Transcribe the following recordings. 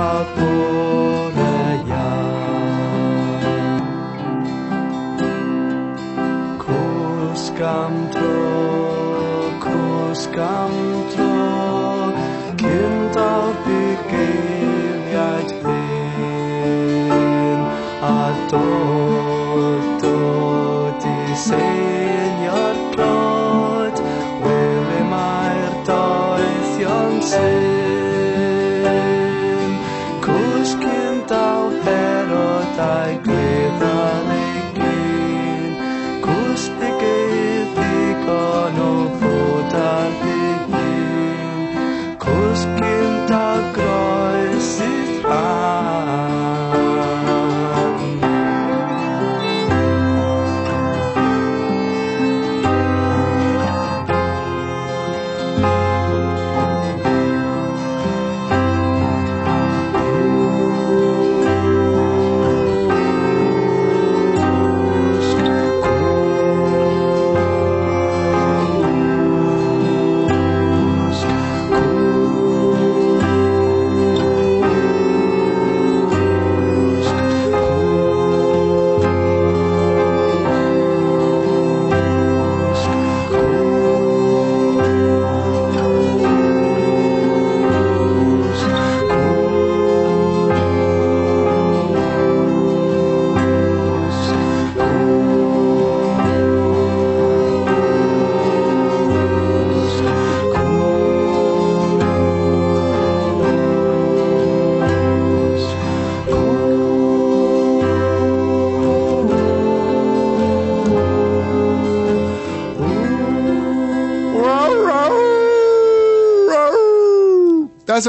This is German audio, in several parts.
a cor.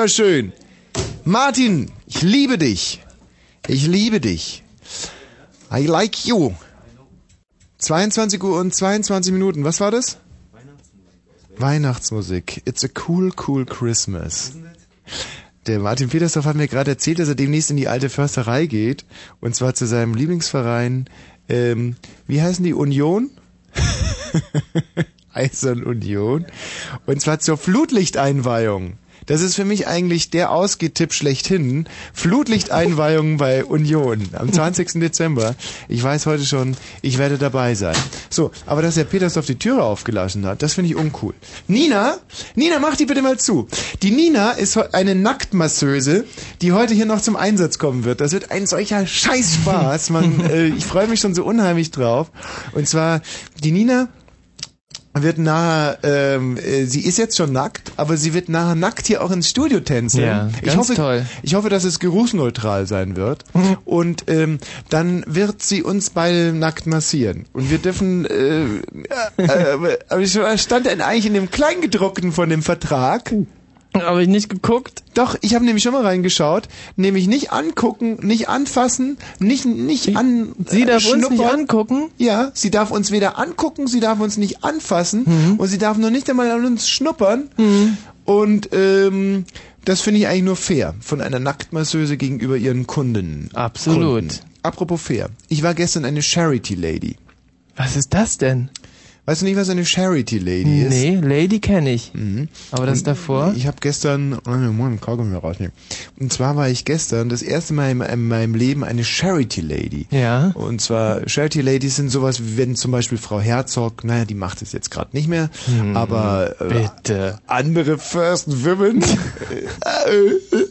War schön. Martin, ich liebe dich. Ich liebe dich. I like you. 22 Uhr und 22 Minuten. Was war das? Weihnachtsmusik. It's a cool, cool Christmas. Der Martin Petersdorf hat mir gerade erzählt, dass er demnächst in die alte Försterei geht. Und zwar zu seinem Lieblingsverein. Ähm, wie heißen die? Union? Eisern Union. Und zwar zur Flutlichteinweihung. Das ist für mich eigentlich der Ausgehtipp schlechthin. Flutlichteinweihung bei Union am 20. Dezember. Ich weiß heute schon, ich werde dabei sein. So, aber dass der Petersdorf die Türe aufgelassen hat, das finde ich uncool. Nina, Nina, mach die bitte mal zu. Die Nina ist eine Nacktmasseuse, die heute hier noch zum Einsatz kommen wird. Das wird ein solcher Scheißspaß. Man, äh, ich freue mich schon so unheimlich drauf. Und zwar, die Nina wird nachher, ähm, äh, sie ist jetzt schon nackt, aber sie wird nachher nackt hier auch ins Studio tänzeln. Ja, ich ganz hoffe, toll. Ich hoffe, dass es geruchsneutral sein wird. Und ähm, dann wird sie uns beide nackt massieren. Und wir dürfen, äh, äh, aber ich stand denn eigentlich in dem Kleingedruckten von dem Vertrag. Habe ich nicht geguckt? Doch, ich habe nämlich schon mal reingeschaut. Nämlich nicht angucken, nicht anfassen, nicht nicht an. Sie darf uns nicht schnuppern. angucken? Ja, sie darf uns weder angucken, sie darf uns nicht anfassen Mhm. und sie darf noch nicht einmal an uns schnuppern. Und ähm, das finde ich eigentlich nur fair von einer Nacktmasseuse gegenüber ihren Kunden. Absolut. Kunden. Apropos fair. Ich war gestern eine Charity Lady. Was ist das denn? Weißt du nicht, was eine Charity Lady ist? Nee, Lady kenne ich. Mhm. Aber das Und davor? Ich habe gestern, oh, Moment, Kaugummi rausnehmen. Und zwar war ich gestern das erste Mal in, in meinem Leben eine Charity Lady. Ja. Und zwar Charity Ladies sind sowas, wie wenn zum Beispiel Frau Herzog, naja, die macht es jetzt gerade nicht mehr, Hm, aber äh, andere First Women äh,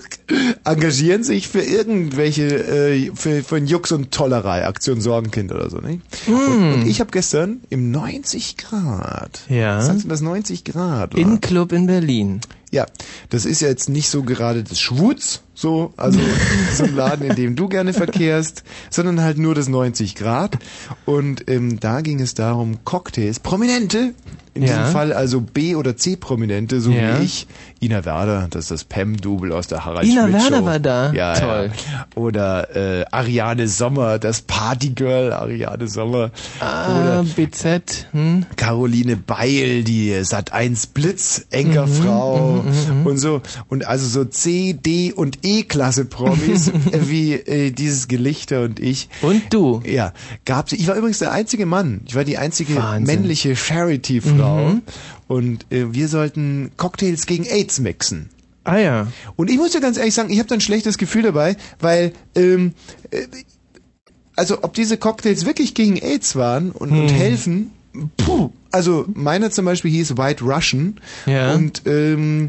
engagieren sich für irgendwelche, äh, für, für einen Jux und Tollerei, Aktion Sorgenkind oder so, nicht? Und, Hm. und ich habe gestern im 90 Grad, Ja. was sagst du das 90 Grad? oder? In Club in Berlin. Ja, das ist ja jetzt nicht so gerade das Schwutz, so, also so ein Laden, in dem du gerne verkehrst, sondern halt nur das 90 Grad. Und ähm, da ging es darum, Cocktails, Prominente, in Ja. diesem Fall also B- oder C-Prominente, so Ja. wie ich, Ina Werder, das ist das Pam-Double aus der Harald Ina Schmidt Werder war da? Ja, Toll. Ja. Oder äh, Ariane Sommer, das Partygirl, Ariane Sommer. Ah, BZ. Hm? Caroline Beil, die Sat 1 Blitz, Enkerfrau Mhm, und so und also so C, D und E Klasse Promis äh, wie äh, dieses Gelichter und ich. Und du? Ja, gab's. Ich war übrigens der einzige Mann. Ich war die einzige Wahnsinn. männliche Charity Frau Mhm. und äh, wir sollten Cocktails gegen AIDS mixen. Ah ja. Und ich muss dir ganz ehrlich sagen, ich habe da ein schlechtes Gefühl dabei, weil ähm, äh, also ob diese Cocktails wirklich gegen AIDS waren und, und Hm. helfen, puh, also meiner zum Beispiel hieß White Russian Ja. und ähm,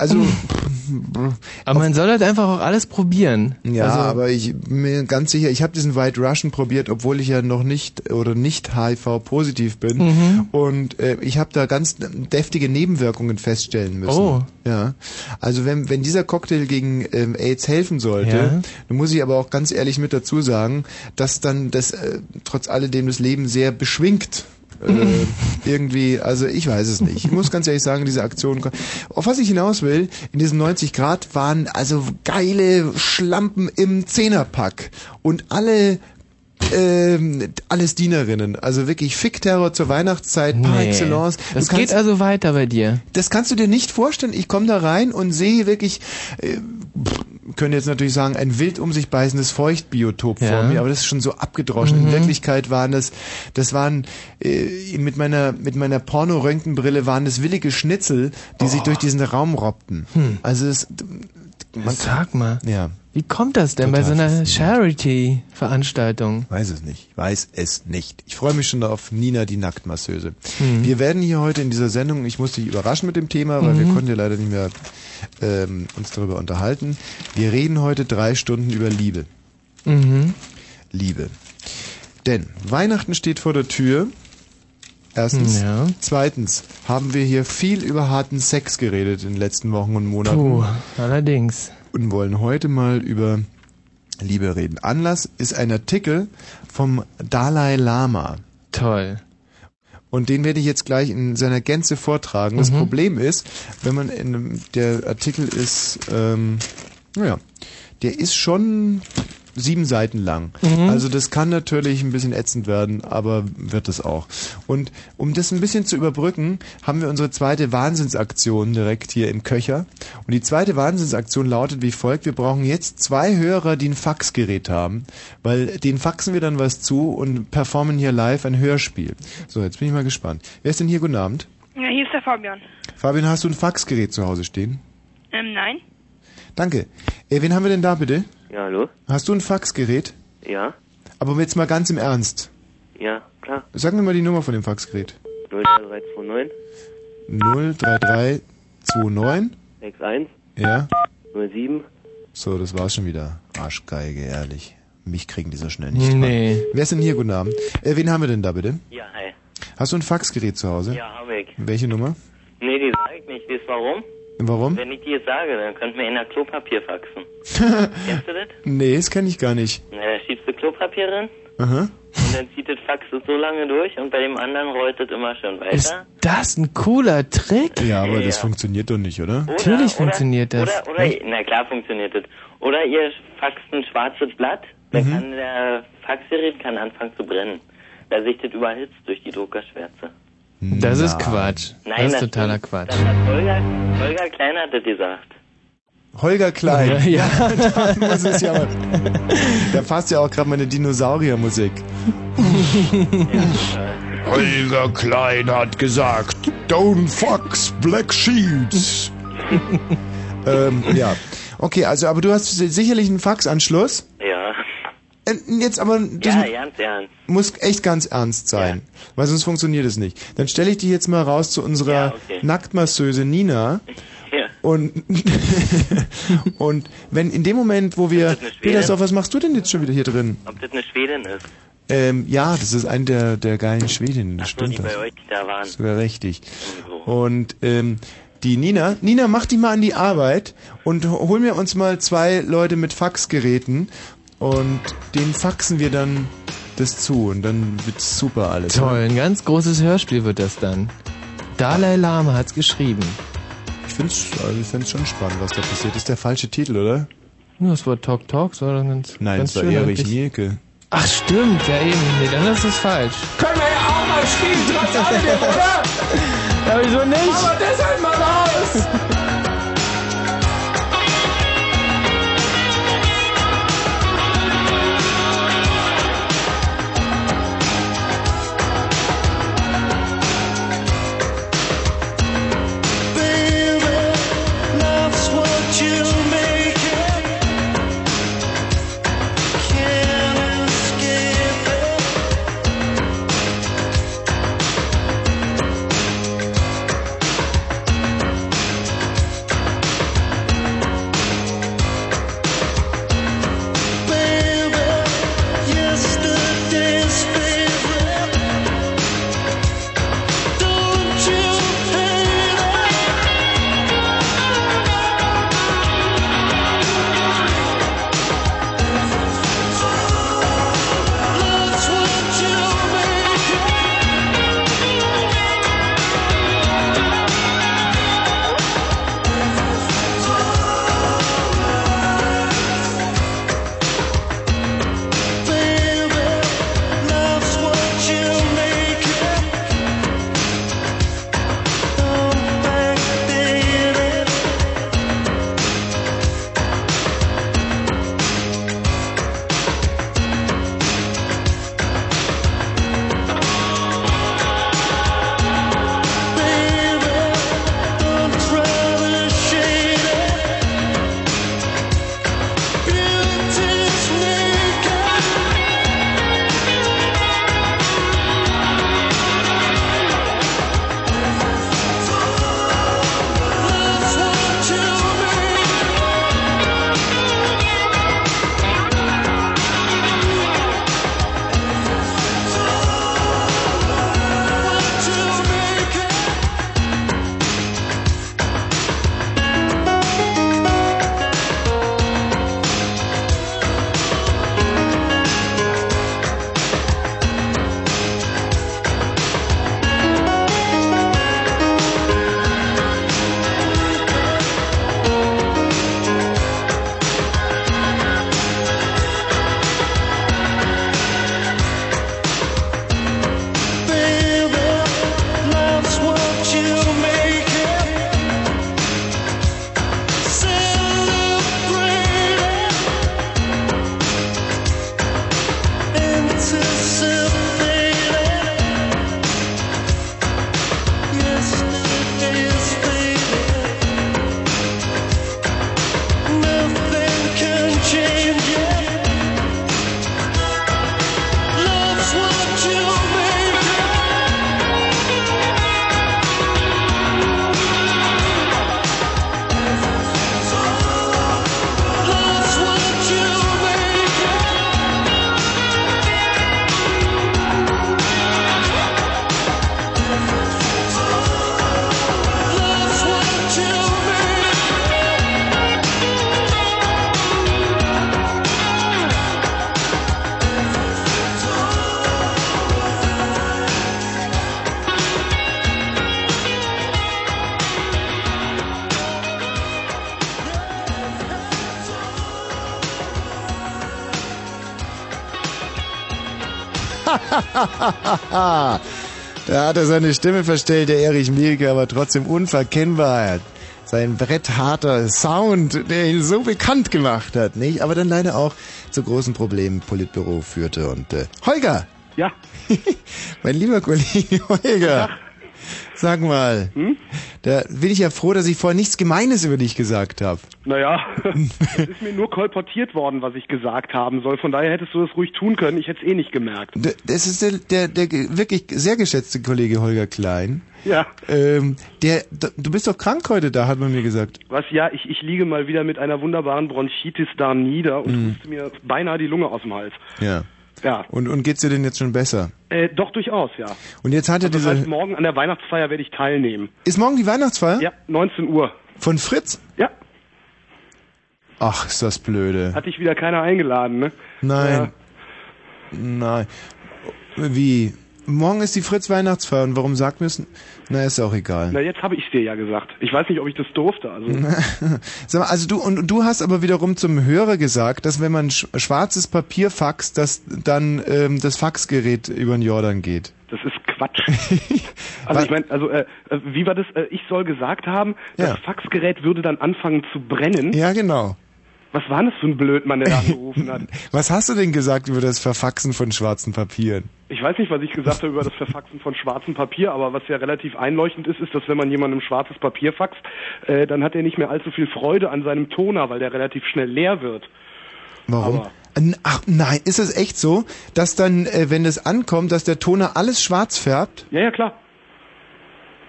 also Aber man soll halt einfach auch alles probieren. ja, also, aber ich bin mir ganz sicher, ich habe diesen White Russian probiert, obwohl ich ja noch nicht oder nicht HIV positiv bin Mhm. und äh, ich habe da ganz deftige Nebenwirkungen feststellen müssen. Oh. Ja. Also wenn wenn dieser Cocktail gegen ähm, AIDS helfen sollte, Ja. dann muss ich aber auch ganz ehrlich mit dazu sagen, dass dann das äh, trotz alledem das Leben sehr beschwingt äh, irgendwie, also ich weiß es nicht. Ich muss ganz ehrlich sagen, diese Aktion, auf was ich hinaus will, in diesen 90 Grad waren also geile Schlampen im Zehnerpack und alle ähm, alles Dienerinnen, also wirklich Fickterror zur Weihnachtszeit par nee. excellence. Du Das kannst- geht also weiter bei dir. das kannst du dir nicht vorstellen. Ich komme da rein und sehe wirklich, äh, pff, können jetzt natürlich sagen, ein wild um sich beißendes Feuchtbiotop vor Ja. mir, aber das ist schon so abgedroschen. Mhm. In Wirklichkeit waren das, das waren äh, mit meiner mit meiner Porno-Röntgenbrille waren das willige Schnitzel, die sich durch diesen Raum robbten. Oh. Hm. Also es, man, Sag mal, ja, wie kommt das denn bei so Total einer Charity-Veranstaltung? weiß es nicht, weiß es nicht. Ich freue mich schon auf Nina die Nacktmasseuse. Mhm. Wir werden hier heute in dieser Sendung, ich musste dich überraschen mit dem Thema, weil wir Mhm. konnten ja leider nicht mehr ähm, uns darüber unterhalten. Wir reden heute drei Stunden über Liebe. Mhm. Liebe. Denn Weihnachten steht vor der Tür. Erstens. Ja. Zweitens haben wir hier viel über harten Sex geredet in den letzten Wochen und Monaten Puh, allerdings. Und wollen heute mal über Liebe reden. Anlass ist ein Artikel vom Dalai Lama. Toll. Und den werde ich jetzt gleich in seiner Gänze vortragen. Das Mhm. Problem ist, wenn man in einem- der Artikel ist, ähm, naja, der ist schon sieben Seiten lang. Mhm. Also das kann natürlich ein bisschen ätzend werden, aber wird es auch. Und um das ein bisschen zu überbrücken, haben wir unsere zweite Wahnsinnsaktion direkt hier im Köcher. Und die zweite Wahnsinnsaktion lautet wie folgt. Wir brauchen jetzt zwei Hörer, die ein Faxgerät haben, weil denen faxen wir dann was zu und performen hier live ein Hörspiel. So, jetzt bin ich mal gespannt. Wer ist denn hier? Guten Abend. Ja, hier ist der Fabian. Fabian, hast du ein Faxgerät zu Hause stehen? Ähm, nein. Danke. Äh, wen haben wir denn da bitte? Ja, hallo? Hast du ein Faxgerät? Ja? Aber jetzt mal ganz im Ernst. Ja, klar. Sag mir mal die Nummer von dem Faxgerät. 03329 03329. 61 Ja. 07 So, das war's schon wieder. Arschgeige, ehrlich. Mich kriegen die so schnell nicht. Nee. dran. Wer ist denn hier? Guten Abend. Äh, wen haben wir denn da bitte? Ja, hi. Hast du ein Faxgerät zu Hause? Ja, hab ich. Welche Nummer? Nee, die sag ich nicht. Du warum? Warum? Wenn ich die jetzt sage, dann könnt mir in der Klopapier faxen. Kennst du das? Nee, das kenne ich gar nicht. Na, da schiebst du Klopapier drin Aha. und dann zieht das Fax so lange durch und bei dem anderen rollt es immer schön Ist weiter. das ein cooler Trick? Ja, aber Ja. das funktioniert doch nicht, oder? Oder, Natürlich oder, funktioniert das. Oder, oder, na klar funktioniert das. Oder ihr faxt ein schwarzes Blatt, dann Mhm. kann der Faxgerät kann anfangen zu brennen. Da sich das überhitzt durch die Druckerschwärze. Das ist Na. Quatsch. Nein, das ist totaler stimmt. Quatsch. Das hat Holger, Holger Klein hat das gesagt. Holger Klein. Ja, da muss es ja mal. Da passt ja auch gerade meine Dinosauriermusik. Holger Klein hat gesagt, don't fucks black sheets. ähm, ja. Okay, also, aber du hast sicherlich einen Faxanschluss. Ja. Äh, Jetzt aber, das Ja, ganz ernst. muss echt ganz ernst sein, weil sonst funktioniert es nicht. Dann stelle ich dich jetzt mal raus zu unserer Ja, okay. Nacktmasseuse Nina. Ja. Und, und wenn in dem Moment, wo wir? Petersdorf, was machst du denn jetzt schon wieder hier drin? Ob das eine Schwedin ist? Ähm, ja, das ist eine der, der geilen Schwedinnen, das Ach so, die stimmt das. bei euch da waren. Sogar richtig. Und ähm, die Nina, Nina, mach dich mal an die Arbeit und hol mir uns mal zwei Leute mit Faxgeräten und denen faxen wir dann das zu und dann wird's super alles. ne? Toll, ein ganz großes Hörspiel wird das dann. Dalai Lama hat's geschrieben. Ich find's, also ich find's schon spannend, was da passiert. ist der falsche Titel, oder? Nur das Wort Talk Talk, so oder ganz, Nein, ganz es war schön Erich. Mielke. Ach stimmt, ja eben. Nee, dann ist es falsch. Können wir ja auch mal spielen, trotz alledem, oder? Ja, wieso nicht? Aber deshalb mal raus! Seine Stimme verstellt, der Erich Mielke, aber trotzdem unverkennbar. Sein brettharter Sound, der ihn so bekannt gemacht hat, nicht? Aber dann leider auch zu großen Problemen im Politbüro führte. Und äh, Holger! Ja. mein lieber Kollege Holger. Sag mal, Hm? da bin ich ja froh, dass ich vorher nichts Gemeines über dich gesagt habe. Naja, es ist mir nur kolportiert worden, was ich gesagt haben soll. Von daher hättest du das ruhig tun können. Ich hätte es eh nicht gemerkt. Das ist der, der, der wirklich sehr geschätzte Kollege Holger Klein. Ja. Ähm, der, du bist doch krank heute da, hat man mir gesagt. Was ja, ich, ich liege mal wieder mit einer wunderbaren Bronchitis da nieder und Mhm. mir beinahe die Lunge aus dem Hals. Ja. Ja. Und, und geht's dir denn jetzt schon besser? Äh, doch durchaus, ja. Und jetzt hat er Das heißt, diese. morgen an der Weihnachtsfeier werde ich teilnehmen. Ist morgen die Weihnachtsfeier? Ja, 19 Uhr. Von Fritz? Ja. Ach, ist das blöde. Hat dich wieder keiner eingeladen, ne? Nein. Nein. Wie? Morgen ist die Fritz Weihnachtsfeier und warum sagt mir es? Na, ist auch egal. Na, jetzt habe ich dir ja gesagt. Ich weiß nicht, ob ich das durfte. Also, Sag mal, also du und du hast aber wiederum zum Hörer gesagt, dass wenn man sch schwarzes Papier faxt, dass dann ähm, das Faxgerät über den Jordan geht. das ist Quatsch. Also ich meine, also äh, äh, wie war das? Äh, ich soll gesagt haben, Ja. das Faxgerät würde dann anfangen zu brennen. Ja, genau. Was war das für ein Blödmann, der da angerufen hat? Was hast du denn gesagt über das Verfaxen von schwarzen Papieren? Ich weiß nicht, was ich gesagt habe über das Verfaxen von schwarzem Papier, aber was ja relativ einleuchtend ist, ist, dass wenn man jemandem schwarzes Papier faxt, äh, dann hat er nicht mehr allzu viel Freude an seinem Toner, weil der relativ schnell leer wird. Warum? Aber- Ach nein, ist es echt so, dass dann, äh, wenn es ankommt, dass der Toner alles schwarz färbt? Ja, ja, klar.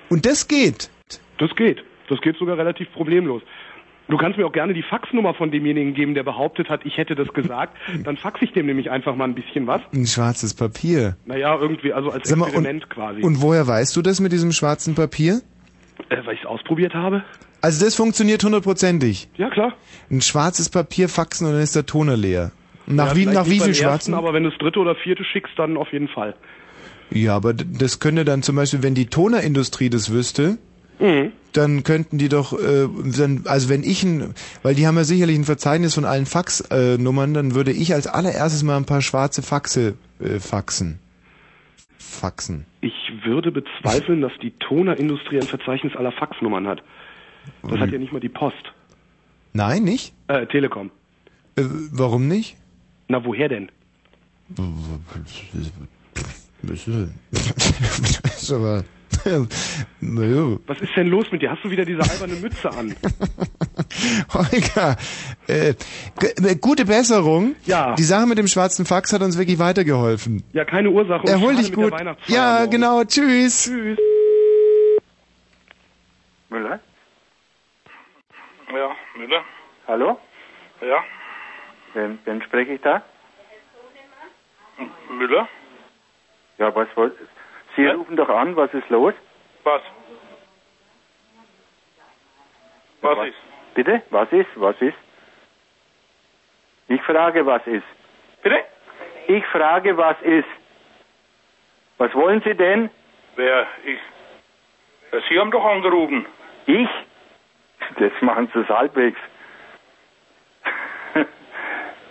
Und das geht. Das geht. Das geht sogar relativ problemlos. Du kannst mir auch gerne die Faxnummer von demjenigen geben, der behauptet hat, ich hätte das gesagt. Dann fax ich dem nämlich einfach mal ein bisschen was. Ein schwarzes Papier. Naja, irgendwie, also als Sag mal, Experiment und, quasi. und woher weißt du das mit diesem schwarzen Papier? äh, weil ich es ausprobiert habe? Also das funktioniert hundertprozentig. Ja, klar. Ein schwarzes Papier faxen und dann ist der Toner leer. Nach ja, wie, nach wie viel schwarzen? Ersten, aber wenn du das dritte oder vierte schickst, dann auf jeden Fall. Ja, aber das könnte dann zum Beispiel, wenn die Tonerindustrie das wüsste, Mhm. dann könnten die doch, äh, dann, also wenn ich ein, weil die haben ja sicherlich ein Verzeichnis von allen Faxnummern, äh, dann würde ich als allererstes mal ein paar schwarze Faxe äh, faxen. Faxen. Ich würde bezweifeln, dass die Tonerindustrie ein Verzeichnis aller Faxnummern hat. Das hat ja nicht mal die Post. Nein, nicht? Äh, Telekom. Äh, warum nicht? Na, woher denn? Das ist aber, naja. Was ist denn los mit dir? Hast du wieder diese alberne Mütze an? Holger, äh, äh, gute Besserung. Ja. Die Sache mit dem schwarzen Fax hat uns wirklich weitergeholfen. Ja, keine Ursache. Erhol dich gut. Ja, genau. Tschüss. Tschüss. Müller? Ja, Müller? Hallo? Ja, Wen, wen spreche ich da? Müller? Ja, was wollt Sie rufen doch an, was ist los? Was? Was ist? Bitte? Was ist? Was ist? Ich frage, was ist? Bitte? Ich frage, was ist? Was wollen Sie denn? Wer? Ich. Sie haben doch angerufen. Ich? Das machen Sie es halbwegs.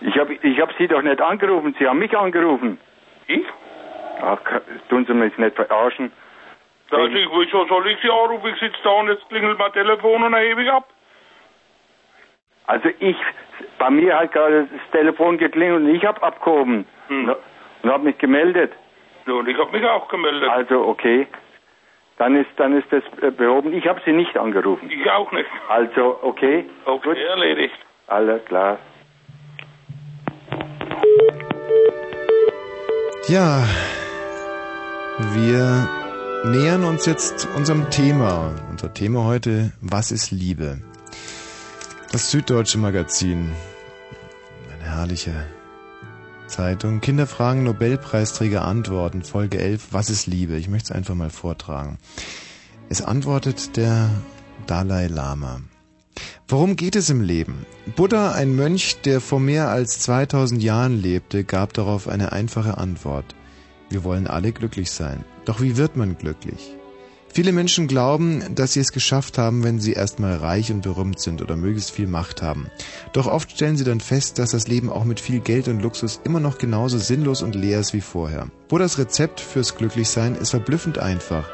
Ich habe ich hab Sie doch nicht angerufen, Sie haben mich angerufen. Ich? Ach, tun Sie mich nicht verarschen. Also ich, wieso soll ich Sie anrufen? Ich sitze da und jetzt klingelt mein Telefon und erhebe ich ab. Also ich, bei mir hat gerade das Telefon geklingelt und ich habe abgehoben Hm. und, und habe mich gemeldet. Ja, und ich habe mich auch gemeldet. Also okay, dann ist dann ist das äh, behoben. Ich habe Sie nicht angerufen. Ich auch nicht. Also okay, Okay, erledigt. alles klar. Ja, wir nähern uns jetzt unserem Thema. Unser Thema heute, was ist Liebe? Das Süddeutsche Magazin. Eine herrliche Zeitung. Kinderfragen, Nobelpreisträger antworten. Folge 11, was ist Liebe? Ich möchte es einfach mal vortragen. Es antwortet der Dalai Lama. Worum geht es im Leben? Buddha, ein Mönch, der vor mehr als 2000 Jahren lebte, gab darauf eine einfache Antwort. Wir wollen alle glücklich sein. Doch wie wird man glücklich? Viele Menschen glauben, dass sie es geschafft haben, wenn sie erstmal reich und berühmt sind oder möglichst viel Macht haben. Doch oft stellen sie dann fest, dass das Leben auch mit viel Geld und Luxus immer noch genauso sinnlos und leer ist wie vorher. Wo das Rezept fürs Glücklichsein ist verblüffend einfach.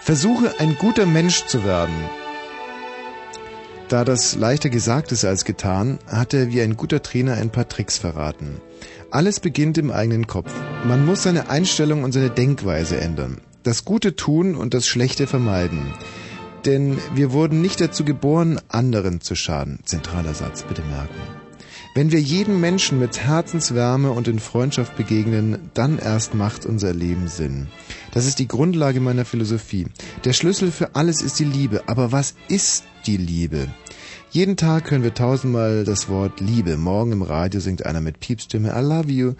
Versuche ein guter Mensch zu werden. Da das leichter gesagt ist als getan, hat er wie ein guter Trainer ein paar Tricks verraten. Alles beginnt im eigenen Kopf. Man muss seine Einstellung und seine Denkweise ändern das Gute tun und das Schlechte vermeiden. Denn wir wurden nicht dazu geboren, anderen zu schaden. Zentraler Satz, bitte merken. Wenn wir jedem Menschen mit Herzenswärme und in Freundschaft begegnen, dann erst macht unser Leben Sinn. Das ist die Grundlage meiner Philosophie. Der Schlüssel für alles ist die Liebe. Aber was ist die Liebe? Jeden Tag hören wir tausendmal das Wort Liebe. Morgen im Radio singt einer mit Piepstimme I love you.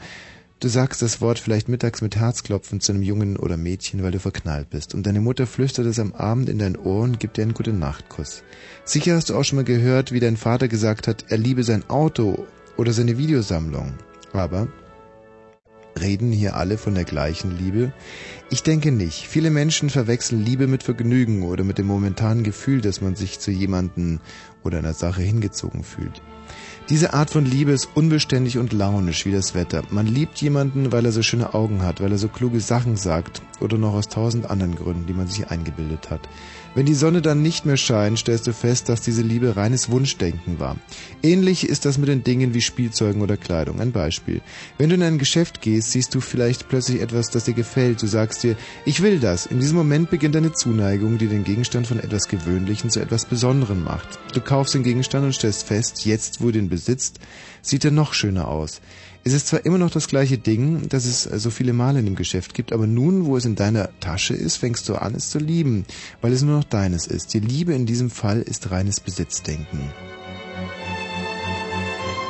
Du sagst das Wort vielleicht mittags mit Herzklopfen zu einem Jungen oder Mädchen, weil du verknallt bist. Und deine Mutter flüstert es am Abend in dein Ohr und gibt dir einen guten Nachtkuss. Sicher hast du auch schon mal gehört, wie dein Vater gesagt hat, er liebe sein Auto oder seine Videosammlung. Aber reden hier alle von der gleichen Liebe? Ich denke nicht. Viele Menschen verwechseln Liebe mit Vergnügen oder mit dem momentanen Gefühl, dass man sich zu jemanden oder einer Sache hingezogen fühlt. Diese Art von Liebe ist unbeständig und launisch wie das Wetter. Man liebt jemanden, weil er so schöne Augen hat, weil er so kluge Sachen sagt oder noch aus tausend anderen Gründen, die man sich eingebildet hat. Wenn die Sonne dann nicht mehr scheint, stellst du fest, dass diese Liebe reines Wunschdenken war. Ähnlich ist das mit den Dingen wie Spielzeugen oder Kleidung. Ein Beispiel. Wenn du in ein Geschäft gehst, siehst du vielleicht plötzlich etwas, das dir gefällt. Du sagst dir, ich will das. In diesem Moment beginnt eine Zuneigung, die den Gegenstand von etwas Gewöhnlichen zu etwas Besonderem macht. Du kaufst den Gegenstand und stellst fest, jetzt, wo du ihn besitzt, sieht er noch schöner aus. Es ist zwar immer noch das gleiche Ding, das es so viele Male in dem Geschäft gibt, aber nun, wo es in deiner Tasche ist, fängst du an, es zu lieben, weil es nur noch deines ist. Die Liebe in diesem Fall ist reines Besitzdenken.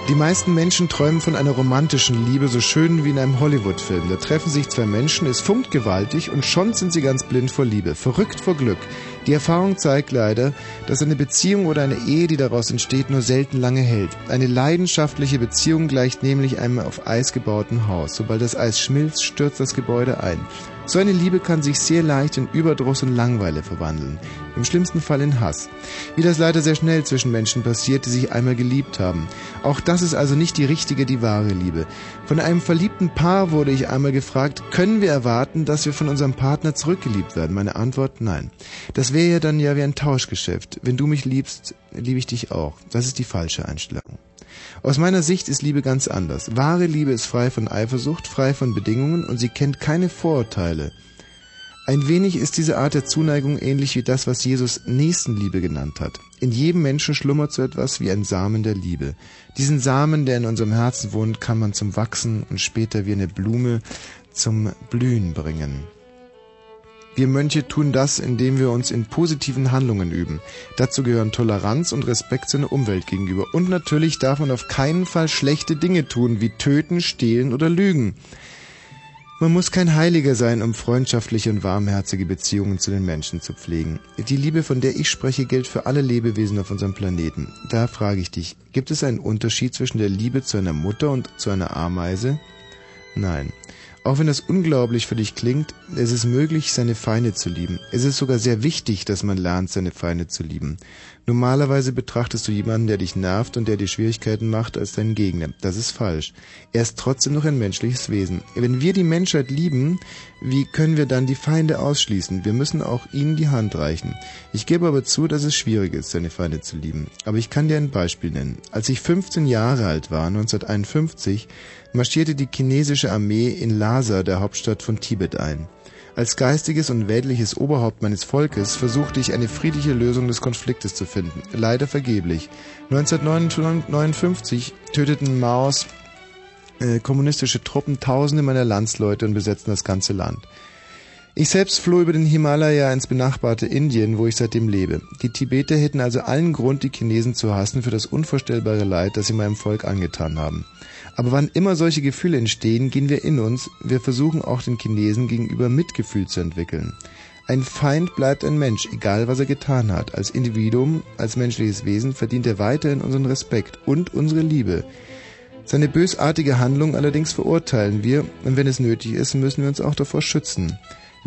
Die meisten Menschen träumen von einer romantischen Liebe, so schön wie in einem Hollywood-Film. Da treffen sich zwei Menschen, es funkt gewaltig und schon sind sie ganz blind vor Liebe, verrückt vor Glück. Die Erfahrung zeigt leider, dass eine Beziehung oder eine Ehe, die daraus entsteht, nur selten lange hält. Eine leidenschaftliche Beziehung gleicht nämlich einem auf Eis gebauten Haus. Sobald das Eis schmilzt, stürzt das Gebäude ein. So eine Liebe kann sich sehr leicht in Überdruss und Langweile verwandeln. Im schlimmsten Fall in Hass. Wie das leider sehr schnell zwischen Menschen passiert, die sich einmal geliebt haben. Auch das ist also nicht die richtige, die wahre Liebe. Von einem verliebten Paar wurde ich einmal gefragt, können wir erwarten, dass wir von unserem Partner zurückgeliebt werden? Meine Antwort, nein. Das wäre ja dann ja wie ein Tauschgeschäft. Wenn du mich liebst, liebe ich dich auch. Das ist die falsche Einstellung. Aus meiner Sicht ist Liebe ganz anders. Wahre Liebe ist frei von Eifersucht, frei von Bedingungen und sie kennt keine Vorurteile. Ein wenig ist diese Art der Zuneigung ähnlich wie das, was Jesus Nächstenliebe genannt hat. In jedem Menschen schlummert so etwas wie ein Samen der Liebe. Diesen Samen, der in unserem Herzen wohnt, kann man zum Wachsen und später wie eine Blume zum Blühen bringen. Wir Mönche tun das, indem wir uns in positiven Handlungen üben. Dazu gehören Toleranz und Respekt seiner Umwelt gegenüber. Und natürlich darf man auf keinen Fall schlechte Dinge tun, wie töten, stehlen oder lügen. Man muss kein Heiliger sein, um freundschaftliche und warmherzige Beziehungen zu den Menschen zu pflegen. Die Liebe, von der ich spreche, gilt für alle Lebewesen auf unserem Planeten. Da frage ich dich, gibt es einen Unterschied zwischen der Liebe zu einer Mutter und zu einer Ameise? Nein. Auch wenn das unglaublich für dich klingt, es ist möglich, seine Feinde zu lieben. Es ist sogar sehr wichtig, dass man lernt, seine Feinde zu lieben. Normalerweise betrachtest du jemanden, der dich nervt und der dir Schwierigkeiten macht, als deinen Gegner. Das ist falsch. Er ist trotzdem noch ein menschliches Wesen. Wenn wir die Menschheit lieben, wie können wir dann die Feinde ausschließen? Wir müssen auch ihnen die Hand reichen. Ich gebe aber zu, dass es schwierig ist, seine Feinde zu lieben. Aber ich kann dir ein Beispiel nennen. Als ich 15 Jahre alt war, 1951, marschierte die chinesische Armee in Lhasa, der Hauptstadt von Tibet, ein. Als geistiges und weltliches Oberhaupt meines Volkes versuchte ich eine friedliche Lösung des Konfliktes zu finden. Leider vergeblich. 1959 töteten Maos äh, kommunistische Truppen Tausende meiner Landsleute und besetzten das ganze Land. Ich selbst floh über den Himalaya ins benachbarte Indien, wo ich seitdem lebe. Die Tibeter hätten also allen Grund, die Chinesen zu hassen für das unvorstellbare Leid, das sie meinem Volk angetan haben. Aber wann immer solche Gefühle entstehen, gehen wir in uns, wir versuchen auch den Chinesen gegenüber Mitgefühl zu entwickeln. Ein Feind bleibt ein Mensch, egal was er getan hat. Als Individuum, als menschliches Wesen verdient er weiterhin unseren Respekt und unsere Liebe. Seine bösartige Handlung allerdings verurteilen wir, und wenn es nötig ist, müssen wir uns auch davor schützen.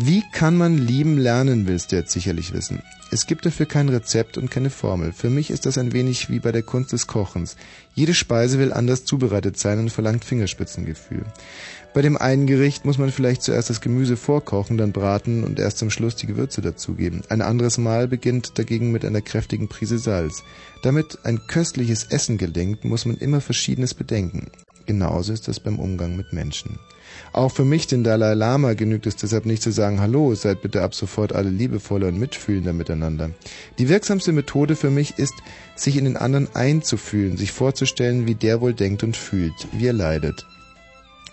Wie kann man lieben lernen, willst du jetzt sicherlich wissen. Es gibt dafür kein Rezept und keine Formel. Für mich ist das ein wenig wie bei der Kunst des Kochens. Jede Speise will anders zubereitet sein und verlangt Fingerspitzengefühl. Bei dem einen Gericht muss man vielleicht zuerst das Gemüse vorkochen, dann braten und erst zum Schluss die Gewürze dazugeben. Ein anderes Mal beginnt dagegen mit einer kräftigen Prise Salz. Damit ein köstliches Essen gelingt, muss man immer Verschiedenes bedenken. Genauso ist das beim Umgang mit Menschen. Auch für mich, den Dalai Lama, genügt es deshalb nicht zu sagen, hallo, seid bitte ab sofort alle liebevoller und mitfühlender miteinander. Die wirksamste Methode für mich ist, sich in den anderen einzufühlen, sich vorzustellen, wie der wohl denkt und fühlt, wie er leidet.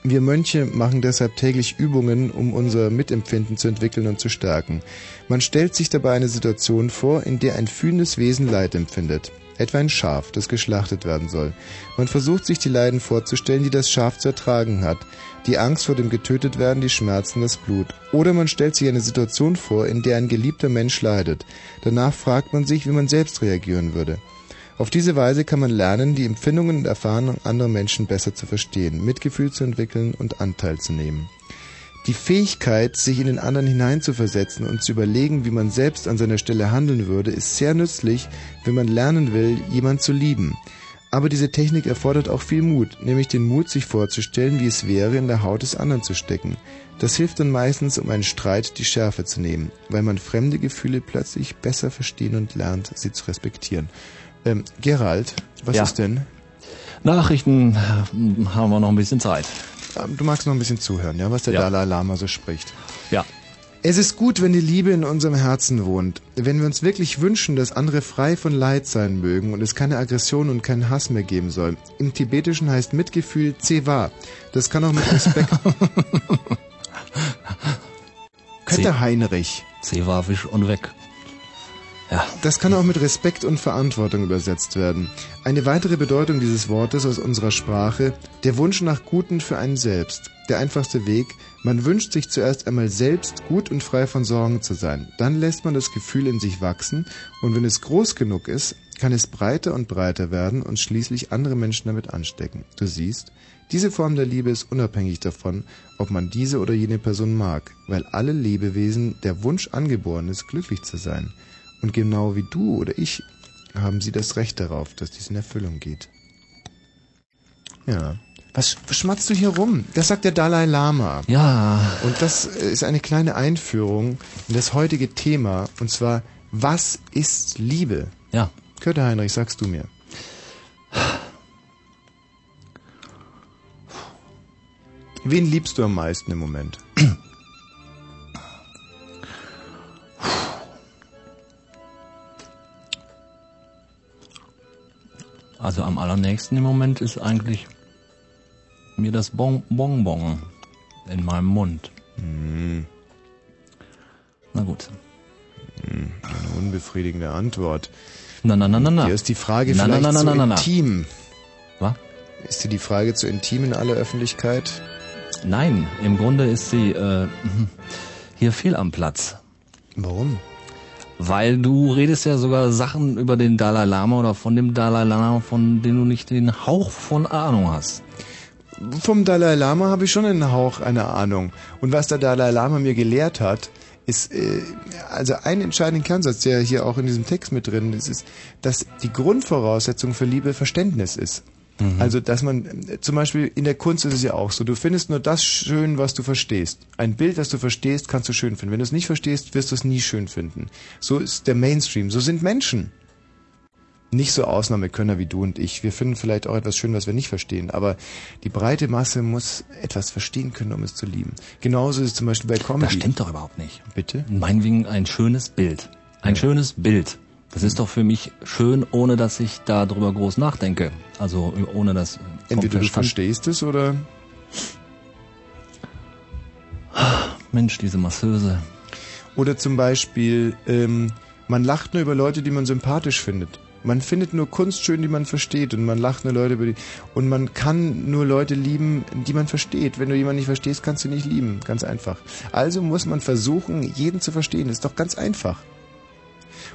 Wir Mönche machen deshalb täglich Übungen, um unser Mitempfinden zu entwickeln und zu stärken. Man stellt sich dabei eine Situation vor, in der ein fühlendes Wesen Leid empfindet. Etwa ein Schaf, das geschlachtet werden soll. Man versucht sich die Leiden vorzustellen, die das Schaf zu ertragen hat. Die Angst vor dem Getötetwerden, die Schmerzen, das Blut. Oder man stellt sich eine Situation vor, in der ein geliebter Mensch leidet. Danach fragt man sich, wie man selbst reagieren würde. Auf diese Weise kann man lernen, die Empfindungen und Erfahrungen anderer Menschen besser zu verstehen, Mitgefühl zu entwickeln und Anteil zu nehmen. Die Fähigkeit, sich in den anderen hineinzuversetzen und zu überlegen, wie man selbst an seiner Stelle handeln würde, ist sehr nützlich, wenn man lernen will, jemand zu lieben. Aber diese Technik erfordert auch viel Mut, nämlich den Mut, sich vorzustellen, wie es wäre, in der Haut des anderen zu stecken. Das hilft dann meistens, um einen Streit die Schärfe zu nehmen, weil man fremde Gefühle plötzlich besser verstehen und lernt, sie zu respektieren. Ähm, Gerald, was Ja. ist denn? Nachrichten äh, haben wir noch ein bisschen Zeit. Ähm, Du magst noch ein bisschen zuhören, ja, was der Ja. Dalai Lama so spricht. Ja. Es ist gut, wenn die Liebe in unserem Herzen wohnt. Wenn wir uns wirklich wünschen, dass andere frei von Leid sein mögen und es keine Aggression und keinen Hass mehr geben soll. Im Tibetischen heißt Mitgefühl Zewa. Das kann auch mit Respekt. Könnte Heinrich. Zewa wisch und weg. Ja. Das kann auch mit Respekt und Verantwortung übersetzt werden. Eine weitere Bedeutung dieses Wortes aus unserer Sprache, der Wunsch nach Guten für einen selbst. Der einfachste Weg, man wünscht sich zuerst einmal selbst gut und frei von Sorgen zu sein. Dann lässt man das Gefühl in sich wachsen und wenn es groß genug ist, kann es breiter und breiter werden und schließlich andere Menschen damit anstecken. Du siehst, diese Form der Liebe ist unabhängig davon, ob man diese oder jene Person mag, weil alle Lebewesen der Wunsch angeboren ist, glücklich zu sein. Und genau wie du oder ich haben sie das Recht darauf, dass dies in Erfüllung geht. Ja. Was, schmatzt du hier rum? Das sagt der Dalai Lama. Ja. Und das ist eine kleine Einführung in das heutige Thema, und zwar, was ist Liebe? Ja. Kötter Heinrich, sagst du mir. Wen liebst du am meisten im Moment? Also am allernächsten im Moment ist eigentlich mir das bon Bonbon in meinem Mund. Hm. Na gut. Hm, eine unbefriedigende Antwort. Na, na, na, na, na. Hier ist die Frage Na, na, vielleicht na, na, zu na, na, na. intim. Was? Ist dir die Frage zu intim in aller Öffentlichkeit? Nein, im Grunde ist sie äh, hier fehl am Platz. Warum? Weil du redest ja sogar Sachen über den Dalai Lama oder von dem Dalai Lama, von denen du nicht den Hauch von Ahnung hast. Vom Dalai Lama habe ich schon einen Hauch einer Ahnung. Und was der Dalai Lama mir gelehrt hat, ist äh, also ein entscheidender Kernsatz, der hier auch in diesem Text mit drin ist, ist, dass die Grundvoraussetzung für Liebe Verständnis ist. Also, dass man, äh, zum Beispiel in der Kunst ist es ja auch so, du findest nur das schön, was du verstehst. Ein Bild, das du verstehst, kannst du schön finden. Wenn du es nicht verstehst, wirst du es nie schön finden. So ist der Mainstream, so sind Menschen. Nicht so Ausnahmekönner wie du und ich. Wir finden vielleicht auch etwas schön, was wir nicht verstehen, aber die breite Masse muss etwas verstehen können, um es zu lieben. Genauso ist es zum Beispiel bei Comedy. Das stimmt doch überhaupt nicht. Bitte? Meinetwegen ein schönes Bild. Ein schönes Bild. Das ist doch für mich schön, ohne dass ich darüber groß nachdenke. Also ohne dass Entweder du verstehst es oder Mensch, diese Masseuse. Oder zum Beispiel, ähm, man lacht nur über Leute, die man sympathisch findet. Man findet nur Kunst schön, die man versteht und man lacht nur Leute über die und man kann nur Leute lieben, die man versteht. Wenn du jemanden nicht verstehst, kannst du nicht lieben, ganz einfach. Also muss man versuchen, jeden zu verstehen. Das ist doch ganz einfach.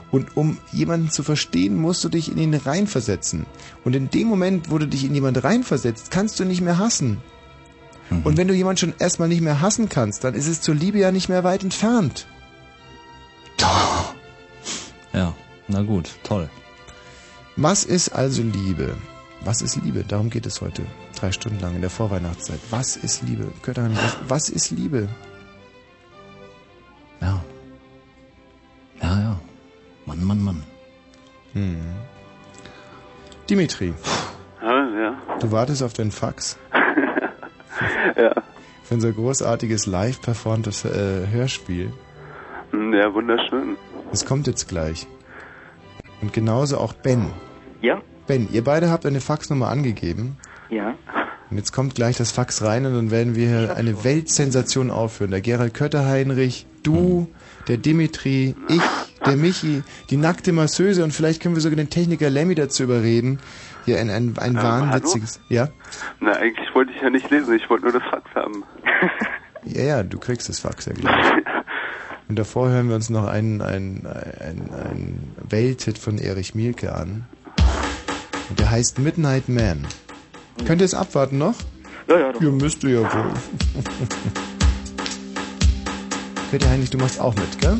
Und um jemanden zu verstehen, musst du dich in ihn reinversetzen. Und in dem Moment, wo du dich in jemanden reinversetzt, kannst du nicht mehr hassen. Und wenn du jemanden schon erstmal nicht mehr hassen kannst, dann ist es zur Liebe ja nicht mehr weit entfernt. Ja, na gut, toll. Was ist also Liebe? Was ist Liebe? Darum geht es heute. Drei Stunden lang in der Vorweihnachtszeit. Was ist Liebe? Götterheim, was, was ist Liebe? Ja. Ja, ja. Mann, Mann, Mann. Hm. Dimitri, Ja, ja. du wartest auf den Fax ja. für unser großartiges live performtes äh, Hörspiel. Hm, Ja, wunderschön. Es kommt jetzt gleich. Und genauso auch Ben. Ja? Ben, ihr beide habt eine Faxnummer angegeben. Ja. Und jetzt kommt gleich das Fax rein und dann werden wir hier eine Weltsensation aufführen. Der Gerald Kötterheinrich, du, der Dimitri, ich, der Michi, die nackte Masseuse und vielleicht können wir sogar den Techniker Lemmy dazu überreden. Hier ein, ein, ein Ähm, wahnwitziges. Ja? Na, eigentlich wollte ich ja nicht lesen, ich wollte nur das Fax haben. Ja, ja, du kriegst das Fax ja gleich. Und davor hören wir uns noch einen, einen, einen, einen Welthit von Erich Mielke an. Und der heißt Midnight Man. Könnt ihr es abwarten noch? Ja, ja, doch. Ihr müsst ihr ja wohl. Peter Heinrich, du machst auch mit, gell?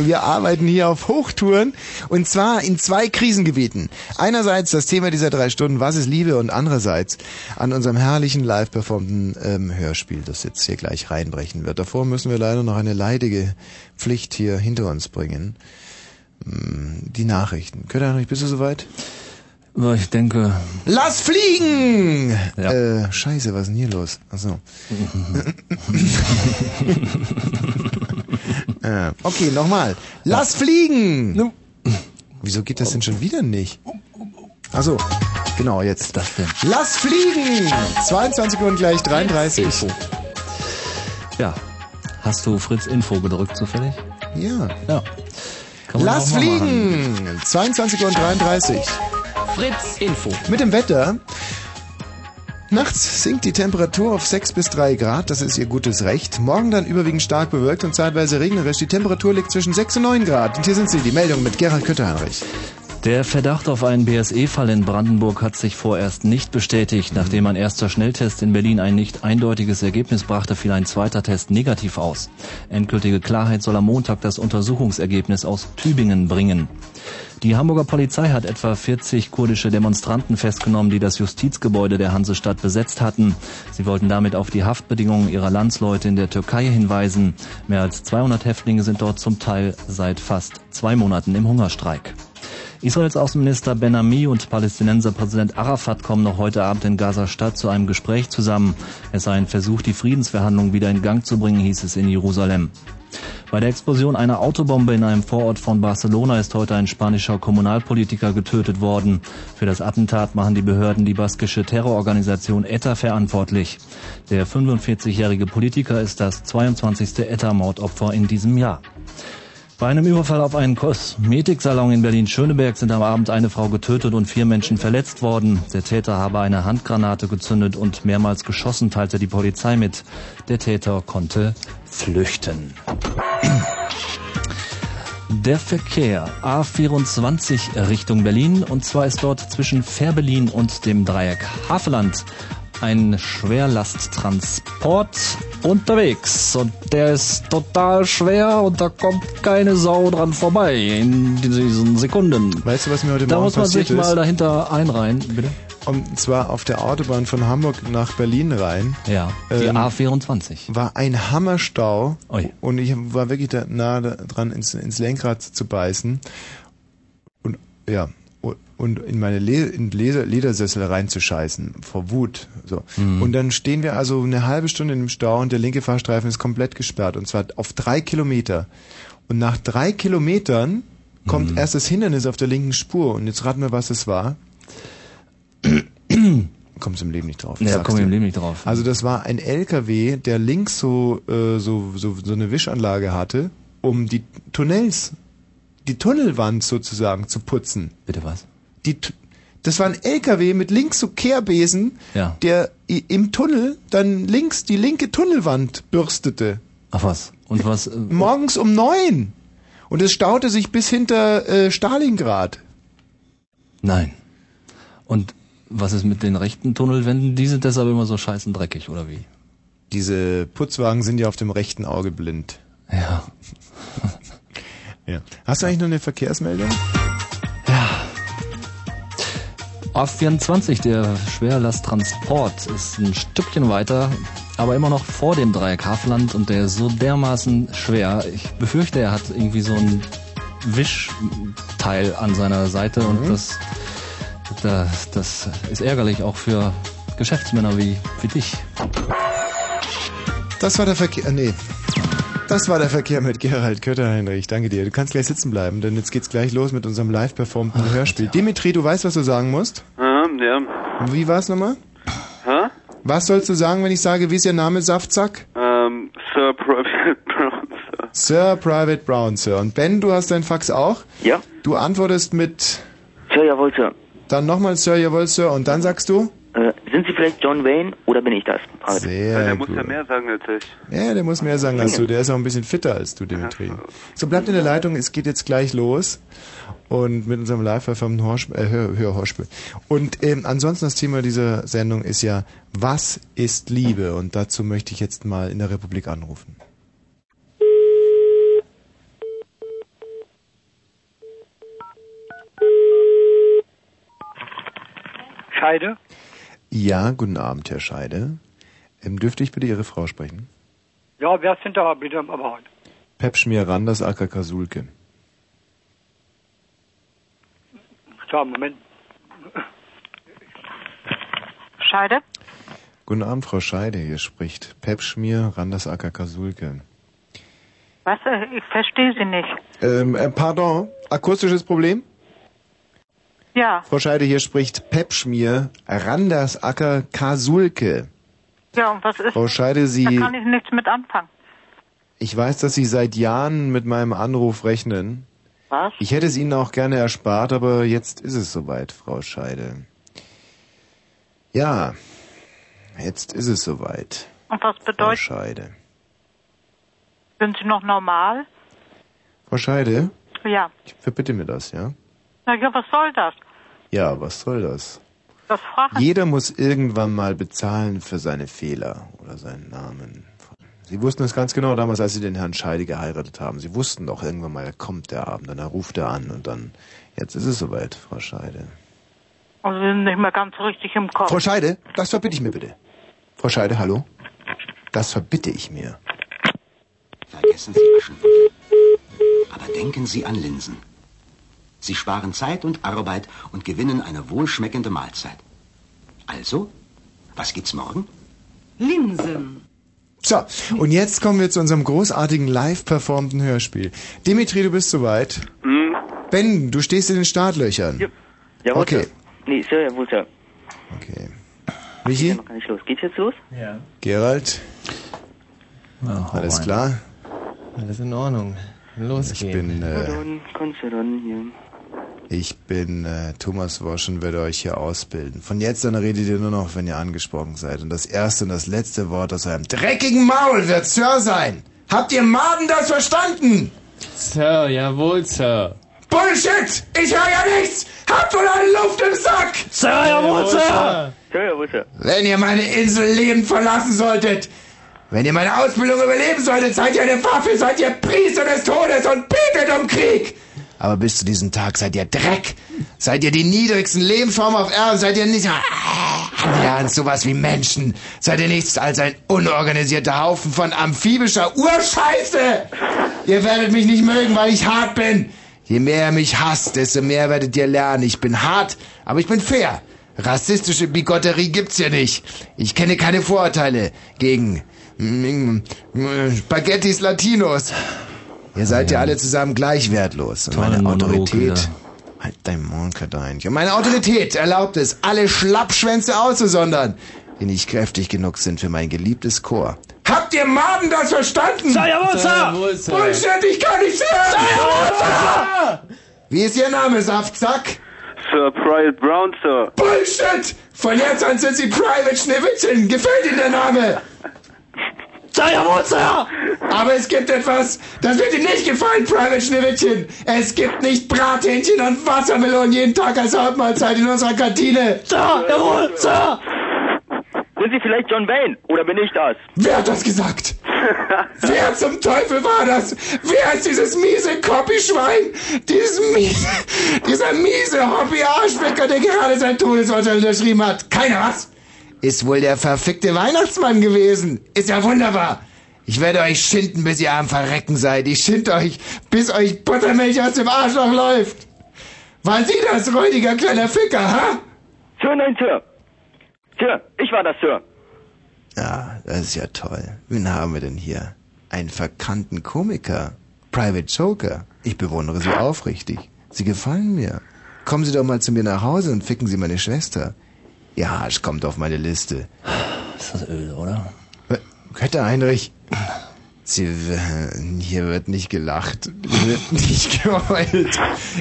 Wir arbeiten hier auf Hochtouren und zwar in zwei Krisengebieten. Einerseits das Thema dieser drei Stunden, was ist Liebe und andererseits an unserem herrlichen live performten ähm, Hörspiel, das jetzt hier gleich reinbrechen wird. Davor müssen wir leider noch eine leidige Pflicht hier hinter uns bringen. Hm, Die Nachrichten. Kötter, bist du soweit? Ich denke, Lass fliegen! Ja. Äh, scheiße, was ist denn hier los? Achso. äh, okay, nochmal. Lass fliegen! Wieso geht das denn schon wieder nicht? Achso, genau, jetzt. das denn? Lass fliegen! 22 Uhr und gleich 33. Ja. Hast du Fritz Info gedrückt zufällig? Ja. Ja. Lass fliegen! 22 Uhr und 33. Fritz Info. Mit dem Wetter. Nachts sinkt die Temperatur auf 6 bis 3 Grad, das ist ihr gutes Recht. Morgen dann überwiegend stark bewölkt und zeitweise regnerisch. Die Temperatur liegt zwischen 6 und 9 Grad. Und hier sind sie, die Meldung mit Gerald Kötterheinrich. Der Verdacht auf einen BSE-Fall in Brandenburg hat sich vorerst nicht bestätigt. Nachdem ein erster Schnelltest in Berlin ein nicht eindeutiges Ergebnis brachte, fiel ein zweiter Test negativ aus. Endgültige Klarheit soll am Montag das Untersuchungsergebnis aus Tübingen bringen. Die Hamburger Polizei hat etwa 40 kurdische Demonstranten festgenommen, die das Justizgebäude der Hansestadt besetzt hatten. Sie wollten damit auf die Haftbedingungen ihrer Landsleute in der Türkei hinweisen. Mehr als 200 Häftlinge sind dort zum Teil seit fast zwei Monaten im Hungerstreik. Israels Außenminister Ben Ami und Palästinenser Präsident Arafat kommen noch heute Abend in Gaza-Stadt zu einem Gespräch zusammen. Es sei ein Versuch, die Friedensverhandlungen wieder in Gang zu bringen, hieß es in Jerusalem. Bei der Explosion einer Autobombe in einem Vorort von Barcelona ist heute ein spanischer Kommunalpolitiker getötet worden. Für das Attentat machen die Behörden die baskische Terrororganisation ETA verantwortlich. Der 45-jährige Politiker ist das 22. ETA-Mordopfer in diesem Jahr. Bei einem Überfall auf einen Kosmetiksalon in Berlin-Schöneberg sind am Abend eine Frau getötet und vier Menschen verletzt worden. Der Täter habe eine Handgranate gezündet und mehrmals geschossen, teilte die Polizei mit. Der Täter konnte flüchten. Der Verkehr A24 Richtung Berlin und zwar ist dort zwischen Fährberlin und dem Dreieck Haveland ein Schwerlasttransport unterwegs und der ist total schwer und da kommt keine Sau dran vorbei in diesen Sekunden. Weißt du, was mir heute Da Morgen muss man passiert sich ist? mal dahinter einreihen, bitte. Und zwar auf der Autobahn von Hamburg nach Berlin rein. Ja, die Ähm, A24. War ein Hammerstau. Ui. Und ich war wirklich da nah da- dran, ins, ins Lenkrad zu beißen. Und ja, und in meine Le in Leder Ledersessel reinzuscheißen. Vor Wut. So. Mhm. Und dann stehen wir also eine halbe Stunde im Stau und der linke Fahrstreifen ist komplett gesperrt. Und zwar auf drei Kilometer. Und nach drei Kilometern kommt Mhm. erst das Hindernis auf der linken Spur. Und jetzt raten wir, was es war. Kommst im Leben nicht drauf. Ja, komm im Leben nicht drauf. Also das war ein LKW, der links so, äh, so, so, so eine Wischanlage hatte, um die Tunnels, die Tunnelwand sozusagen zu putzen. Bitte was? Die, das war ein LKW mit links so Kehrbesen, Ja. der im Tunnel dann links die linke Tunnelwand bürstete. Ach was? Und was? äh, Morgens um neun. Und es staute sich bis hinter äh, Stalingrad. Nein. Und was ist mit den rechten Tunnelwänden? Die sind deshalb immer so scheißen dreckig, oder wie? Diese Putzwagen sind ja auf dem rechten Auge blind. Ja. Ja. Hast du eigentlich noch eine Verkehrsmeldung? A24, der Schwerlasttransport, ist ein Stückchen weiter, aber immer noch vor dem Dreieck Havelland und der ist so dermaßen schwer. Ich befürchte, er hat irgendwie so ein Wischteil an seiner Seite Mhm. und das, das, das ist ärgerlich auch für Geschäftsmänner wie, wie dich. Das war der Verkehr. Nee. Das war der Verkehr mit Gerald Kötter-Heinrich. Danke dir. Du kannst gleich sitzen bleiben, denn jetzt geht's gleich los mit unserem live performten Hörspiel. Dimitri, du weißt, was du sagen musst? Ähm, ja. Wie war's nochmal? Hä? Was sollst du sagen, wenn ich sage, wie ist Ihr Name, Saftsack? Ähm, Sir Private Brown, Sir. Sir Private Brown, Sir. Und Ben, du hast dein Fax auch? Ja. Du antwortest mit... Sir, jawohl, Sir. Dann nochmal Sir, jawohl, Sir. Und dann sagst du? vielleicht John Wayne oder bin ich das? Sehr ja, der gut. muss ja mehr sagen als ich. Ja, der muss mehr sagen als du. Der ist auch ein bisschen fitter als du, Dimitri. Ja. So, bleibt in der Leitung. Es geht jetzt gleich los. Und mit unserem live verfilmten äh, Hör Hörhörspiel. Und ähm, ansonsten das Thema dieser Sendung ist ja, was ist Liebe? Und dazu möchte ich jetzt mal in der Republik anrufen. Scheide? Ja, guten Abend, Herr Scheide. Ähm, dürfte ich bitte Ihre Frau sprechen? Ja, wer sind da bitte am Apparat? Pep Schmier Randers Acker Kasulke. So, Moment. Scheide? Guten Abend, Frau Scheide. Hier spricht Pep Schmier Randers Acker Kasulke. Was? Äh, Ich verstehe Sie nicht. Ähm, äh, pardon, akustisches Problem? Ja, Frau Scheide, hier spricht Pep Schmier Randers Acker Kasulke. ja, und was ist? Frau Scheide, Da Sie, kann ich nichts mit anfangen. ich weiß, dass Sie seit Jahren mit meinem Anruf rechnen. Was? Ich hätte es Ihnen auch gerne erspart, aber jetzt ist es soweit, Frau Scheide. Ja, jetzt ist es soweit, Und was Frau bedeutet, Scheide. sind Sie noch normal? Frau Scheide, Ja. verbitte mir das, ja? Na ja, was soll das? Ja, was soll das? Das fragen Jeder muss irgendwann mal bezahlen für seine Fehler oder seinen Namen. Sie wussten es ganz genau damals, als Sie den Herrn Scheide geheiratet haben. Sie wussten doch irgendwann mal, er kommt der Abend, dann ruft er an und dann, jetzt ist es soweit, Frau Scheide. Und Sie sind nicht mehr ganz richtig im Kopf. Frau Scheide, das verbitte ich mir bitte. Frau Scheide, hallo? Das verbitte ich mir. Vergessen Sie Aschenputtel. Aber denken Sie an Linsen. Sie sparen Zeit und Arbeit und gewinnen eine wohlschmeckende Mahlzeit. Also, was gibt's morgen? Linsen. So, und jetzt kommen wir zu unserem großartigen live performten Hörspiel. Dimitri, du bist soweit. Hm, Ben, du stehst in den Startlöchern. jawohl, Okay. Sir. Nee. Okay. Geht Michi? ja gar nicht los. Geht's jetzt los? Ja. Gerald? Alles rein. klar? Alles in Ordnung. Los Ich bin, Na äh, dann kannst du dann hier. Ich bin äh, Thomas Wosch und werde euch hier ausbilden. Von jetzt an redet ihr nur noch, wenn ihr angesprochen seid. Und das erste und das letzte Wort aus eurem dreckigen Maul wird Sir sein. Habt ihr Maden das verstanden? Sir, jawohl, Sir. Bullshit! Ich höre ja nichts! Habt wohl eine Luft im Sack! Sir, jawohl, Sir! Sir, jawohl, Sir. Wenn ihr meine Insel lebend verlassen solltet, wenn ihr meine Ausbildung überleben solltet, seid ihr eine Waffe, seid ihr Priester des Todes und betet um Krieg! Aber bis zu diesem Tag seid ihr Dreck! Seid ihr die niedrigsten Lebensformen auf Erden? Seid ihr nicht annähernd sowas wie Menschen? Seid ihr nichts als ein unorganisierter Haufen von amphibischer Urscheiße? Ihr werdet mich nicht mögen, weil ich hart bin. Je mehr ihr mich hasst, desto mehr werdet ihr lernen. Ich bin hart, aber ich bin fair. Rassistische Bigotterie gibt's hier nicht. Ich kenne keine Vorurteile gegen mm, mm, Spaghettis Latinos. Ihr seid ja alle zusammen gleich wertlos. Und meine Monolog Autorität. Halt dein Maul, Kadeinchen. Und meine Autorität erlaubt es, alle Schlappschwänze auszusondern, die nicht kräftig genug sind für mein geliebtes Chor. Habt ihr Maden das verstanden? Sir. Bullshit, ich kann nicht hören! Sir. Wie ist Ihr Name, Saftsack? Sir Private Brown, Sir. Bullshit! Von jetzt an sind Sie Private Schneewittchen. Gefällt Ihnen der Name? Sir, jawohl, Sir. Aber es gibt etwas, das wird Ihnen nicht gefallen, Private Schneewittchen. Es gibt nicht Brathähnchen und Wassermelonen jeden Tag als Hauptmahlzeit in unserer Kantine. Sir, jawohl, Sir. Sind Sie vielleicht John Wayne? Oder bin ich das? Wer hat das gesagt? Wer zum Teufel war das? Wer ist dieses miese Copyschwein? Dieses miese, dieser miese Hobby-Arschwecker, der gerade sein Todesurteil unterschrieben hat. Keiner was? Ist wohl der verfickte Weihnachtsmann gewesen. Ist ja wunderbar. Ich werde euch schinden, bis ihr am Verrecken seid. Ich schind euch, bis euch Buttermilch aus dem Arschloch läuft. Waren Sie das, räudiger kleiner Ficker, ha? Sir, nein, Sir. Sir, ich war das, Sir. Ja, das ist ja toll. Wen haben wir denn hier? Einen verkannten Komiker. Private Joker. Ich bewundere Sie aufrichtig. Sie gefallen mir. Kommen Sie doch mal zu mir nach Hause und ficken Sie meine Schwester. Ihr Arsch kommt auf meine Liste. Ist das öde, oder? Kötter Heinrich. Sie, hier wird nicht gelacht. Hier wird nicht geheult.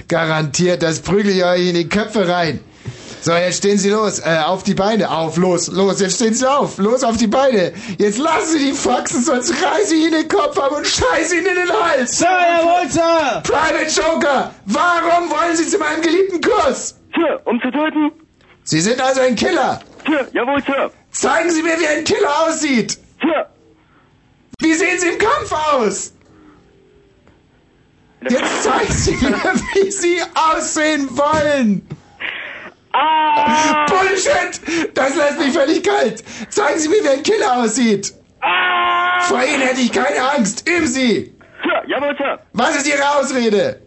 Garantiert, das prügel ich euch in die Köpfe rein. So, jetzt stehen Sie los. Äh, auf die Beine. Auf, los, los. Jetzt stehen Sie auf. Los auf die Beine. Jetzt lassen Sie die Faxen, sonst reiße ich Ihnen den Kopf ab und scheiße Ihnen in den Hals. Sir, jawohl, Sir. Private Joker, warum wollen Sie zu meinem geliebten Kurs? Sir, um zu töten? Sie sind also ein Killer. Sir, jawohl, Sir. Zeigen Sie mir, wie ein Killer aussieht. Sir. Wie sehen Sie im Kampf aus? Jetzt zeigen Sie mir, wie Sie aussehen wollen. Ah! Bullshit! Das lässt mich völlig kalt. Zeigen Sie mir, wie ein Killer aussieht. Ah! Vor Ihnen hätte ich keine Angst. Üben Sie. Sir, jawohl, Sir. Was ist Ihre Ausrede?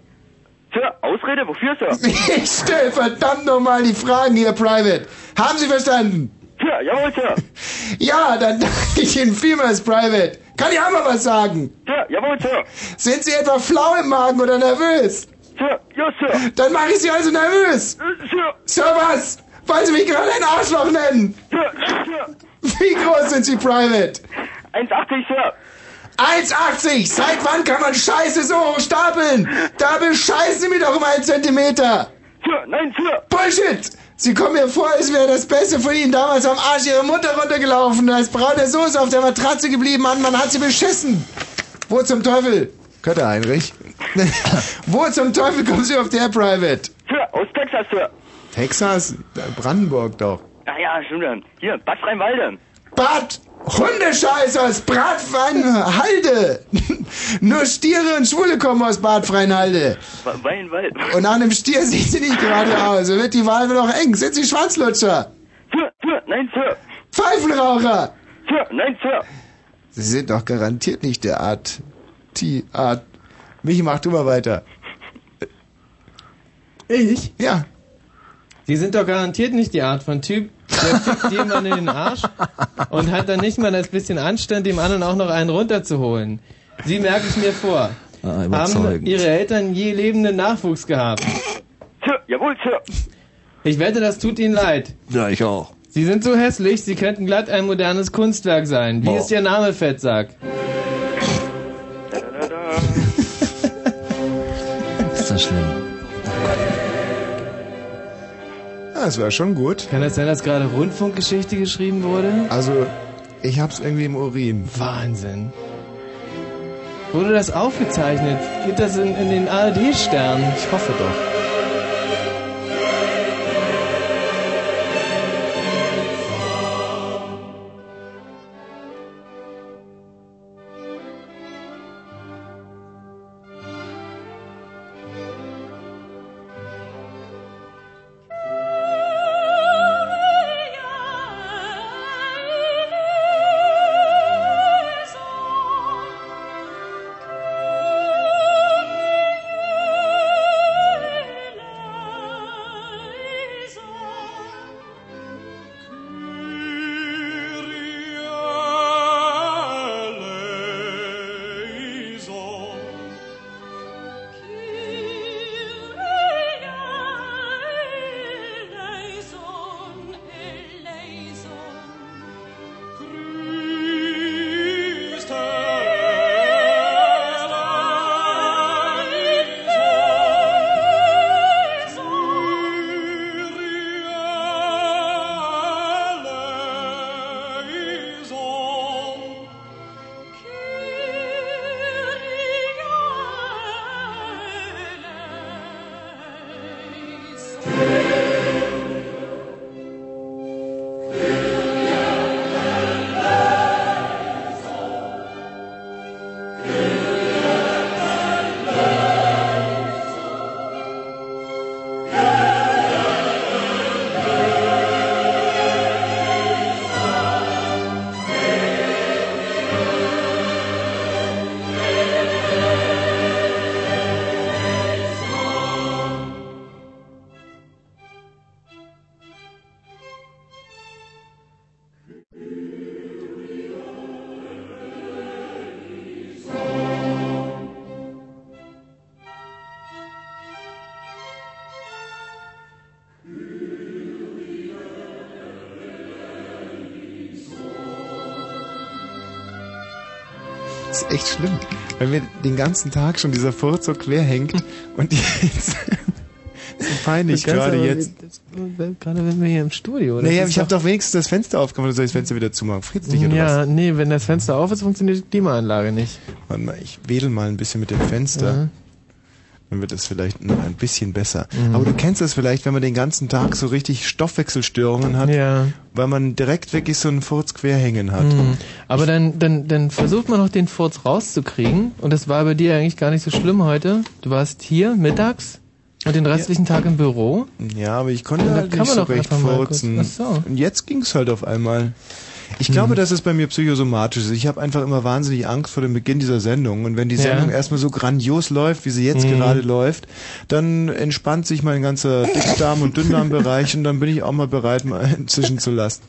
Sir, Ausrede? Wofür, Sir? Ich stelle verdammt nochmal die Fragen hier, Private. Haben Sie verstanden? Sir, jawohl, Sir. Ja, dann danke ich Ihnen vielmals, Private. Kann ich auch mal was sagen? Sir, jawohl, Sir. Sind Sie etwa flau im Magen oder nervös? Sir, ja, Sir. Dann mache ich Sie also nervös. Äh, Sir. Sir, was? Wollen Sie mich gerade ein Arschloch nennen? Sir, Sir. Wie groß sind Sie, Private? 1,80, Sir. 1,80! Seit wann kann man Scheiße so hoch stapeln? Da bescheißen Sie mich doch um einen Zentimeter! Sir, nein, Sir. Bullshit! Sie kommen mir vor, als wäre das Beste von Ihnen damals am Arsch Ihrer Mutter runtergelaufen. Da ist braune Soße auf der Matratze geblieben, Mann, man hat Sie beschissen. Wo zum Teufel? Kötter Heinrich. Wo zum Teufel kommen Sie auf der Private? Sir, aus Texas, Sir. Texas? Brandenburg doch. Ach ja, stimmt dann. Hier, Bad Freienwalde. Bad! Hundescheiß aus Bratfreinhalde! Nur Stiere und Schwule kommen aus Bad Freienhalde. Weinwald. Und nach einem Stier sieht sie nicht gerade aus. So wird die Wahl nur noch eng. Sind Sie Schwanzlutscher? Sir, Sir, nein, Sir. Pfeifenraucher? Sir, nein, Sir. Sie sind doch garantiert nicht der Art. Die Art. Michi, mach du mal weiter. Ich? Ja. Sie sind doch garantiert nicht die Art von Typ, der fickt jemanden in den Arsch und hat dann nicht mal das bisschen Anstand, dem anderen auch noch einen runterzuholen. Sie merke ich mir vor. Ah, Haben. Ihre Eltern je lebenden Nachwuchs gehabt? Sir, jawohl, Sir. Ich wette, das tut Ihnen leid. Ja, ich auch. Sie sind so hässlich, Sie könnten glatt ein modernes Kunstwerk sein. Wie Boah. ist Ihr Name, Fettsack? Ja, das war schon gut. Kann das sein, dass gerade Rundfunkgeschichte geschrieben wurde? Also, ich hab's irgendwie im Urin. Wahnsinn. Wurde das aufgezeichnet? Geht das in, in den ARD-Stern? Ich hoffe doch. Das ist echt schlimm. Wenn mir den ganzen Tag schon dieser Furz so quer hängt und jetzt so peinlich gerade jetzt. das- Gerade wenn wir hier im Studio. das Naja, ich habe doch wenigstens das Fenster aufgemacht, oder soll ich das Fenster wieder zumachen? Friedst dich oder Ja, was? nee, wenn das Fenster auf ist, funktioniert die Klimaanlage nicht. Warte mal, ich wedel mal ein bisschen mit dem Fenster. Mhm. Dann wird es vielleicht noch ein bisschen besser. Mhm. Aber du kennst das vielleicht, wenn man den ganzen Tag so richtig Stoffwechselstörungen hat, Ja. weil man direkt wirklich so einen Furz quer hängen hat. Mhm. Aber dann, dann, dann versucht man noch den Furz rauszukriegen. Und das war bei dir eigentlich gar nicht so schlimm heute. Du warst hier mittags. Und den restlichen Tag im Büro? Ja, aber ich konnte Ja, halt nicht so recht furzen. So. Und jetzt ging's halt auf einmal. Ich glaube, dass es bei mir psychosomatisch ist. Ich habe einfach immer wahnsinnig Angst vor dem Beginn dieser Sendung. Und wenn die Ja. Sendung erstmal so grandios läuft, wie sie jetzt Mhm. gerade läuft, dann entspannt sich mein ganzer Dickdarm- und Dünndarmbereich und dann bin ich auch mal bereit, mal inzwischen zu lassen.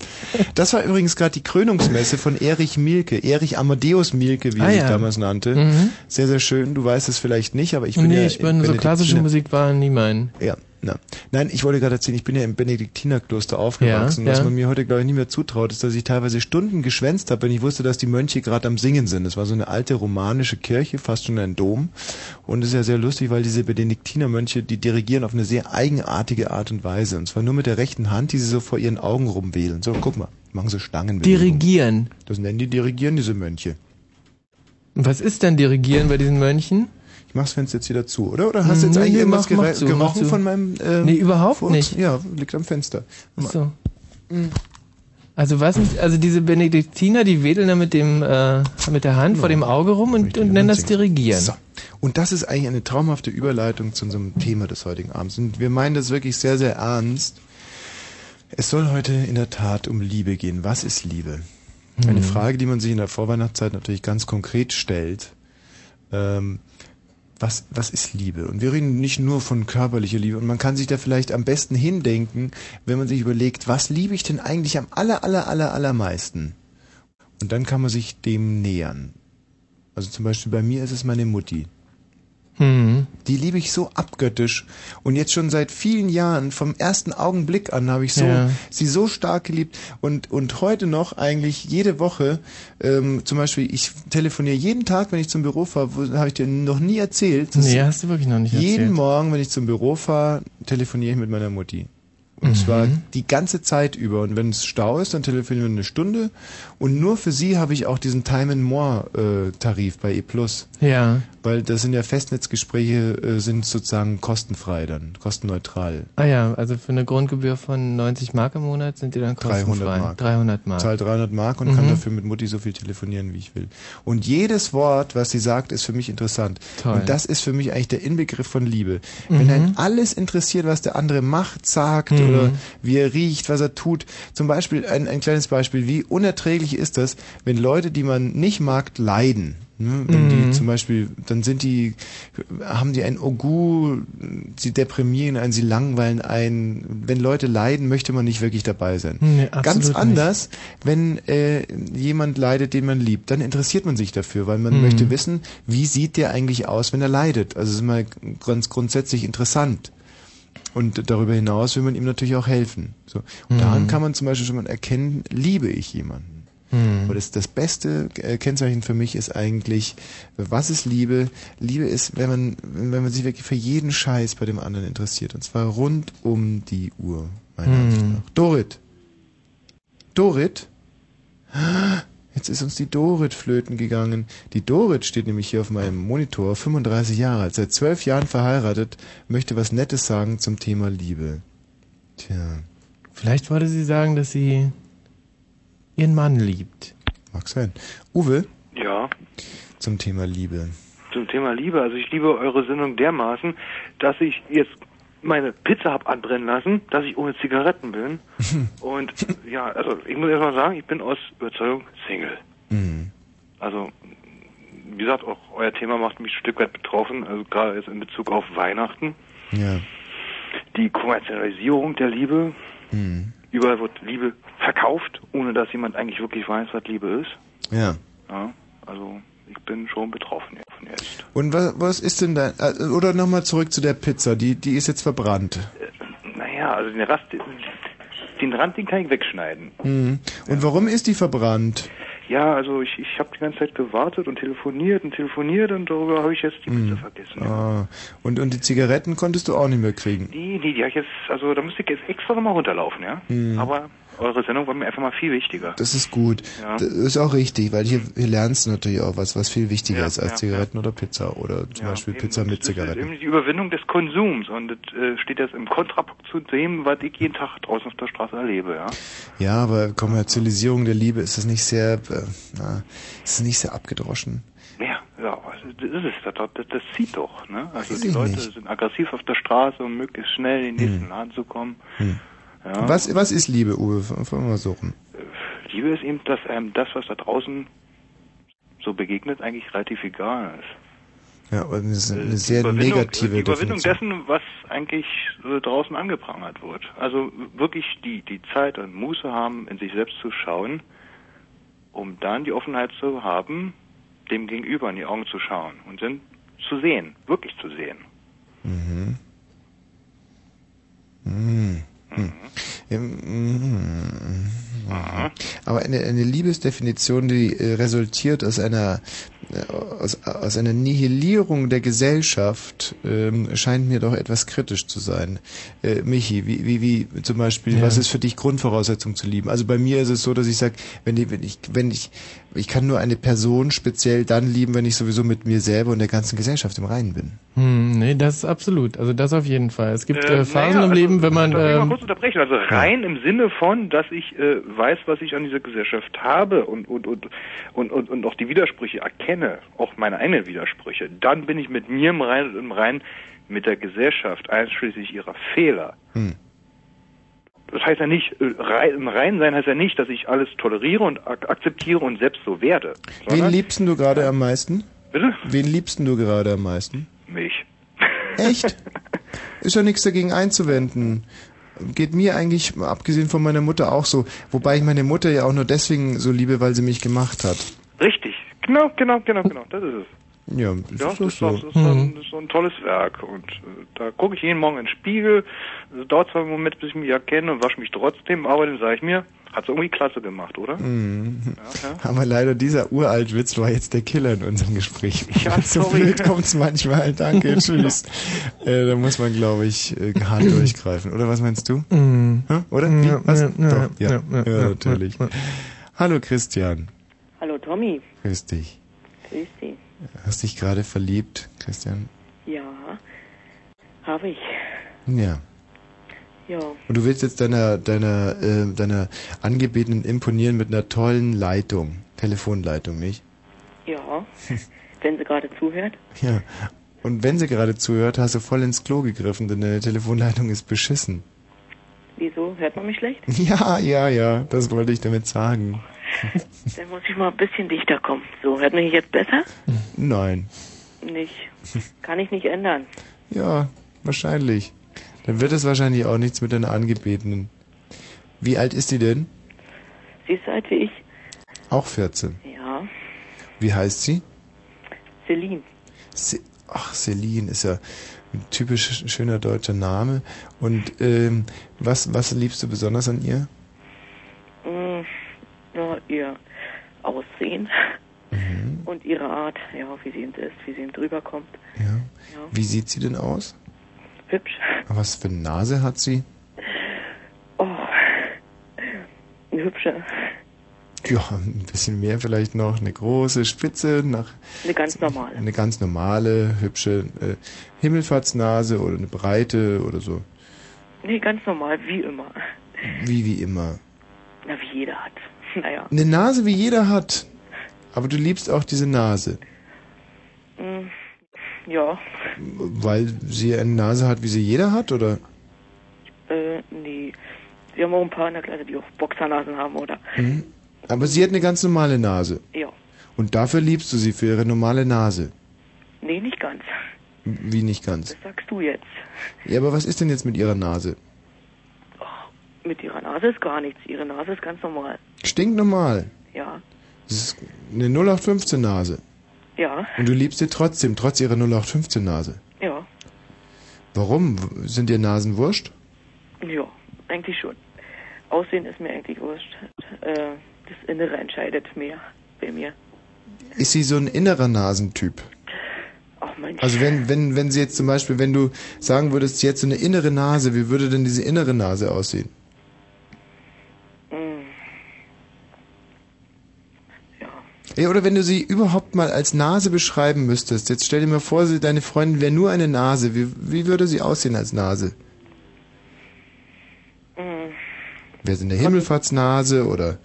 Das war übrigens gerade die Krönungsmesse von Erich Mielke, Erich Amadeus Mielke, wie er Ah, sich ja. damals nannte. Mhm. Sehr, sehr schön. Du weißt es vielleicht nicht, aber ich bin nee, ja ich bin so klassische Musik war nie mein. ja, na. Nein, ich wollte gerade erzählen, ich bin ja im Benediktinerkloster aufgewachsen. Ja, Was ja. man mir heute, glaube ich, nicht mehr zutraut, ist, dass ich teilweise Stunden geschwänzt habe, wenn ich wusste, dass die Mönche gerade am Singen sind. Das war so eine alte romanische Kirche, fast schon ein Dom. Und es ist ja sehr lustig, weil diese Benediktinermönche, die dirigieren auf eine sehr eigenartige Art und Weise. Und zwar nur mit der rechten Hand, die sie so vor ihren Augen rumwählen. So, guck mal, machen so Stangen. Dirigieren. Das nennen die Dirigieren, diese Mönche. Und was ist denn Dirigieren bei diesen Mönchen? Ich mach's Fenster jetzt wieder zu, oder? Oder hast du jetzt Nee, eigentlich nee, irgendwas mach- mach zu, mach gerochen zu. von meinem... Äh, Nee, überhaupt Furz? nicht. Ja, liegt am Fenster. Ach so. Also was sind, also diese Benediktiner, die wedeln da mit dem äh, mit der Hand vor dem Auge rum und, und nennen das Dirigieren. So. Und das ist eigentlich eine traumhafte Überleitung zu unserem Thema des heutigen Abends. Und wir meinen das wirklich sehr, sehr ernst. Es soll heute in der Tat um Liebe gehen. Was ist Liebe? Eine Mhm. Frage, die man sich in der Vorweihnachtszeit natürlich ganz konkret stellt. Ähm, was, was ist Liebe? Und wir reden nicht nur von körperlicher Liebe. Und man kann sich da vielleicht am besten hindenken, wenn man sich überlegt, was liebe ich denn eigentlich am aller, aller, aller, allermeisten? Und dann kann man sich dem nähern. Also zum Beispiel bei mir ist es meine Mutti. Mhm. Die liebe ich so abgöttisch. Und jetzt schon seit vielen Jahren, vom ersten Augenblick an, habe ich so, Ja. sie so stark geliebt. Und, und heute noch eigentlich jede Woche, ähm, zum Beispiel, ich telefoniere jeden Tag, wenn ich zum Büro fahre, habe ich dir noch nie erzählt. Nee, hast du wirklich noch nicht jeden erzählt. Morgen, wenn ich zum Büro fahre, telefoniere ich mit meiner Mutti. Und zwar die ganze Zeit über. Und wenn es Stau ist, dann telefonieren wir eine Stunde. Und nur für sie habe ich auch diesen Time and More äh, Tarif bei E+. Ja. Weil das sind ja Festnetzgespräche, äh, sind sozusagen kostenfrei dann, kostenneutral. Ah ja, also für eine Grundgebühr von 90 Mark im Monat sind die dann 300 kostenfrei. Mark. 300 Mark. Zahl 300 Mark und kann Mhm. dafür mit Mutti so viel telefonieren, wie ich will. Und jedes Wort, was sie sagt, ist für mich interessant. Toll. Und das ist für mich eigentlich der Inbegriff von Liebe. Mhm. Wenn einen alles interessiert, was der andere macht, sagt Mhm. oder wie er riecht, was er tut. Zum Beispiel, ein, ein kleines Beispiel, wie unerträglich ist das, wenn Leute, die man nicht mag, leiden. Ne? Wenn Mhm. die zum Beispiel, dann sind die, haben die ein Ogu, sie deprimieren einen, sie langweilen einen. Wenn Leute leiden, möchte man nicht wirklich dabei sein. Nee, Ganz absolut nicht. anders, wenn äh, jemand leidet, den man liebt, dann interessiert man sich dafür, weil man Mhm. möchte wissen, wie sieht der eigentlich aus, wenn er leidet. Also es ist mal ganz grundsätzlich interessant. Und darüber hinaus will man ihm natürlich auch helfen. So. Und Mhm. daran kann man zum Beispiel schon mal erkennen, liebe ich jemanden. Mhm. Aber das, das beste äh, Kennzeichen für mich ist eigentlich, was ist Liebe? Liebe ist, wenn man, wenn man sich wirklich für jeden Scheiß bei dem anderen interessiert. Und zwar rund um die Uhr, meiner Mhm. Ansicht nach. Dorit. Dorit? Jetzt ist uns die Dorit flöten gegangen. Die Dorit steht nämlich hier auf meinem Monitor, 35 Jahre alt, seit zwölf Jahren verheiratet, möchte was Nettes sagen zum Thema Liebe. Tja. Vielleicht wollte sie sagen, dass sie ihren Mann liebt. Mag sein. Uwe, Ja, zum Thema Liebe. zum Thema Liebe. Also ich liebe eure Sendung dermaßen, dass ich jetzt meine Pizza hab anbrennen lassen, dass ich ohne Zigaretten bin. Und ja, also ich muss erstmal sagen, ich bin aus Überzeugung Single. Mhm. Also wie gesagt, auch euer Thema macht mich ein Stück weit betroffen, also gerade jetzt in Bezug auf Weihnachten. Ja. Die Kommerzialisierung der Liebe. Mhm. Überall wird Liebe verkauft, ohne dass jemand eigentlich wirklich weiß, was Liebe ist. Ja. Ja, also ich bin schon betroffen von jetzt. Und was, was ist denn da, äh, oder nochmal zurück zu der Pizza, die, die ist jetzt verbrannt. Naja, also den Rast, den Rand, den kann ich wegschneiden. Mhm. Und warum ist die verbrannt? Ja, also ich, ich habe die ganze Zeit gewartet und telefoniert und telefoniert und darüber habe ich jetzt die Pizza vergessen. Ah. Und, und die Zigaretten konntest du auch nicht mehr kriegen. Die, die, die habe ich jetzt, also da müsste ich jetzt extra nochmal runterlaufen, ja. Mhm. Aber eure Sendung war mir einfach mal viel wichtiger. Das ist gut. Ja. Das ist auch richtig, weil hier, hier lernst du natürlich auch was, was viel wichtiger Ja, ist als ja, Zigaretten oder Pizza oder zum Beispiel. Pizza mit das ist Zigaretten. eben die Überwindung des Konsums und das äh, steht jetzt im Kontrapunkt zu dem, was ich jeden Tag draußen auf der Straße erlebe, ja. Ja, aber Kommerzialisierung der Liebe ist das nicht sehr, äh, na, ist das nicht sehr abgedroschen? Ja, Ja, das ist es. Das, das, das zieht doch. Ne? Also die Leute nicht. sind aggressiv auf der Straße, um möglichst schnell in den nächsten Laden zu kommen. Hm. Ja. Was, was ist Liebe, Uwe? Fangen wir mal so rum. Liebe ist eben, dass einem das, was da draußen so begegnet, eigentlich relativ egal ist. Ja, aber das ist eine Die sehr negative Die Überwindung Definition. dessen, was eigentlich so draußen angeprangert wird. Also wirklich die, die Zeit und Muße haben, in sich selbst zu schauen, um dann die Offenheit zu haben, dem Gegenüber in die Augen zu schauen und dann zu sehen, wirklich zu sehen. Mhm. Mhm. Hm. Mhm. Aber eine, eine Liebesdefinition, die äh, resultiert aus einer äh, aus, aus einer Nihilierung der Gesellschaft, ähm, scheint mir doch etwas kritisch zu sein. Äh, Michi, wie, wie, wie zum Beispiel, Ja. was ist für dich Grundvoraussetzung zu lieben? Also bei mir ist es so, dass ich sage, wenn, die- wenn ich, wenn ich, ich kann nur eine Person speziell dann lieben, wenn ich sowieso mit mir selber und der ganzen Gesellschaft im Reinen bin. Hm, nee, das ist absolut. Also das auf jeden Fall. Es gibt Äh, äh, Phasen naja, im also, Leben, wenn man Darf ich mal ähm, kurz unterbrechen? Also rein im Sinne von, dass ich äh, weiß, was ich an dieser Gesellschaft habe und, und, und, und, und, und auch die Widersprüche erkenne, auch meine eigenen Widersprüche, dann bin ich mit mir im Rein und im Rein mit der Gesellschaft, einschließlich ihrer Fehler. Hm. Das heißt ja nicht, äh, im Rein sein heißt ja nicht, dass ich alles toleriere und ak akzeptiere und selbst so werde. Wen liebst du gerade am meisten? Bitte? Wen liebst du gerade am meisten? Mich. Echt? Ist ja nichts dagegen einzuwenden. Geht mir eigentlich, abgesehen von meiner Mutter, auch so. Wobei ich meine Mutter ja auch nur deswegen so liebe, weil sie mich gemacht hat. Richtig. Genau, genau, genau, genau. Das ist es. Ja, Ja, ist das ist, doch, so. das, ist so ein, das ist so ein tolles Werk. Und äh, da gucke ich jeden Morgen in den Spiegel. Es dauert zwar einen Moment, bis ich mich erkenne und wasche mich trotzdem, aber dann sage ich mir, hat's irgendwie klasse gemacht, oder? Mhm. ja. Aber leider dieser uralt Witz war jetzt der Killer in unserem Gespräch. Ja, so blöd kommt's manchmal. Danke, tschüss. äh, da muss man, glaube ich, äh, hart durchgreifen. Oder was meinst du? Mhm. Oder? Ja, Wie? Was? ja, ja, Doch, ja, ja, ja, ja, ja, natürlich. ja. Hallo Christian. Hallo Tommy, Grüß dich. grüß dich. Hast dich gerade verliebt, Christian? Ja, habe ich. Ja. Ja, Und du willst jetzt deiner, deiner, äh, deiner Angebetenen imponieren mit einer tollen Leitung. Telefonleitung, nicht? ja. Wenn sie gerade zuhört. Ja. Und wenn sie gerade zuhört, hast du voll ins Klo gegriffen, denn deine Telefonleitung ist beschissen. Wieso? Hört man mich schlecht? Ja, ja, ja, das wollte ich damit sagen. Dann muss ich mal ein bisschen dichter kommen. So, hört mich jetzt besser? Nein. Nicht. Kann ich nicht ändern. Ja, wahrscheinlich. Dann wird es wahrscheinlich auch nichts mit deiner Angebetenen. Wie alt ist die denn? Sie ist so alt wie ich. Auch 14. Ja, Wie heißt sie? Celine. Se Ach, Celine ist ja ein typisch sch- schöner deutscher Name. Und ähm, was, was liebst du besonders an ihr? Mm, ja, ihr Aussehen und ihre Art, ja, wie sie eben ist, wie sie eben drüber kommt. Ja. Ja, Wie sieht sie denn aus? hübsch. Was für eine Nase hat sie? Oh, eine hübsche, Ja, ein bisschen mehr vielleicht noch. Eine große Spitze, nach eine ganz normale. eine ganz normale, hübsche äh, Himmelfahrtsnase oder eine breite oder so. Nee, ganz normal, wie immer. Wie wie immer. Na, wie jeder hat. Naja. Eine Nase wie jeder hat. Aber du liebst auch diese Nase, Mm, ja, weil sie eine Nase hat, wie sie jeder hat, oder? äh, nee. Wir haben auch ein paar in der Klasse, die auch Boxernasen haben, oder? Mhm. Aber sie hat eine ganz normale Nase. Ja. Und dafür liebst du sie für ihre normale Nase. Nee, nicht ganz. Wie nicht ganz. Das sagst du jetzt. Ja, aber was ist denn jetzt mit ihrer Nase? Mit ihrer Nase ist gar nichts. Ihre Nase ist ganz normal. Stinknormal. Ja. Das ist eine 0815 Nase. Ja. Und du liebst sie trotzdem, trotz ihrer 0815 Nase. Ja. Warum? Sind dir Nasen wurscht? Ja, eigentlich schon. Aussehen ist mir eigentlich wurscht. Äh, das Innere entscheidet mehr bei mir. Ist sie so ein innerer Nasentyp? Ach Mensch. Also wenn, wenn, wenn sie jetzt zum Beispiel, wenn du sagen würdest, sie hat so eine innere Nase, wie würde denn diese innere Nase aussehen? Mm, Ey, oder wenn du sie überhaupt mal als Nase beschreiben müsstest. Jetzt stell dir mal vor, sie, deine Freundin wäre nur eine Nase. Wie, wie würde sie aussehen als Nase? mm, Wäre sie eine Himmelfahrtsnase oder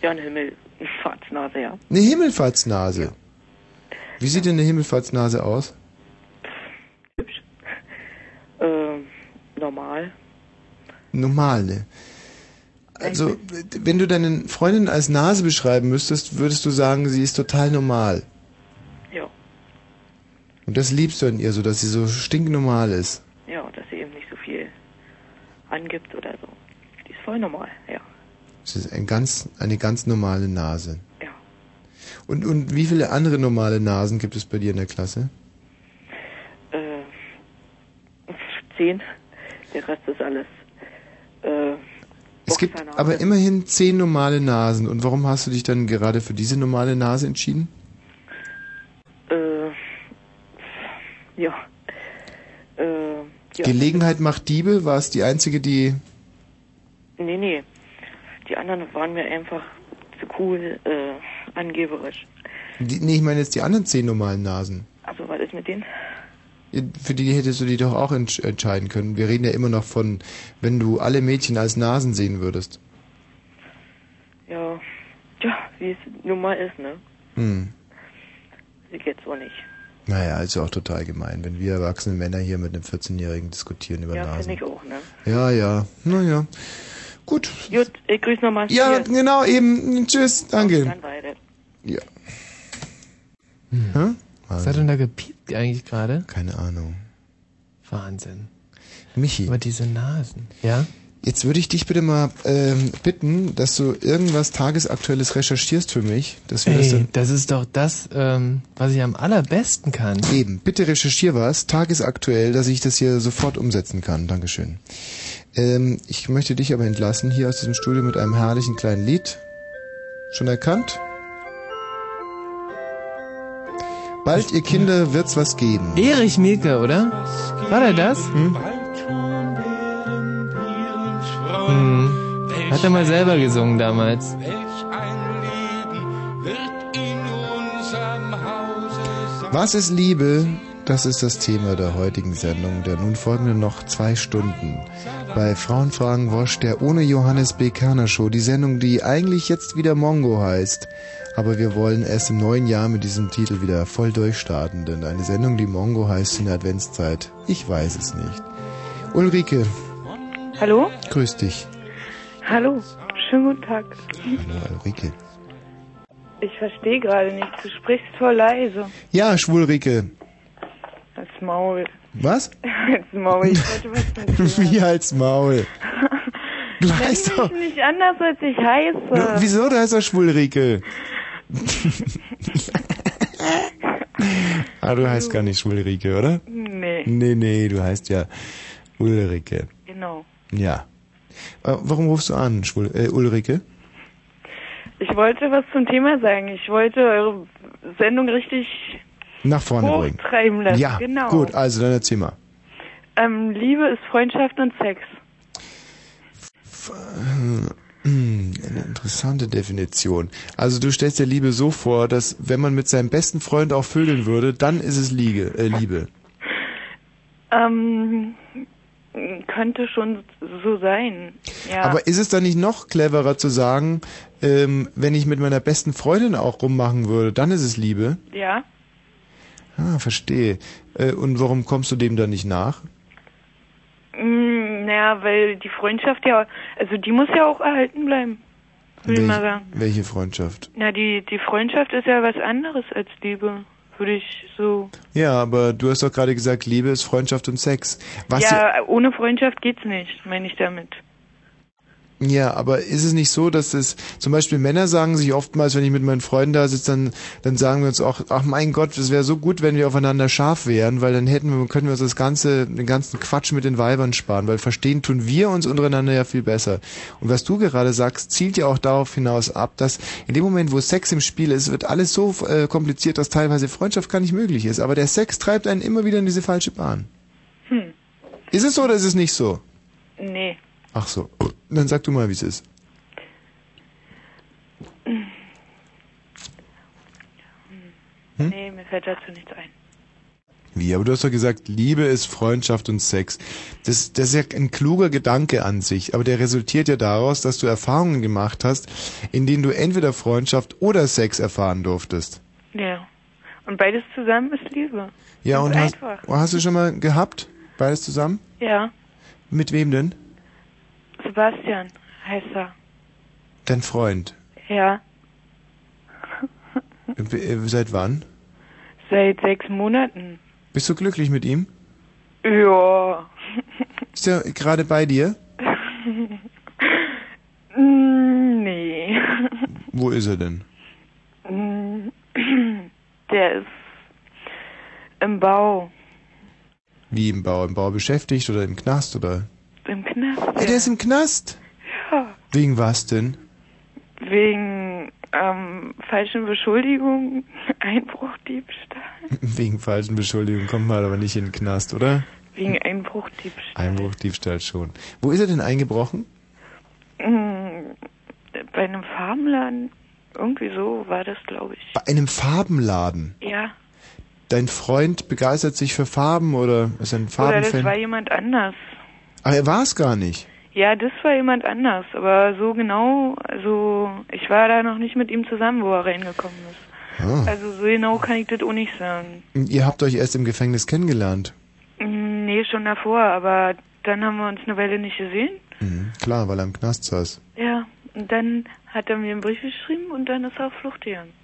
ja, eine Himmelfahrtsnase, ja. eine Himmelfahrtsnase? Wie sieht denn eine Himmelfahrtsnase aus? Ähm, normal. Normale. Also, wenn du deine Freundin als Nase beschreiben müsstest, würdest du sagen, sie ist total normal. Ja. Und das liebst du an ihr so, dass sie so stinknormal ist. Ja, dass sie eben nicht so viel angibt oder so. Die ist voll normal, ja. Es ist ein ganz, eine ganz normale Nase. Ja. Und, und wie viele andere normale Nasen gibt es bei dir in der Klasse? Äh, zehn. Der Rest ist alles. Äh, Es gibt aber immerhin zehn normale Nasen. Und warum hast du dich dann gerade für diese normale Nase entschieden? äh, ja. Äh, ja. Gelegenheit macht Diebe, war es die einzige, die... Nee, nee. Die anderen waren mir einfach zu cool, äh, angeberisch. die nee, ich meine jetzt die anderen zehn normalen Nasen. Also, was ist mit denen? Für die hättest du dich doch auch entsch entscheiden können. Wir reden ja immer noch von, wenn du alle Mädchen als Nasen sehen würdest. Ja. Ja, wie es nun mal ist, ne? Hm. Sie geht so nicht. Naja, ist ja auch total gemein, wenn wir erwachsene Männer hier mit einem 14-Jährigen diskutieren über Ja, Nasen. finde ich auch, ne? Ja, ja. Naja. Gut. Gut, ich grüße nochmal. Ja, genau, eben. Tschüss, danke. Dann. Ja. Hm. Was hat denn da gepiept eigentlich gerade? Keine Ahnung. Wahnsinn. Michi. Aber diese Nasen. Ja? Jetzt würde ich dich bitte mal ähm, bitten, dass du irgendwas Tagesaktuelles recherchierst für mich, dass wir das Ey, dann das ist doch das, ähm, was ich am allerbesten kann. Eben, bitte recherchier was, tagesaktuell, dass ich das hier sofort umsetzen kann. Dankeschön. Ähm, ich möchte dich aber entlassen hier aus diesem Studio mit einem herrlichen kleinen Lied. Schon erkannt? Bald, ihr Kinder, wird's was geben. Erich Mielke, oder? War der das? Hm? Hm. Hat er mal selber gesungen damals. Was ist Liebe? Das ist das Thema der heutigen Sendung, der nun folgenden noch zwei Stunden. Bei Frauenfragen Wosch, der ohne Johannes B. Kerner Show, die Sendung, die eigentlich jetzt wieder Mongo heißt. Aber wir wollen erst im neuen Jahr mit diesem Titel wieder voll durchstarten, denn eine Sendung, die Mongo heißt in der Adventszeit, ich weiß es nicht. Ulrike, Hallo? grüß dich. Hallo, schönen guten Tag. Hallo Ulrike. Ich verstehe gerade nicht, du sprichst voll leise. Ja, Schwulrike. Das Maul. Was? Das Maul, ich wollte was mit. Wie als Maul. Du heißt doch... mich nicht anders, als ich heiße. Wieso? Du heißt doch Schwulrike. Ah, du heißt gar nicht Schwulrike, oder? Nee. Nee, nee, du heißt ja Ulrike. Genau. Ja. Äh, Warum rufst du an, Schwul äh, Ulrike? Ich wollte was zum Thema sagen. Ich wollte eure Sendung richtig Nach vorne bringen. hochtreiben lassen. Ja, genau. gut, also dann erzähl mal. Ähm, Liebe ist Freundschaft und Sex. Hm, Eine interessante Definition. Also du stellst dir Liebe so vor, dass wenn man mit seinem besten Freund auch vögeln würde, dann ist es Liege, äh, Liebe. Ähm, könnte schon so sein. Ja. Aber ist es dann nicht noch cleverer zu sagen, ähm, wenn ich mit meiner besten Freundin auch rummachen würde, dann ist es Liebe? ja. Ah, verstehe. Äh, und warum kommst du dem dann nicht nach? Mm, naja, weil die Freundschaft ja, also die muss ja auch erhalten bleiben. Würde ich mal sagen. welche Freundschaft? Na, die, die Freundschaft ist ja was anderes als Liebe. Würde ich so. Ja, aber du hast doch gerade gesagt, Liebe ist Freundschaft und Sex. Was ja, ohne Freundschaft geht's nicht, meine ich damit. Ja, aber ist es nicht so, dass es zum Beispiel Männer sagen sich oftmals, wenn ich mit meinen Freunden da sitze, dann, dann sagen wir uns auch, ach mein Gott, es wäre so gut, wenn wir aufeinander scharf wären, weil dann hätten wir, können wir uns das ganze, den ganzen Quatsch mit den Weibern sparen, weil verstehen tun wir uns untereinander ja viel besser. Und was du gerade sagst, zielt ja auch darauf hinaus ab, dass in dem Moment, wo Sex im Spiel ist, wird alles so äh, kompliziert, dass teilweise Freundschaft gar nicht möglich ist. Aber der Sex treibt einen immer wieder in diese falsche Bahn. Hm. Ist es so oder ist es nicht so? Nee. Ach so. Dann sag du mal, wie es ist. Hm? Nee, mir fällt dazu nichts ein. Wie? Aber du hast doch gesagt, Liebe ist Freundschaft und Sex. Das, das ist ja ein kluger Gedanke an sich, aber der resultiert ja daraus, dass du Erfahrungen gemacht hast, in denen du entweder Freundschaft oder Sex erfahren durftest. Ja. Und beides zusammen ist Liebe. Ja, und Ganz hast, einfach. hast du schon mal gehabt? Beides zusammen? Ja, Mit wem denn? Sebastian heißt er. Dein Freund. Ja, Äh, Seit wann? seit sechs Monaten. Bist du glücklich mit ihm? Ja. Ist er gerade bei dir? Nee. Wo ist er denn? Der ist im Bau, Wie im Bau? Im Bau beschäftigt oder im Knast oder? Im Knast. Ja, der ist im Knast. Ja. Wegen was denn? Wegen ähm, falschen Beschuldigungen, Einbruch, Diebstahl. Wegen falschen Beschuldigungen kommt man aber nicht in den Knast, oder? Wegen Einbruch, Diebstahl. Einbruch, Diebstahl schon. Wo ist er denn eingebrochen? Mm, Bei einem Farbenladen, irgendwie so war das, glaube ich. Bei einem Farbenladen. Ja. Dein Freund begeistert sich für Farben oder ist ein Oder das Farbenfan? war jemand anders. Ah, er war es gar nicht. Ja, das war jemand anders, aber so genau, also ich war da noch nicht mit ihm zusammen, wo er reingekommen ist. Ah. Also so genau kann ich das auch nicht sagen. Ihr habt euch erst im Gefängnis kennengelernt. Mm, Nee, schon davor, aber dann haben wir uns eine Weile nicht gesehen. Mhm, klar, weil er im Knast saß. Ja, und dann hat er mir einen Brief geschrieben und dann ist er auf Flucht gegangen.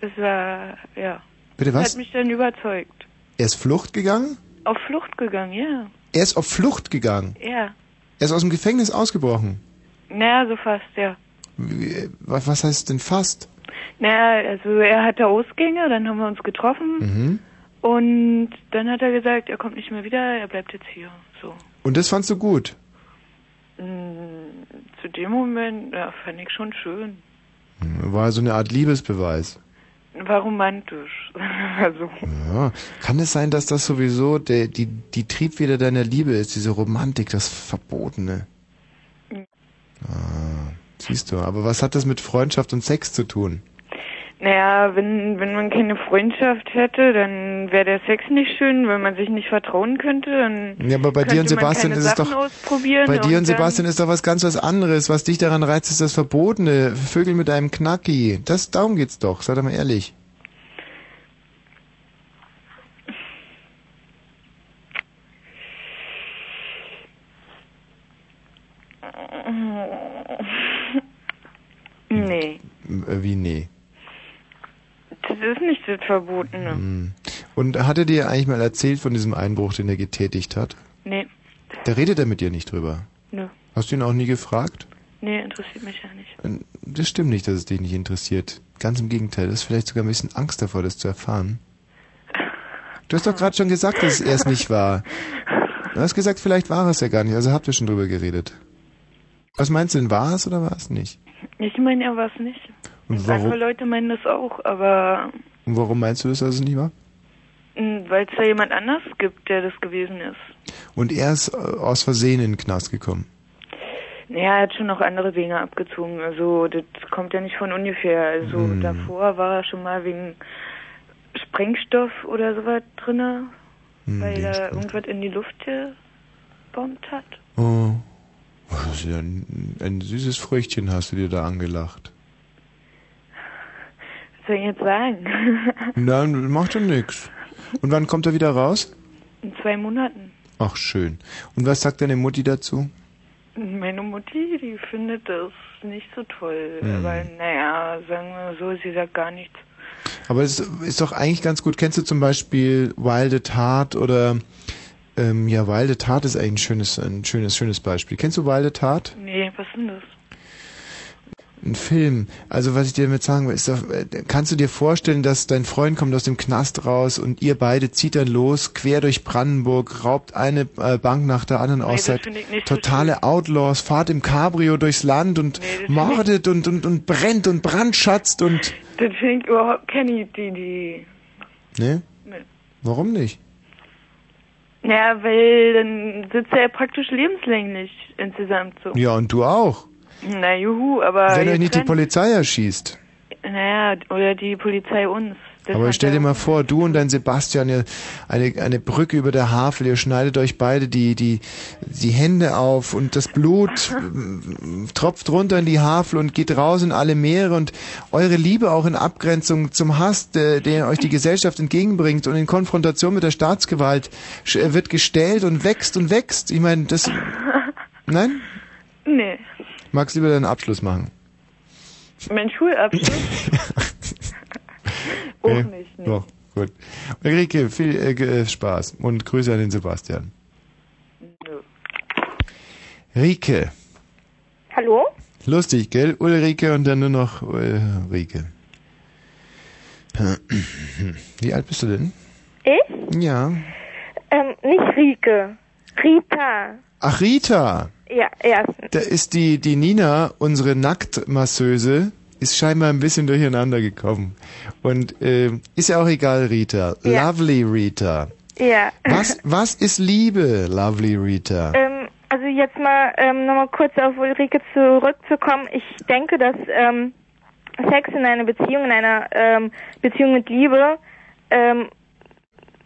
Das war, ja. Bitte was? Hat mich dann überzeugt. Er ist Flucht gegangen? Auf Flucht gegangen, ja. Er ist auf Flucht gegangen. Ja. Er ist aus dem Gefängnis ausgebrochen. Naja, so fast, ja. Wie- Was was heißt denn fast? Naja, also er hatte Ausgänge, dann haben wir uns getroffen Mhm. und dann hat er gesagt, er kommt nicht mehr wieder, er bleibt jetzt hier. So. Und das fandst du gut? Mm, Zu dem Moment, ja, fand ich schon schön. War so eine Art Liebesbeweis. War romantisch. also, Ja. Kann es sein, dass das sowieso der, die, die Triebfeder deiner Liebe ist, diese Romantik, das Verbotene? Ah, siehst du, aber was hat das mit Freundschaft und Sex zu tun? Naja, wenn, wenn man keine Freundschaft hätte, dann wäre der Sex nicht schön, wenn man sich nicht vertrauen könnte. Dann Ja, aber bei dir und Sebastian ist es doch. Bei dir und dann- Sebastian ist doch was ganz was anderes. Was dich daran reizt, ist das Verbotene. Vögel mit einem Knacki. Das, darum geht's doch. Sei doch mal ehrlich. Nee, Äh, Wie nee. Das ist nicht das Verbotene. Hm. Und hat er dir eigentlich mal erzählt von diesem Einbruch, den er getätigt hat? Nee, Da redet er mit dir nicht drüber. nö. Hast du ihn auch nie gefragt? Nee, interessiert mich ja nicht. Das stimmt nicht, dass es dich nicht interessiert. Ganz im Gegenteil, du hast vielleicht sogar ein bisschen Angst davor, das zu erfahren. Du hast doch gerade schon gesagt, dass es erst nicht war. Du hast gesagt, vielleicht war es ja gar nicht, also habt ihr schon drüber geredet. Was meinst du denn, war es oder war es nicht? Ich meine, er war es nicht. Und Andere warum, Leute meinen das auch, aber und warum meinst du das, dass es nicht war? weil es da jemand anders gibt, der das gewesen ist. Und er ist äh, aus Versehen in den Knast gekommen. Naja, er hat schon noch andere Dinge abgezogen. Also das kommt ja nicht von ungefähr. Also Hm. davor war er schon mal wegen Sprengstoff oder sowas drinne, Hm, weil er irgendwas in die Luft gebombt hat. Oh. Das ist ja ein, ein süßes Früchtchen hast du dir da angelacht. Was soll ich jetzt sagen? Nein, macht doch nix. Und wann kommt er wieder raus? in zwei Monaten. Ach, schön. Und was sagt deine Mutti dazu? Meine Mutti, die findet das nicht so toll. Hm. Weil, naja, sagen wir so, sie sagt gar nichts. Aber es ist doch eigentlich ganz gut. Kennst du zum Beispiel Wild at Heart oder ähm, ja, Wild at Heart ist eigentlich ein schönes, ein schönes, schönes Beispiel. Kennst du Wild at Heart? Nee, was ist denn das? Ein Film. Also was ich dir damit sagen will, ist doch, äh, kannst du dir vorstellen, dass dein Freund kommt aus dem Knast raus und ihr beide zieht dann los, quer durch Brandenburg, raubt eine äh, Bank nach der anderen aus, das seid nicht so totale Outlaws, fahrt im Cabrio durchs Land und mordet und, und, und brennt und brandschatzt und... Das finde ich überhaupt keine Idee. Ne? Nee. Warum nicht? Ja, weil dann sitzt er ja praktisch lebenslänglich insgesamt so. Ja, und du auch. Na juhu, aber. Wenn euch nicht die Polizei erschießt. Naja, oder die Polizei uns. Das Aber stell dir mal vor, du und dein Sebastian, ihr, eine, eine Brücke über der Havel, ihr schneidet euch beide die, die, die Hände auf und das Blut äh, tropft runter in die Havel und geht raus in alle Meere und eure Liebe auch in Abgrenzung zum Hass, der, den euch die Gesellschaft entgegenbringt und in Konfrontation mit der Staatsgewalt äh, wird gestellt und wächst und wächst. Ich meine, das... Nein? Nee. Magst du lieber deinen Abschluss machen? Mein Schulabschluss? Auch Nee? nicht, nee. Doch, gut. Ulrike, viel äh, äh, Spaß und Grüße an den Sebastian. Rike. Hallo? Lustig, gell? Ulrike und dann nur noch äh, Rike. Wie alt bist du denn? Ich? Ja. Ähm, nicht Rike. Rita. Ach, Rita. Ja, erstens. Da ist die, die Nina, unsere Nacktmasseuse, ist scheinbar ein bisschen durcheinander gekommen. Und äh, ist ja auch egal, Rita. Ja. Lovely Rita. Ja. Was, was ist Liebe, Lovely Rita? Ähm, also jetzt mal ähm, nochmal kurz auf Ulrike zurückzukommen. Ich denke, dass ähm, Sex in einer Beziehung, in einer ähm, Beziehung mit Liebe ähm,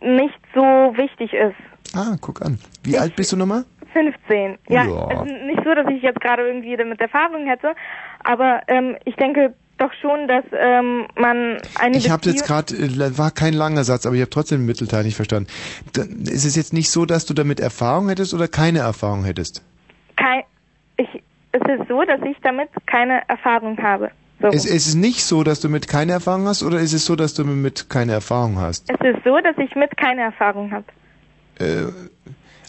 nicht so wichtig ist. Ah, guck an. Wie alt bist du nochmal? 15. Ja, Ja. ist nicht so, dass ich jetzt gerade irgendwie damit Erfahrung hätte, aber ähm, ich denke doch schon, dass ähm, man eine Ich habe jetzt gerade, äh, war kein langer Satz, aber ich habe trotzdem den Mittelteil nicht verstanden. Ist es jetzt nicht so, dass du damit Erfahrung hättest oder keine Erfahrung hättest? kein, ich, es ist so, dass ich damit keine Erfahrung habe. So. Es, es ist nicht so, dass du mit keine Erfahrung hast oder ist es so, dass du mit keine Erfahrung hast? Es ist so, dass ich mit keine Erfahrung habe. Äh,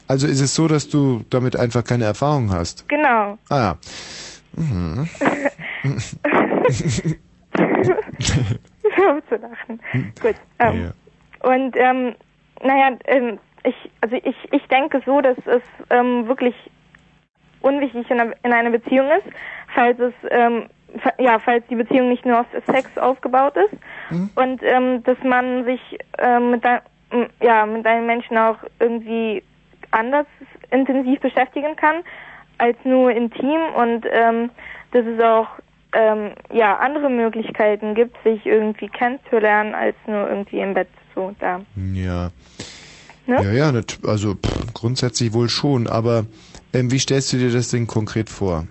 also ist es so, dass du damit einfach keine Erfahrung hast? Genau. Ah ja. Mhm. Auf zu lachen. Gut. Ähm, Und ähm, naja, ähm, ich, also ich, ich denke so, dass es ähm, wirklich unwichtig in einer, in einer Beziehung ist, falls es ähm, ja, falls die Beziehung nicht nur aus Sex aufgebaut ist und ähm, dass man sich ähm, mit, ja, mit einem Menschen auch irgendwie anders intensiv beschäftigen kann als nur intim und ähm, dass es auch ähm, ja andere Möglichkeiten gibt, sich irgendwie kennenzulernen als nur irgendwie im Bett so da. Ja. Ne? Ja, ja, also pff, grundsätzlich wohl schon, aber ähm, wie stellst du dir das denn konkret vor?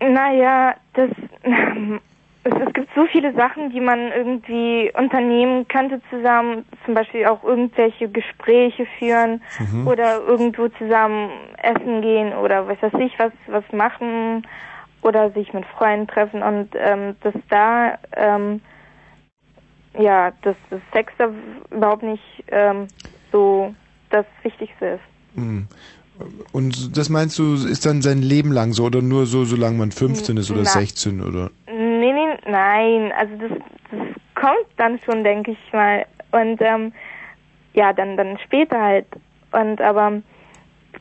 Naja, das es, es gibt so viele Sachen, die man irgendwie unternehmen könnte zusammen, zum Beispiel auch irgendwelche Gespräche führen Mhm. oder irgendwo zusammen essen gehen oder was weiß ich, was was machen oder sich mit Freunden treffen und ähm, dass da ähm, ja, dass das Sex da überhaupt nicht ähm, so das Wichtigste ist. Hm. Und das meinst du, ist dann sein Leben lang so oder nur so, solange man 15 ist oder Na. 16 oder? Nee, nee, nein, also das, das kommt dann schon, denke ich mal. Und ähm, ja, dann dann später halt. Und aber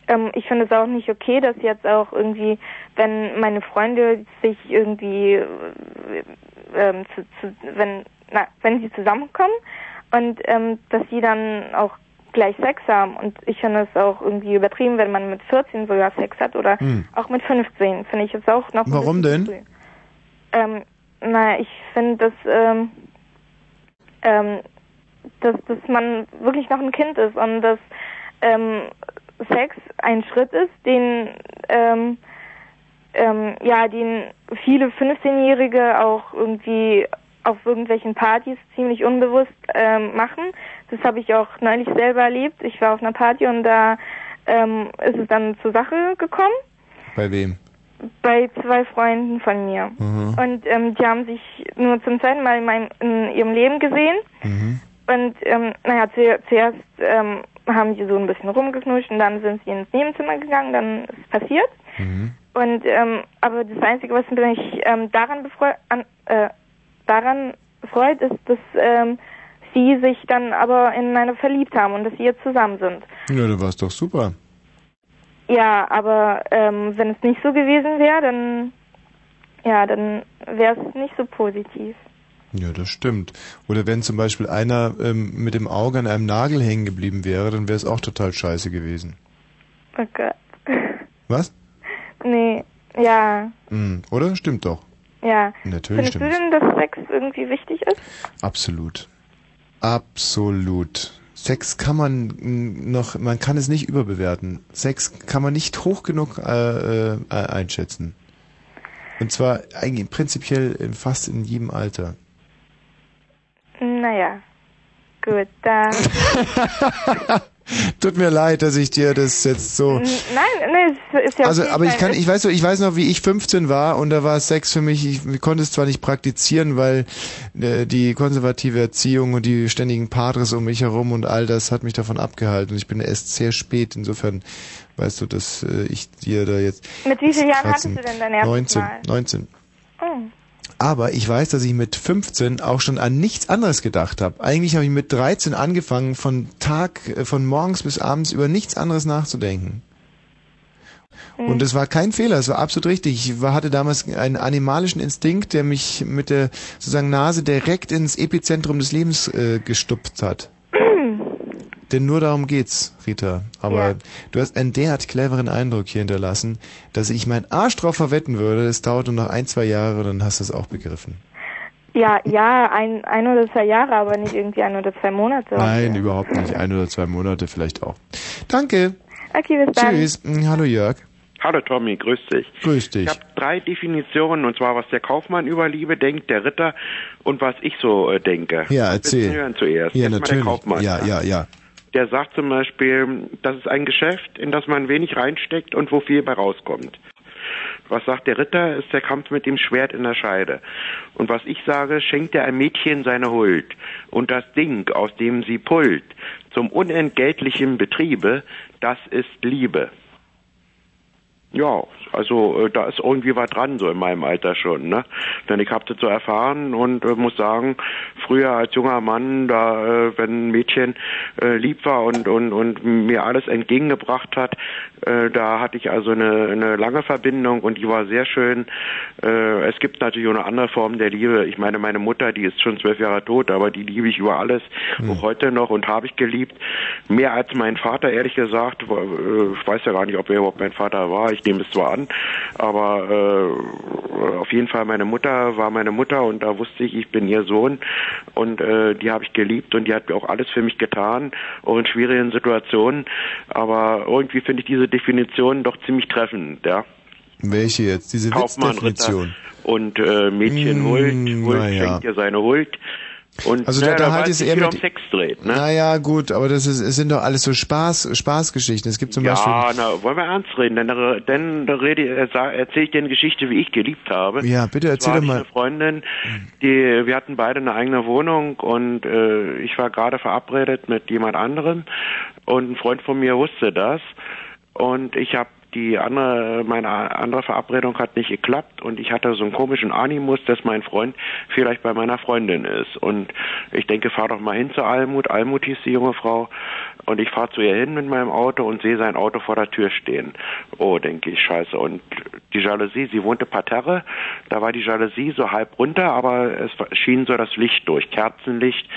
ähm, ich finde es auch nicht okay, dass jetzt auch irgendwie, wenn meine Freunde sich irgendwie äh, ähm, zu, zu, wenn na, wenn sie zusammenkommen und ähm, dass sie dann auch gleich Sex haben und ich finde es auch irgendwie übertrieben, wenn man mit 14 sogar Sex hat oder Hm. auch mit 15 finde ich es auch noch Warum denn? Ähm, na, ich finde, dass, ähm, ähm, dass, dass man wirklich noch ein Kind ist und dass ähm, Sex ein Schritt ist, den ähm, ähm, ja, den viele 15-Jährige auch irgendwie auf irgendwelchen Partys ziemlich unbewusst ähm, machen. Das habe ich auch neulich selber erlebt. Ich war auf einer Party und da ähm, ist es dann zur Sache gekommen Bei wem? bei zwei Freunden von mir. Mhm. Und ähm, die haben sich nur zum zweiten Mal in, meinem, in ihrem Leben gesehen. Mhm. Und ähm, naja, zu, zuerst ähm, haben die so ein bisschen rumgeknutscht und dann sind sie ins Nebenzimmer gegangen, dann ist es passiert. Mhm. Und ähm, aber das Einzige, was mich ähm, daran befreut, an, äh, daran freut, ist, dass ähm, sie sich dann aber ineinander verliebt haben und dass sie jetzt zusammen sind. Ja, da war es doch super. Ja, aber ähm, wenn es nicht so gewesen wäre, dann ja, dann wäre es nicht so positiv. Ja, das stimmt. Oder wenn zum Beispiel einer ähm, mit dem Auge an einem Nagel hängen geblieben wäre, dann wäre es auch total scheiße gewesen. Oh Gott. Was? Nee, ja, Hm, oder? Stimmt doch. Ja. Natürlich Findest du stimmt denn, dass Sex irgendwie wichtig ist? Absolut. Absolut. Sex kann man noch, man kann es nicht überbewerten. Sex kann man nicht hoch genug äh, äh, einschätzen. Und zwar eigentlich prinzipiell in fast in jedem Alter. Naja. Gut, dann. Tut mir leid, dass ich dir das jetzt so. Nein, nein, es ist ja Also, okay, aber ich kann, ich weiß, so- ich weiß noch, wie ich 15 war und da war Sex für mich, ich, konnte es zwar nicht praktizieren, weil äh, die konservative Erziehung und die ständigen Padres um mich herum und all das hat mich davon abgehalten und ich bin erst sehr spät, insofern weißt du, dass äh, ich dir da jetzt... Mit wie vielen Jahren hattest du denn dein erstes 19, Mal? 19. Oh. Aber ich weiß, dass ich mit 15 auch schon an nichts anderes gedacht habe. Eigentlich habe ich mit 13 angefangen, von Tag, äh, von morgens bis abends über nichts anderes nachzudenken. Hm. Und es war kein Fehler, es war absolut richtig. Ich war, hatte damals einen animalischen Instinkt, der mich mit der sozusagen Nase direkt ins Epizentrum des Lebens äh, gestupft hat. Denn nur darum geht's, Rita. Aber Ja. du hast einen derart cleveren Eindruck hier hinterlassen, dass ich meinen Arsch drauf verwetten würde. Es dauert nur noch ein, zwei Jahre, dann hast du es auch begriffen. Ja, ja, ein, ein oder zwei Jahre, aber nicht irgendwie ein oder zwei Monate. Nein, überhaupt nicht. Ein oder zwei Monate vielleicht auch. Danke. Okay, bis dann. Tschüss. Mm, Hallo Jörg. Hallo Tommy, grüß dich. Grüß dich. Ich habe drei Definitionen, und zwar was der Kaufmann über Liebe denkt, der Ritter und was ich so äh, denke. Ja, erzähl. hören zuerst? Ja, Erstmal natürlich. Der Kaufmann. Ja, ja, ja. Der sagt zum Beispiel, das ist ein Geschäft, in das man wenig reinsteckt und wo viel bei rauskommt. Was sagt der Ritter, ist der Kampf mit dem Schwert in der Scheide. Und was ich sage, schenkt er einem Mädchen seine Huld. Und das Ding, aus dem sie pullt, zum unentgeltlichen Betriebe, das ist Liebe. Ja, also äh, da ist irgendwie was dran, so in meinem Alter schon, ne? Denn ich habe das so erfahren und äh, muss sagen, früher als junger Mann, da äh, wenn ein Mädchen äh, lieb war und und und mir alles entgegengebracht hat, äh, da hatte ich also eine, eine lange Verbindung und die war sehr schön. Äh, es gibt natürlich auch eine andere Form der Liebe. Ich meine, meine Mutter, die ist schon zwölf Jahre tot, aber die liebe ich über alles, auch heute noch und habe ich geliebt. Mehr als mein Vater, ehrlich gesagt. Äh, Ich weiß ja gar nicht, ob er überhaupt mein Vater war. Ich nehme es zwar an, aber äh, auf jeden Fall meine Mutter war meine Mutter und da wusste ich, ich bin ihr Sohn und äh, die habe ich geliebt und die hat auch alles für mich getan, auch in schwierigen Situationen. Aber irgendwie finde ich diese Definition doch ziemlich treffend, ja. Welche jetzt? Diese Kaufmann, Witzdefinition. Ritter und äh, Mädchen Huld, Huld na ja. schenkt ihr seine Huld. Und Also na, da, da weil halt sich eher mit... um Sex dreht, ne? Naja, gut, aber das ist, es sind doch alles so Spaß, Spaßgeschichten. Es gibt zum ja, Beispiel... na, wollen wir ernst reden? Denn, da- denn da rede, äh, erzähle ich dir eine Geschichte, wie ich geliebt habe. Ja, bitte erzähl doch mal. Eine Freundin, die, wir hatten beide eine eigene Wohnung und äh, ich war gerade verabredet mit jemand anderem und ein Freund von mir wusste das und ich habe die andere, meine andere Verabredung hat nicht geklappt und ich hatte so einen komischen Animus, dass mein Freund vielleicht bei meiner Freundin ist. Und ich denke, fahr doch mal hin zu Almut. Almut hieß die junge Frau. Und ich fahre zu ihr hin mit meinem Auto und sehe sein Auto vor der Tür stehen. Oh, denke ich, scheiße. Und die Jalousie, sie wohnte parterre, da war die Jalousie so halb runter, aber es schien so das Licht durch, Kerzenlicht.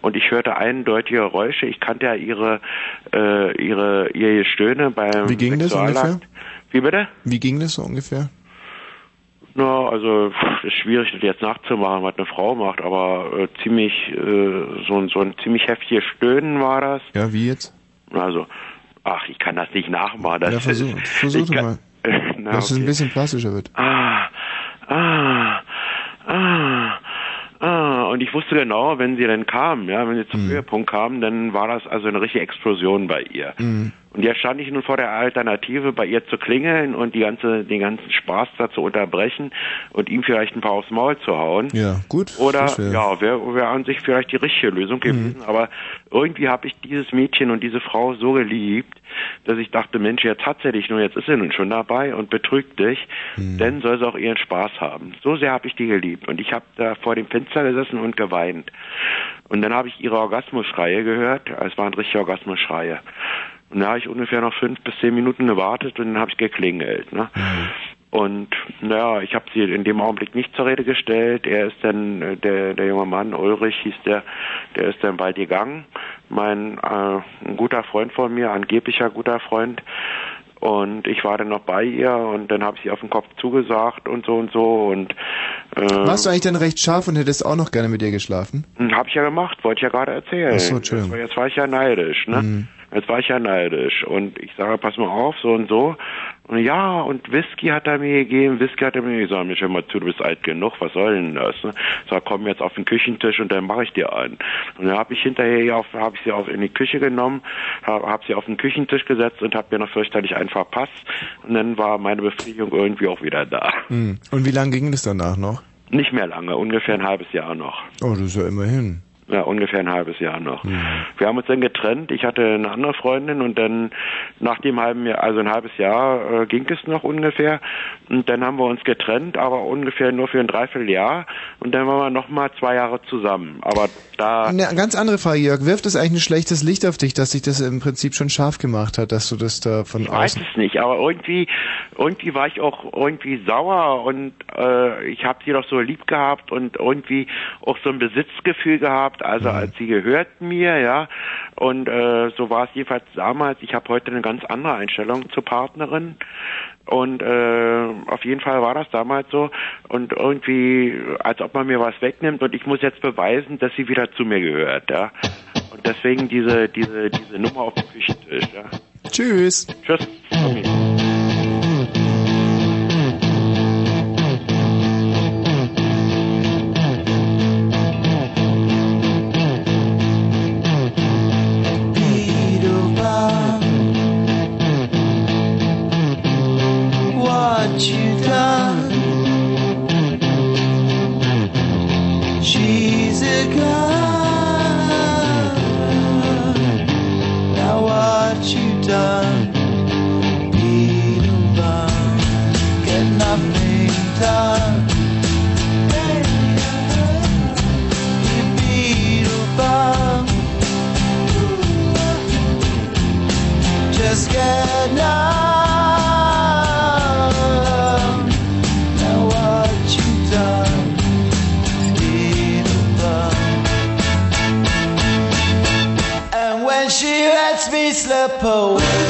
Und ich hörte eindeutige Geräusche. Ich kannte ja ihre, äh, ihre, ihr Stöhne beim Wie ging das ungefähr? Wie bitte? Wie ging das so ungefähr? Na, also pff, ist schwierig, das jetzt nachzumachen, was eine Frau macht, aber äh, ziemlich äh, so, ein- so ein ziemlich heftiges Stöhnen war das. Ja, wie jetzt? Also, ach, ich kann das nicht nachmachen. Das Ja, versuch, ist, versuch kann- mal. Na, Dass es okay. ein bisschen plastischer wird. Ah, ah, ah, ah. Und ich wusste genau, wenn sie dann kam, ja, wenn sie Mhm. zum Höhepunkt kam, dann war das also eine richtige Explosion bei ihr. Mhm. Und jetzt stand ich nun vor der Alternative, bei ihr zu klingeln und die ganze, den ganzen Spaß da zu unterbrechen und ihm vielleicht ein paar aufs Maul zu hauen. Ja, gut. Oder ja, wäre wär an sich vielleicht die richtige Lösung gewesen. Aber irgendwie habe ich dieses Mädchen und diese Frau so geliebt, dass ich dachte, Mensch, jetzt hat sie dich nur, jetzt ist sie nun schon dabei und betrügt dich, dann soll sie auch ihren Spaß haben. So sehr habe ich die geliebt. Und ich habe da vor dem Fenster gesessen und geweint. Und dann habe ich ihre Orgasmusschreie gehört. Es waren richtige Orgasmusschreie. Und da habe ich ungefähr noch fünf bis zehn Minuten gewartet und dann habe ich geklingelt. Ne? Und naja, ich habe sie in dem Augenblick nicht zur Rede gestellt. Er ist dann, äh, der, der junge Mann, Ulrich hieß der, der ist dann bald gegangen. Mein äh, ein guter Freund von mir, angeblicher guter Freund. Und ich war dann noch bei ihr und dann habe ich sie auf den Kopf zugesagt und so und so und Äh, Warst du eigentlich dann recht scharf und hättest auch noch gerne mit ihr geschlafen? Hab ich ja gemacht, wollte ich ja gerade erzählen. Ach so, Entschuldigung. Jetzt, war- jetzt war ich ja neidisch, ne? Mhm. Jetzt war ich ja neidisch und ich sage, pass mal auf, so und so. Und ja, und Whisky hat er mir gegeben, Whisky hat er mir gesagt, Mensch, hör mal zu, du bist alt genug, was soll denn das? Ne? Sag, komm jetzt auf den Küchentisch und dann mache ich dir einen. Und dann habe ich hinterher auf, habe ich sie auf in die Küche genommen, habe hab sie auf den Küchentisch gesetzt und habe mir noch fürchterlich einen verpasst. Und dann war meine Befriedigung irgendwie auch wieder da. Hm. Und wie lange ging das danach noch? Nicht mehr lange, ungefähr ein halbes Jahr noch. Oh, das ist ja immerhin. Ja, ungefähr ein halbes Jahr noch. Wir haben uns dann getrennt. Ich hatte eine andere Freundin und dann nach dem halben Jahr, also ein halbes Jahr äh, ging es noch ungefähr. Und dann haben wir uns getrennt, aber ungefähr nur für ein Dreivierteljahr. Und dann waren wir noch mal zwei Jahre zusammen. Aber da Eine ganz andere Frage, Jörg. Wirft es eigentlich ein schlechtes Licht auf dich, dass sich das im Prinzip schon scharf gemacht hat, dass du das da von Ich weiß außen... es nicht, aber irgendwie, irgendwie war ich auch irgendwie sauer und äh, ich habe sie doch so lieb gehabt und irgendwie auch so ein Besitzgefühl gehabt. Also als sie gehört mir, ja. Und äh, so war es jedenfalls damals. Ich habe heute eine ganz andere Einstellung zur Partnerin. Und äh, auf jeden Fall war das damals so. Und irgendwie, als ob man mir was wegnimmt und ich muss jetzt beweisen, dass sie wieder zu mir gehört, ja. Und deswegen diese, diese, diese Nummer auf dem Küchentisch, ja. Tschüss. Tschüss. What step.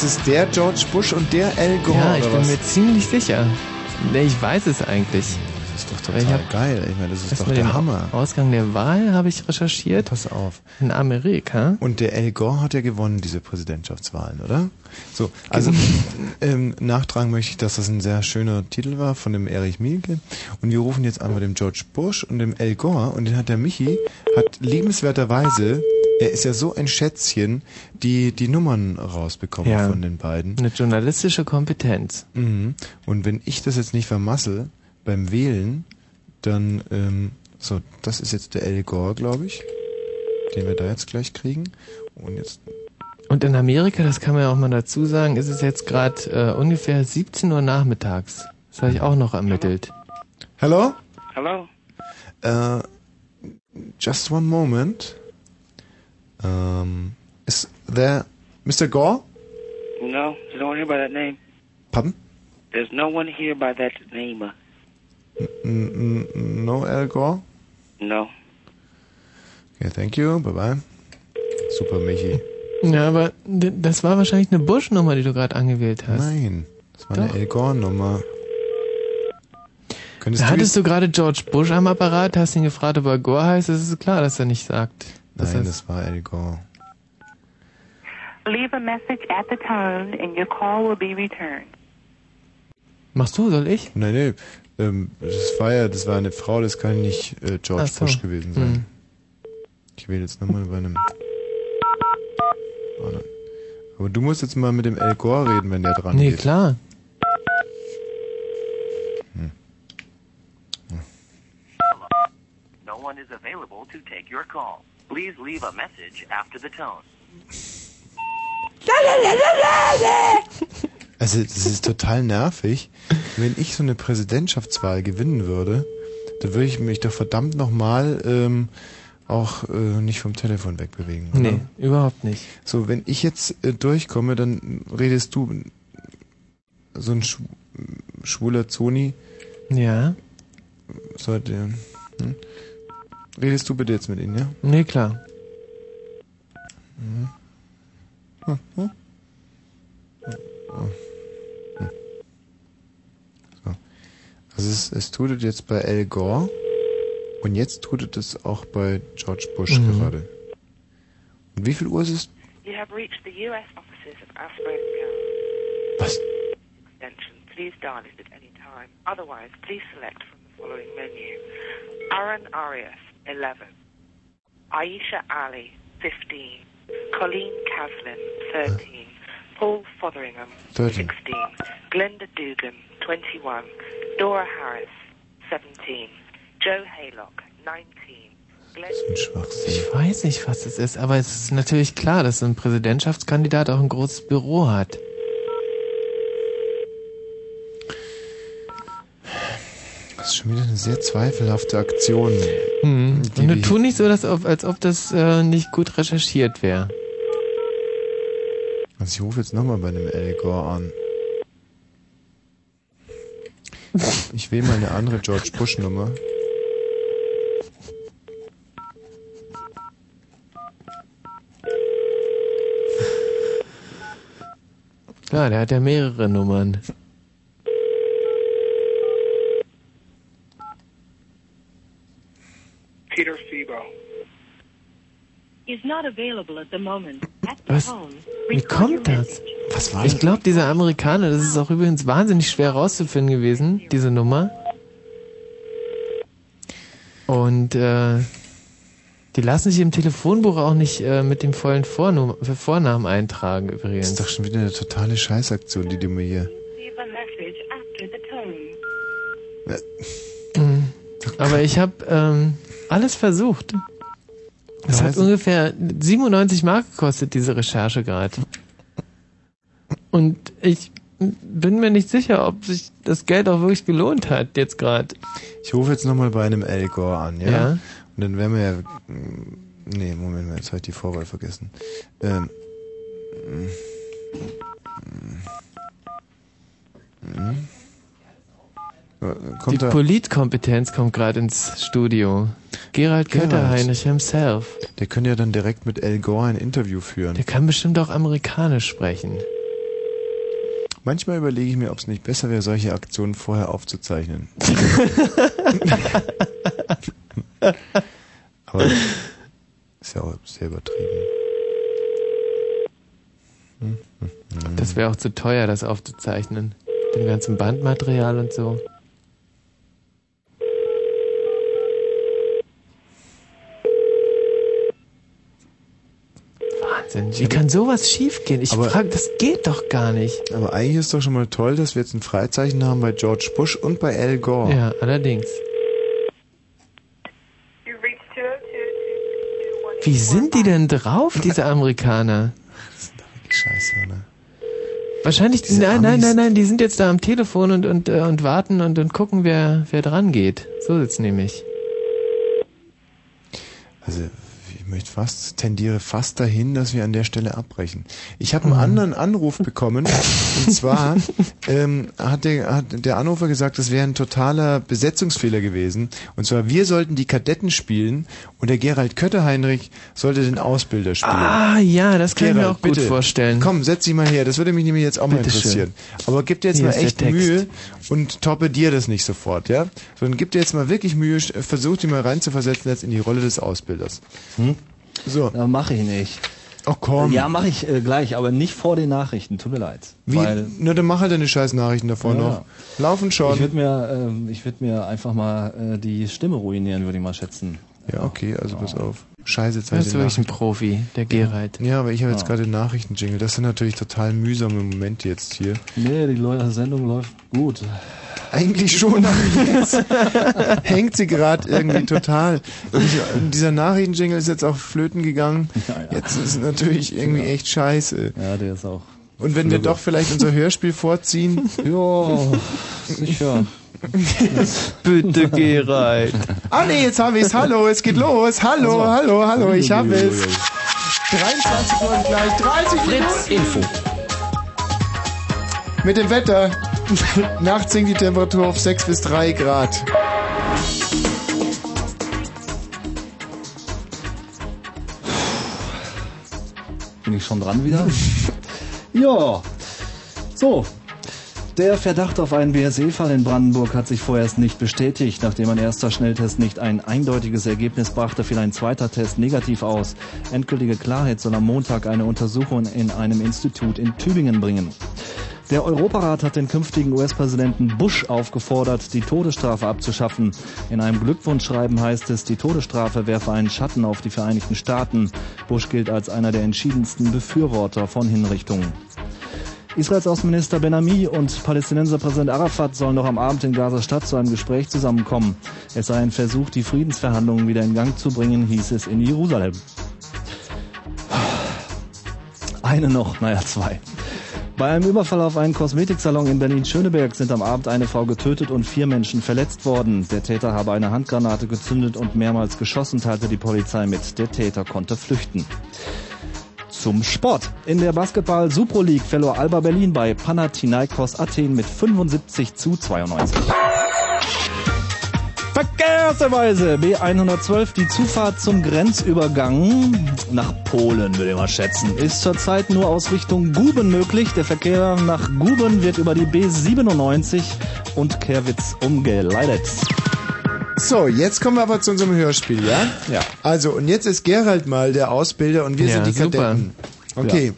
Das ist der George Bush und der Al Gore. Ja, ich bin was? mir ziemlich sicher. Ich weiß es eigentlich. Das ist doch total total geil. Ich meine, das ist doch der Hammer. Ausgang der Wahl habe ich recherchiert. Pass auf. In Amerika. Und der Al Gore hat ja gewonnen, diese Präsidentschaftswahlen, oder? So, also ähm, nachtragen möchte ich, dass das ein sehr schöner Titel war von dem Erich Mielke. Und wir rufen jetzt einmal dem George Bush und dem Al Gore und den hat der Michi, hat liebenswerterweise, er ist ja so ein Schätzchen, die die Nummern rausbekommen Ja. von den beiden. Eine journalistische Kompetenz. Mhm. Und wenn ich das jetzt nicht vermassel beim Wählen, dann, ähm, so, das ist jetzt der Al Gore, glaube ich, den wir da jetzt gleich kriegen. Und jetzt, Und in Amerika, das kann man ja auch mal dazu sagen, ist es jetzt gerade äh, ungefähr 17 Uhr nachmittags. Das habe ich auch noch ermittelt. hello? Hello? Uh, just one moment. Um, is there Mr. Gore? No, there's no one here by that name. Pardon? There's no one here by that name. N n no Al Gore? No. Okay, thank you. Bye bye. Super, Michi. Ja, aber d- das war wahrscheinlich eine Bush-Nummer, die du gerade angewählt hast. Nein, das war Doch. eine Al Gore-Nummer. Könntest du Hattest du gerade George Bush am Apparat, hast ihn gefragt, ob er Gore heißt? Es ist klar, dass er nicht sagt. Dass Nein, er- das war Al Gore. Leave a message at the tone and your call will be returned. Machst du, soll ich? Nein, nee. Ähm, das war ja, das war eine Frau, das kann nicht äh, George so. Bush gewesen sein. Hm. Ich wähle jetzt nochmal bei einem. Warte. Aber du musst jetzt mal mit dem Al Gore reden, wenn der dran Nee, geht. klar. No one is available to take your call. Please leave a message after the tone. Also das ist total nervig. Wenn ich so eine Präsidentschaftswahl gewinnen würde, dann würde ich mich doch verdammt nochmal ähm, auch äh, nicht vom Telefon wegbewegen. Oder? Nee, überhaupt nicht. So, wenn ich jetzt äh, durchkomme, dann redest du so ein schw schwuler Zoni. Ja. Sollte. Hm? Redest du bitte jetzt mit ihnen, ja? Nee, klar. Mhm. Hm, hm. Hm. So. Also es, es tut es jetzt bei Al Gore und jetzt tut es auch bei George Bush Mhm. gerade. Und wie viel Uhr ist es? You have reached the U.S. offices of. Was? Extension. Please dial it at any time. Otherwise, please select from the following menu. Aaron Arias, 11. Aisha Ali, 15. Colleen Caslin, 13. Paul Fotheringham, 13. 16. Glenda Dugan, 21. Dora Harris, 17. Joe Haylock, 19. Glenn Ich weiß nicht, was es ist, aber es ist natürlich klar, dass ein Präsidentschaftskandidat auch ein großes Büro hat. Das ist schon wieder eine sehr zweifelhafte Aktion. Hm. Und du tu nicht so, dass, als ob das äh, nicht gut recherchiert wäre. Also ich rufe jetzt nochmal bei einem Al Gore an. Ich wähle mal eine andere George Bush Nummer. Klar, der hat ja mehrere Nummern. Peter Febo. Is not available at the moment. At the Was? tone, Wie kommt das? Was war Ich glaube, dieser Amerikaner, das ist auch übrigens wahnsinnig schwer rauszufinden gewesen, diese Nummer. Und äh, die lassen sich im Telefonbuch auch nicht äh, mit dem vollen Vornum Vornamen eintragen übrigens. Das ist doch schon wieder eine totale Scheißaktion, die du mir hier. leave a message after the tone. Mhm. Aber ich habe ähm, alles versucht. Es Das hat ungefähr 97 Mark gekostet, diese Recherche gerade. Und ich bin mir nicht sicher, ob sich das Geld auch wirklich gelohnt hat, jetzt gerade. Ich rufe jetzt nochmal bei einem Al Gore an, ja? Ja. Und dann werden wir ja. Nee, Moment mal, jetzt habe ich die Vorwahl vergessen. Ähm. mm, mm, mm. Kommt Die Politkompetenz kommt gerade ins Studio. Gerald. Kötter-Heinrich himself. der könnte ja dann direkt mit Al Gore ein Interview führen. Der kann bestimmt auch amerikanisch sprechen. Manchmal überlege ich mir, ob es nicht besser wäre, solche Aktionen vorher aufzuzeichnen. Aber ist ja auch sehr übertrieben. Das wäre auch zu teuer, das aufzuzeichnen. Dem ganzen Bandmaterial und so. Wahnsinn. Wie kann sowas schiefgehen? Ich frage, das geht doch gar nicht. Aber eigentlich ist doch schon mal toll, dass wir jetzt ein Freizeichen haben bei George Bush und bei Al Gore. Ja, allerdings. Wie sind die denn drauf, diese Amerikaner? Scheiße, ne? Wahrscheinlich, Diese nein, nein, nein, nein, die sind jetzt da am Telefon und, und, äh, und warten und, und gucken, wer, wer dran geht. So sitzt nämlich. Also möchte fast, tendiere fast dahin, dass wir an der Stelle abbrechen. Ich habe einen anderen Anruf bekommen und zwar ähm, hat, der, hat der Anrufer gesagt, das wäre ein totaler Besetzungsfehler gewesen. Und zwar wir sollten die Kadetten spielen und der Gerald Kötter-Heinrich sollte den Ausbilder spielen. Ah, ja, das kann ich mir Gerald, auch gut bitte. vorstellen. Komm, setz dich mal her. Das würde mich nämlich jetzt auch mal Bitte schön. interessieren. Aber gib dir jetzt Hier mal echt. Mühe und torpedier das nicht sofort, ja? Sondern gib dir jetzt mal wirklich Mühe, versuch dich mal reinzuversetzen jetzt in die Rolle des Ausbilders. Hm? So. Ja, mache ich nicht. Ach komm. Ja, mache ich äh, gleich, aber nicht vor den Nachrichten. Tut mir leid. Wie? Weil, Na, dann mach halt deine scheiß Nachrichten davor Ja. noch. Laufen schon. Ich würde mir, ich würd mir einfach mal äh, die Stimme ruinieren, würde ich mal schätzen. Ja, okay, also pass auf. Scheiße, jetzt Das ist ich wirklich ein Profi, der Gerald. Ja, aber ich habe jetzt Ja. gerade den Nachrichtenjingle. Das sind natürlich total mühsame Momente jetzt hier. Nee, die Leute, Sendung läuft gut. Eigentlich schon, aber jetzt hängt sie gerade irgendwie total. Ich, dieser Nachrichtenjingle ist jetzt auch flöten gegangen. Jetzt ist es natürlich irgendwie echt scheiße. Ja, der ist auch. Und wenn wir doch vielleicht unser Hörspiel vorziehen? Ja, sicher. Bitte, Gerald. Ah nee, jetzt habe ich's. Hallo, es geht los. Hallo, hallo, hallo, ich habe es. 23 Uhr gleich 30 Fritz Info. Mit dem Wetter. Nachts sinkt die Temperatur auf 6 bis 3 Grad. Bin ich schon dran wieder? ja. So. Der Verdacht auf einen BSE-Fall in Brandenburg hat sich vorerst nicht bestätigt. Nachdem ein erster Schnelltest nicht ein eindeutiges Ergebnis brachte, fiel ein zweiter Test negativ aus. Endgültige Klarheit soll am Montag eine Untersuchung in einem Institut in Tübingen bringen. Der Europarat hat den künftigen US-Präsidenten Bush aufgefordert, die Todesstrafe abzuschaffen. In einem Glückwunschschreiben heißt es, die Todesstrafe werfe einen Schatten auf die Vereinigten Staaten. Bush gilt als einer der entschiedensten Befürworter von Hinrichtungen. Israels Außenminister Ben-Ami und Palästinenser Präsident Arafat sollen noch am Abend in Gaza-Stadt zu einem Gespräch zusammenkommen. Es sei ein Versuch, die Friedensverhandlungen wieder in Gang zu bringen, hieß es in Jerusalem. Eine noch, naja, zwei. Bei einem Überfall auf einen Kosmetiksalon in Berlin-Schöneberg sind am Abend eine Frau getötet und vier Menschen verletzt worden. Der Täter habe eine Handgranate gezündet und mehrmals geschossen, teilte die Polizei mit. Der Täter konnte flüchten. Zum Sport. In der Basketball Super League verlor Alba Berlin bei Panathinaikos Athen mit 75 zu 92. Verkehrsweise B112, die Zufahrt zum Grenzübergang nach Polen, würde ich mal schätzen, ist zurzeit nur aus Richtung Guben möglich. Der Verkehr nach Guben wird über die B97 und Kerwitz umgeleitet. So, jetzt kommen wir aber zu unserem Hörspiel, ja? Ja. Also, und jetzt ist Gerald mal der Ausbilder und wir Ja, sind die super. Kadetten. Okay.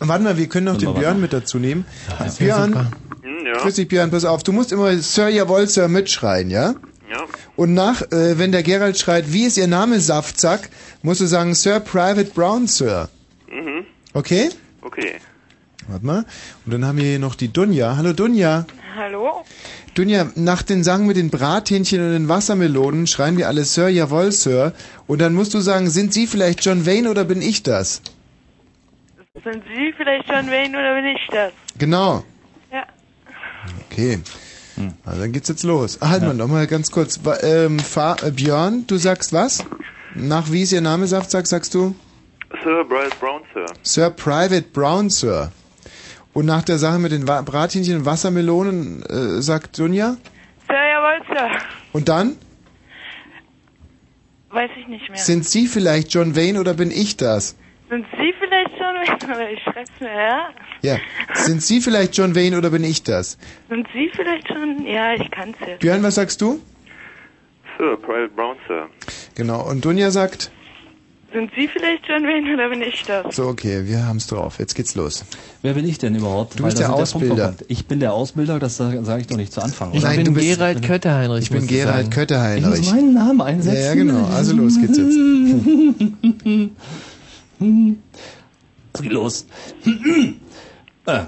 Warte mal, wir können noch den. Björn mit dazu nehmen. wär Björn, super. Grüß dich Björn, pass auf, du musst immer Sir, jawohl, Sir mitschreien, ja? Ja. Und nach, äh, wenn der Gerald schreit, wie ist Ihr Name, Saftsack, musst du sagen, Sir Private Brown, Sir. Mhm. Okay? Okay. Warte mal. Und dann haben wir hier noch die Dunja. Hallo Dunja. Hallo? Dunja, nach den Sagen mit den Brathähnchen und den Wassermelonen schreien wir alle Sir, jawohl, Sir. Und dann musst du sagen, sind Sie vielleicht John Wayne oder bin ich das? Sind Sie vielleicht John Wayne oder bin ich das? Genau. Ja. Okay. Also dann geht's jetzt los. Ah, Halt mal noch mal ganz kurz. Ähm, äh, Björn, du sagst was? Nach wie ist Ihr Name, Saftsack, sagst du? Sir Bryce Brown, Sir. Sir Private Brown, Sir. Und nach der Sache mit den Wa- Brathähnchen und Wassermelonen äh, sagt Dunja. Sir, jawohl, Sir. Und dann? Weiß ich nicht mehr. Sind Sie vielleicht John Wayne oder bin ich das? Sind Sie vielleicht schon, oder ich schreib's mir, ja? Ja. Sind Sie vielleicht John Wayne oder bin ich das? Sind Sie vielleicht schon? Ja, ich kann's jetzt. Björn, was sagst du? Sir, Private Brown, Sir. Genau. Und Dunja sagt, Sind Sie vielleicht John Wayne oder bin ich das? so okay, wir haben's drauf. Jetzt geht's los. Wer bin ich denn überhaupt? Du Weil bist da der sind Ausbilder. kommt. Ich bin der Ausbilder, das sage sag ich doch nicht zu Anfang. Ich oder? bin Gerald Kötter-Heinrich, Ich bin musst du Gerald sagen. Ich Kötter-Heinrich. muss meinen Namen einsetzen. Ja, ja, genau. Also los geht's jetzt. Es geht los. Äh.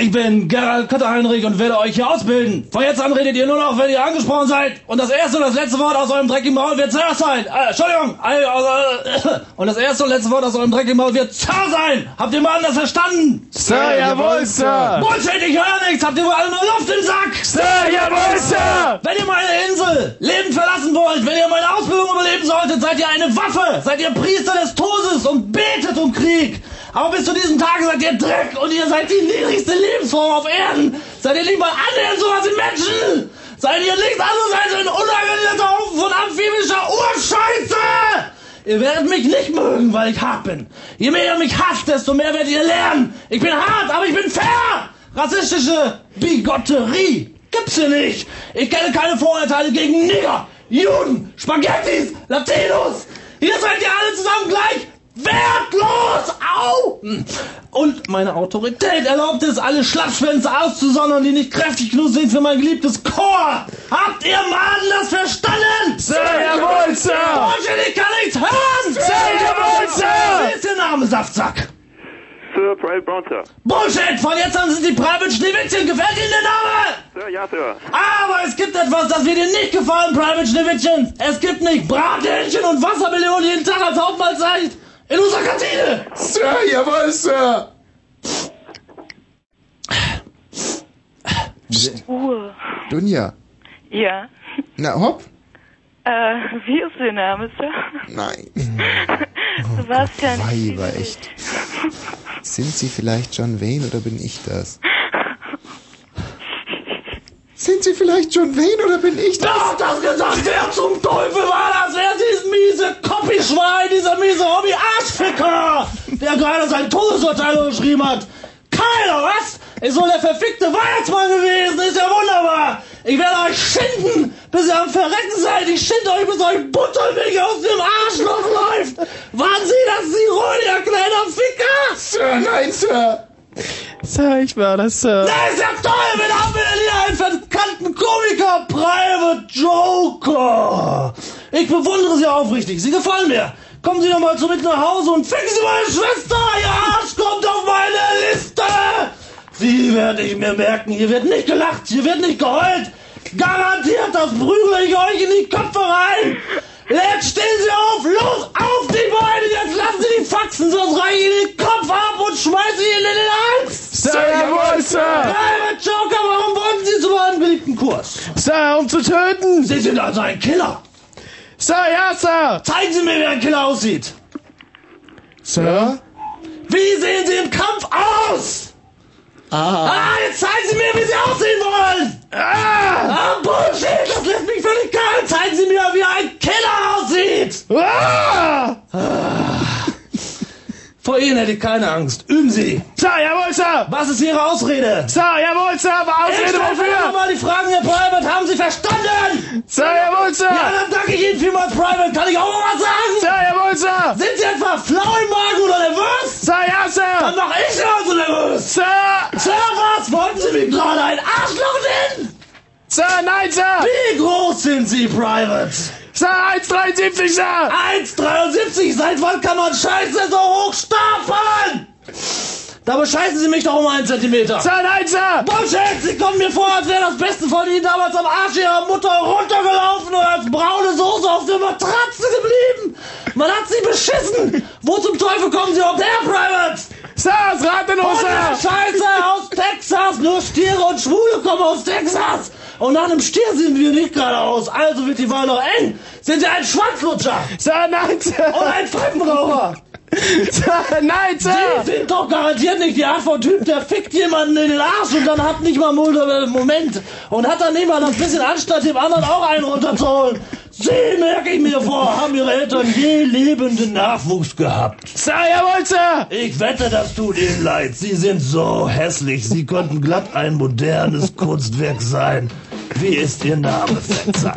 Ich bin Gerald Kötter-Heinrich und werde euch hier ausbilden. Von jetzt an redet ihr nur noch, wenn ihr angesprochen seid. Und das erste und das letzte Wort aus eurem dreckigen Maul wird Sir sein. Äh, Entschuldigung. Äh, äh, und das erste und letzte Wort aus eurem dreckigen Maul wird Sir sein. Habt ihr mal anders verstanden? Sir, jawohl, Sir. Bullshit, ich höre nichts. Habt ihr wohl alle nur Luft im Sack? Sir, jawohl, Sir. Wenn ihr meine Insel lebend verlassen wollt, wenn ihr meine Ausbildung überleben solltet, seid ihr eine Waffe. Seid ihr Priester des Todes und betet um Krieg. Aber bis zu diesem Tage seid ihr Dreck und ihr seid die niedrigste Lebensform auf Erden. Seid ihr nicht mal annähernd sowas wie Menschen. Seid ihr nichts anderes als ein unorganisierter Haufen von amphibischer Urscheiße. Ihr werdet mich nicht mögen, weil ich hart bin. Je mehr ihr mich hasst, desto mehr werdet ihr lernen. Ich bin hart, aber ich bin fair. Rassistische Bigotterie gibt's hier nicht. Ich kenne keine Vorurteile gegen Nigger, Juden, Spaghettis, Latinos. Hier seid ihr alle zusammen gleich wertlos. Au! Und meine Autorität erlaubt es, alle Schlappschwänze auszusondern, die nicht kräftig genug sind für mein geliebtes Chor. Habt ihr Mann das verstanden? Sir, jawohl, Sir. Bullshit, ich kann nichts hören. Sir, jawohl, Sir. Wie ist Ihr Name, Saftsack? Sir, Private Brown, Sir. Bullshit! Von jetzt an sind die Private Schneewittchen. Gefällt Ihnen der Name? Sir, ja, Sir. Aber es gibt etwas, das wird Ihnen nicht gefallen, Private Schneewittchen. Es gibt nicht Brathähnchen und Wassermelonen jeden Tag als Hauptmahlzeit in unserer Kantine. Sir, jawohl, Sir. Ruhe. Dunja. Ja. Na, hopp. Äh, wie ist Ihr Name, Sir? Nein. Sebastian. Weiber, echt. Sind Sie vielleicht John Wayne oder bin ich das? Sind Sie vielleicht John Wayne oder bin ich das? Wer hat das gesagt? Wer zum Teufel war das? Wer ist dieses miese Koppischwein, dieser miese Hobby-Arschficker, der gerade sein Todesurteil unterschrieben hat? Keiner, was? Ist wohl der verfickte Weihnachtsmann gewesen, ist ja wunderbar. Ich werde euch schinden, bis ihr am Verrecken seid. Ich schinde euch, bis euch Buttermilch aus dem Arschloch läuft. Waren Sie das, Sie ihr kleiner Ficker? Sir, nein, Sir. Sir, ich war das, Sir. Das ist ja toll, wir haben hier einen verkannten Komiker, Private Joker. Ich bewundere Sie aufrichtig, Sie gefallen mir. Kommen Sie doch mal zu mit nach Hause und ficken Sie meine Schwester. Ihr Arsch kommt auf meine Liste. Sie werde ich mir merken, hier wird nicht gelacht, hier wird nicht geheult. Garantiert, das prügel ich euch in die Köpfe rein. Jetzt stehen Sie auf, los, auf die Beine, jetzt lassen Sie die Faxen, sonst reiche ich Ihnen den Kopf ab und schmeiße ihn in den Hals. Sir, jawohl, Sir. Private Joker, warum wollten Sie zu meinem beliebten Kurs? Sir, um zu töten. Sie sind also ein Killer. Sir, ja, Sir. Zeigen Sie mir, wie ein Killer aussieht. Sir? Wie sehen Sie im Kampf aus? Ah, jetzt zeigen Sie mir, wie Sie aussehen wollen. Ah, ah Bullshit, das lässt mich völlig kalt. Zeigen Sie mir, wie ein Killer aussieht. Ah! Vor Ihnen hätte ich keine Angst. Üben Sie. Sir, jawohl, Sir. Was ist Ihre Ausrede? Sir, jawohl, Sir. Aber Ich Ausrede stelle wofür? nochmal die Fragen, Herr Private. Haben Sie verstanden? Sir, jawohl, Sir. Ja, dann danke ich Ihnen vielmals, Private. Kann ich auch mal was sagen? Sir, jawohl, Sir. Sind Sie etwa flau im Magen oder nervös? Sir, ja, Dann Sir. mach ich Sie also nervös. Sir. Sir, was? Wollten Sie mir gerade ein Arschloch nennen? Sir, nein, Sir. Wie groß sind Sie, Private? Sir, 1,73, Sir. 1,73. Seit wann kann man Scheiße so hoch stapeln? Da bescheißen Sie mich doch um einen Zentimeter. Sir, nein, Sir. Bullshit! Sie kommen mir vor, als wäre das Beste von Ihnen damals am Arsch Ihrer Mutter runtergelaufen und als braune Soße auf der Matratze geblieben. Man hat Sie beschissen. Wo zum Teufel kommen Sie überhaupt her, Private? Und der Sir. Scheiße aus Texas. Nur Stiere und Schwule kommen aus Texas. Und nach einem Stier sehen wir nicht gerade aus. Also wird die Wahl noch eng. Sind Sie ein Schwanzlutscher Sir, nein, Sir. und ein Pfeifenraucher? Nein, Sir! Sie sind doch garantiert nicht die Art von Typ, der fickt jemanden in den Arsch und dann hat nicht mal Mul- Moment und hat dann mal das bisschen Anstand, dem anderen auch einen runterzuholen. Sie, merke ich mir vor, haben ihre Eltern je lebenden Nachwuchs gehabt. Sir, jawohl, Sir! Ich wette, das tut ihnen leid. Sie sind so hässlich. Sie könnten glatt ein modernes Kunstwerk sein. Wie ist Ihr Name, Fettsack?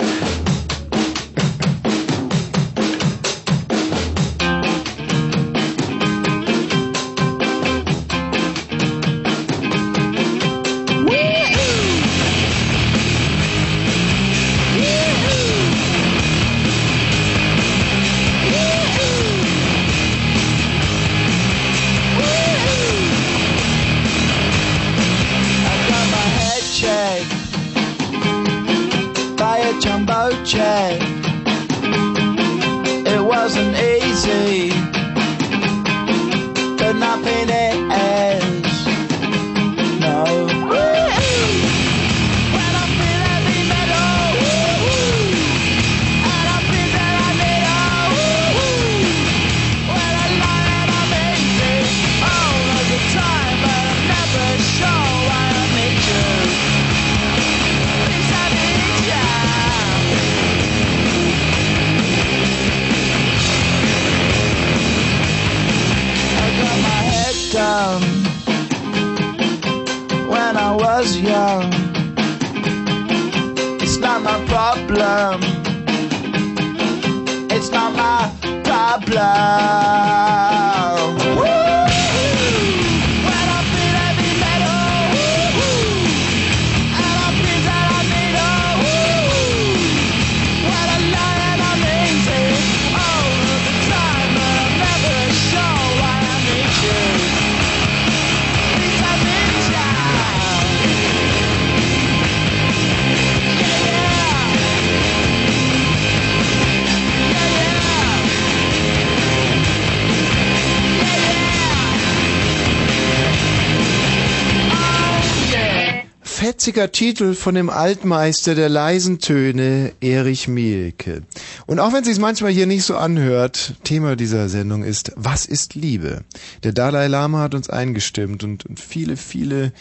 Fetziger Titel von dem Altmeister der leisen Töne, Erich Mielke. Und auch wenn es sich manchmal hier nicht so anhört, Thema dieser Sendung ist, was ist Liebe? Der Dalai Lama hat uns eingestimmt und, und viele, viele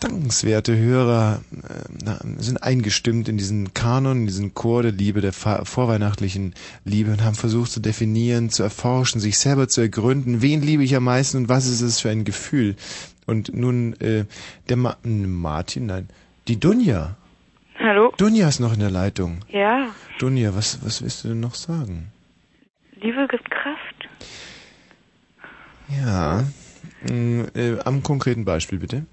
dankenswerte Hörer äh, sind eingestimmt in diesen Kanon, in diesen Chor der Liebe, der vorweihnachtlichen Liebe und haben versucht zu definieren, zu erforschen, sich selber zu ergründen, wen liebe ich am meisten und was ist es für ein Gefühl. Und nun äh, der Ma Martin, nein, die Dunja. Hallo? Dunja ist noch in der Leitung. Ja, Dunja, was, was willst du denn noch sagen? Liebe gibt Kraft. Ja, mm, äh, am konkreten Beispiel bitte.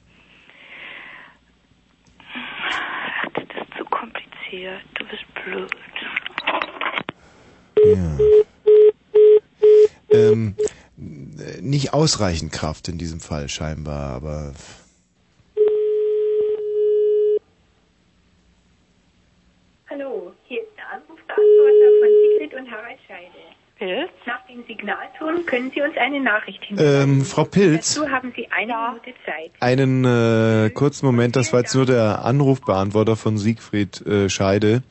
Ach, das ist zu kompliziert. Du bist blöd. Ja. Ähm, äh, nicht ausreichend Kraft in diesem Fall scheinbar, aber Hallo, hier ist der Anrufbeantworter von Sigrid und Harald. Pilz? Nach dem Signalton können Sie uns eine Nachricht hinterlassen. ähm, Frau Pilz, Dazu haben Sie eine Minute Zeit. einen äh, kurzen Moment, das war jetzt nur der Anrufbeantworter von Siegfried äh, Scheide.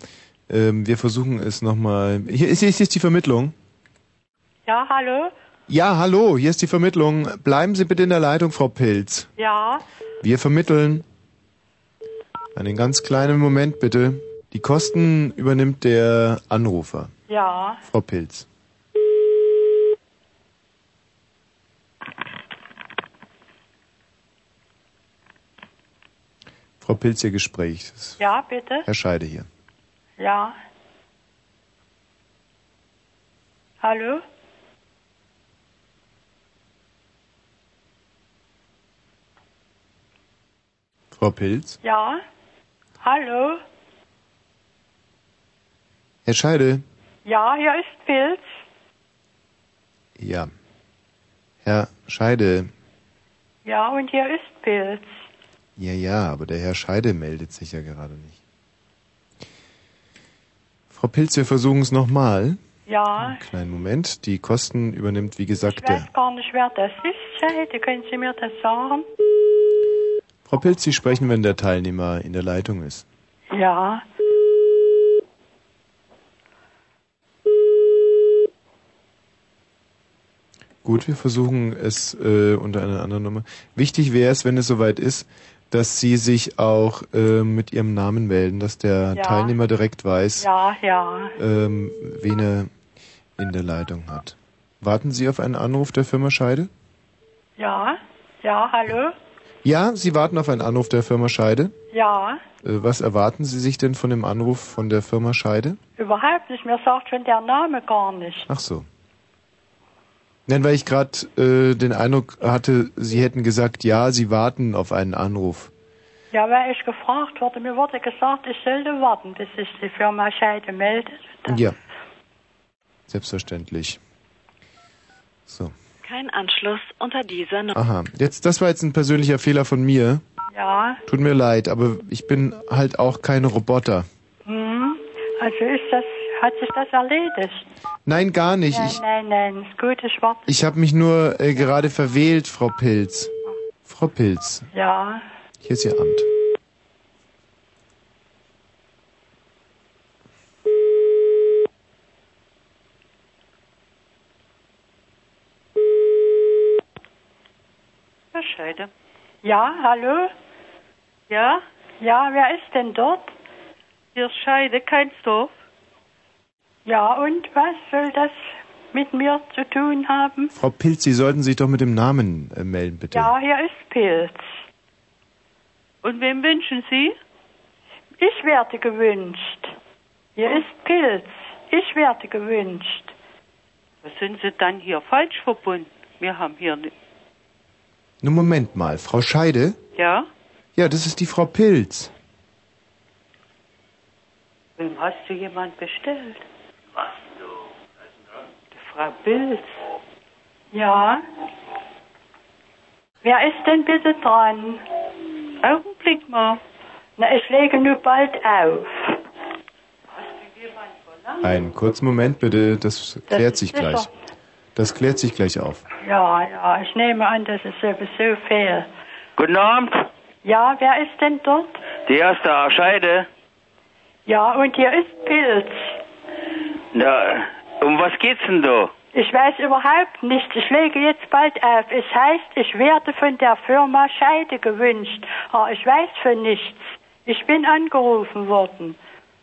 Ähm, wir versuchen es nochmal. Hier ist, hier ist die Vermittlung. Ja, hallo? Ja, hallo, hier ist die Vermittlung. Bleiben Sie bitte in der Leitung, Frau Pilz. Ja, Wir vermitteln. Einen ganz kleinen Moment bitte. Die Kosten übernimmt der Anrufer, ja. Frau Pilz. Frau Pilz, Ihr Gespräch. Ja, bitte? Herr Scheide hier. Ja. Hallo? Frau Pilz? Ja? Hallo? Herr Scheide? Ja, hier ist Pilz. Ja. Herr Scheide? Ja, und hier ist Pilz. Ja, ja, aber der Herr Scheide meldet sich ja gerade nicht. Frau Pilz, wir versuchen es nochmal. Ja, Kleinen Moment. Die Kosten übernimmt, wie ich gesagt, der. weiß gar nicht, wer das ist. Scheide, können Sie mir das sagen? Frau Pilz, Sie sprechen, wenn der Teilnehmer in der Leitung ist. Ja. Gut, wir versuchen es äh, unter einer anderen Nummer. Wichtig wäre es, wenn es soweit ist, dass Sie sich auch äh, mit Ihrem Namen melden, dass der Ja. Teilnehmer direkt weiß, Ja, ja. ähm, wen er in der Leitung hat. Warten Sie auf einen Anruf der Firma Scheide? Ja, ja, hallo? Ja, Sie warten auf einen Anruf der Firma Scheide. Ja, Äh, was erwarten Sie sich denn von dem Anruf von der Firma Scheide? überhaupt nicht. Mir sagt schon der Name gar nicht. Ach so. Nein, weil ich gerade äh, den Eindruck hatte, Sie hätten gesagt, ja, Sie warten auf einen Anruf. Ja, weil ich gefragt wurde, mir wurde gesagt, ich sollte warten, bis sich die Firma Scheide meldet. Ja. Selbstverständlich. So. Kein Anschluss unter dieser Nummer. Aha. Jetzt, das war jetzt ein persönlicher Fehler von mir. Ja, Tut mir leid, aber ich bin halt auch kein Roboter. hm. Also ist das, hat sich das erledigt? Nein, gar nicht. Nein, Ich, nein, nein, ist gut, ich warte. ich habe mich nur äh, gerade verwählt, Frau Pilz. Frau Pilz, Ja, hier ist Ihr Amt. Scheide. Ja, hallo? Ja? Ja, wer ist denn dort? Hier ist Scheide, Keinsdorf. Ja, und was soll das mit mir zu tun haben? Frau Pilz, Sie sollten sich doch mit dem Namen äh, melden, bitte. Ja, hier ist Pilz. Und wem wünschen Sie? Ich werde gewünscht. Hier ist Pilz. Ich werde gewünscht. Was sind Sie dann hier falsch verbunden? Wir haben hier nicht. Nun, Moment mal. Frau Scheide? Ja? Ja, das ist die Frau Pilz. Wem hast du jemand bestellt? Frau Bilz. Ja? Wer ist denn bitte dran? Augenblick mal. Na, ich lege nur bald auf. Einen kurzen Moment, bitte. Das klärt ist sich sicher. gleich. Das klärt sich gleich auf. Ja, ja, ich nehme an, das ist sowieso fair. Guten Abend, Ja, wer ist denn dort? die erste Scheide. Ja, und hier ist Pilz. Na, um was geht's denn da? Ich weiß überhaupt nichts. Ich lege jetzt bald auf. Es heißt, ich werde von der Firma Scheide gewünscht. Aber ich weiß von nichts. Ich bin angerufen worden.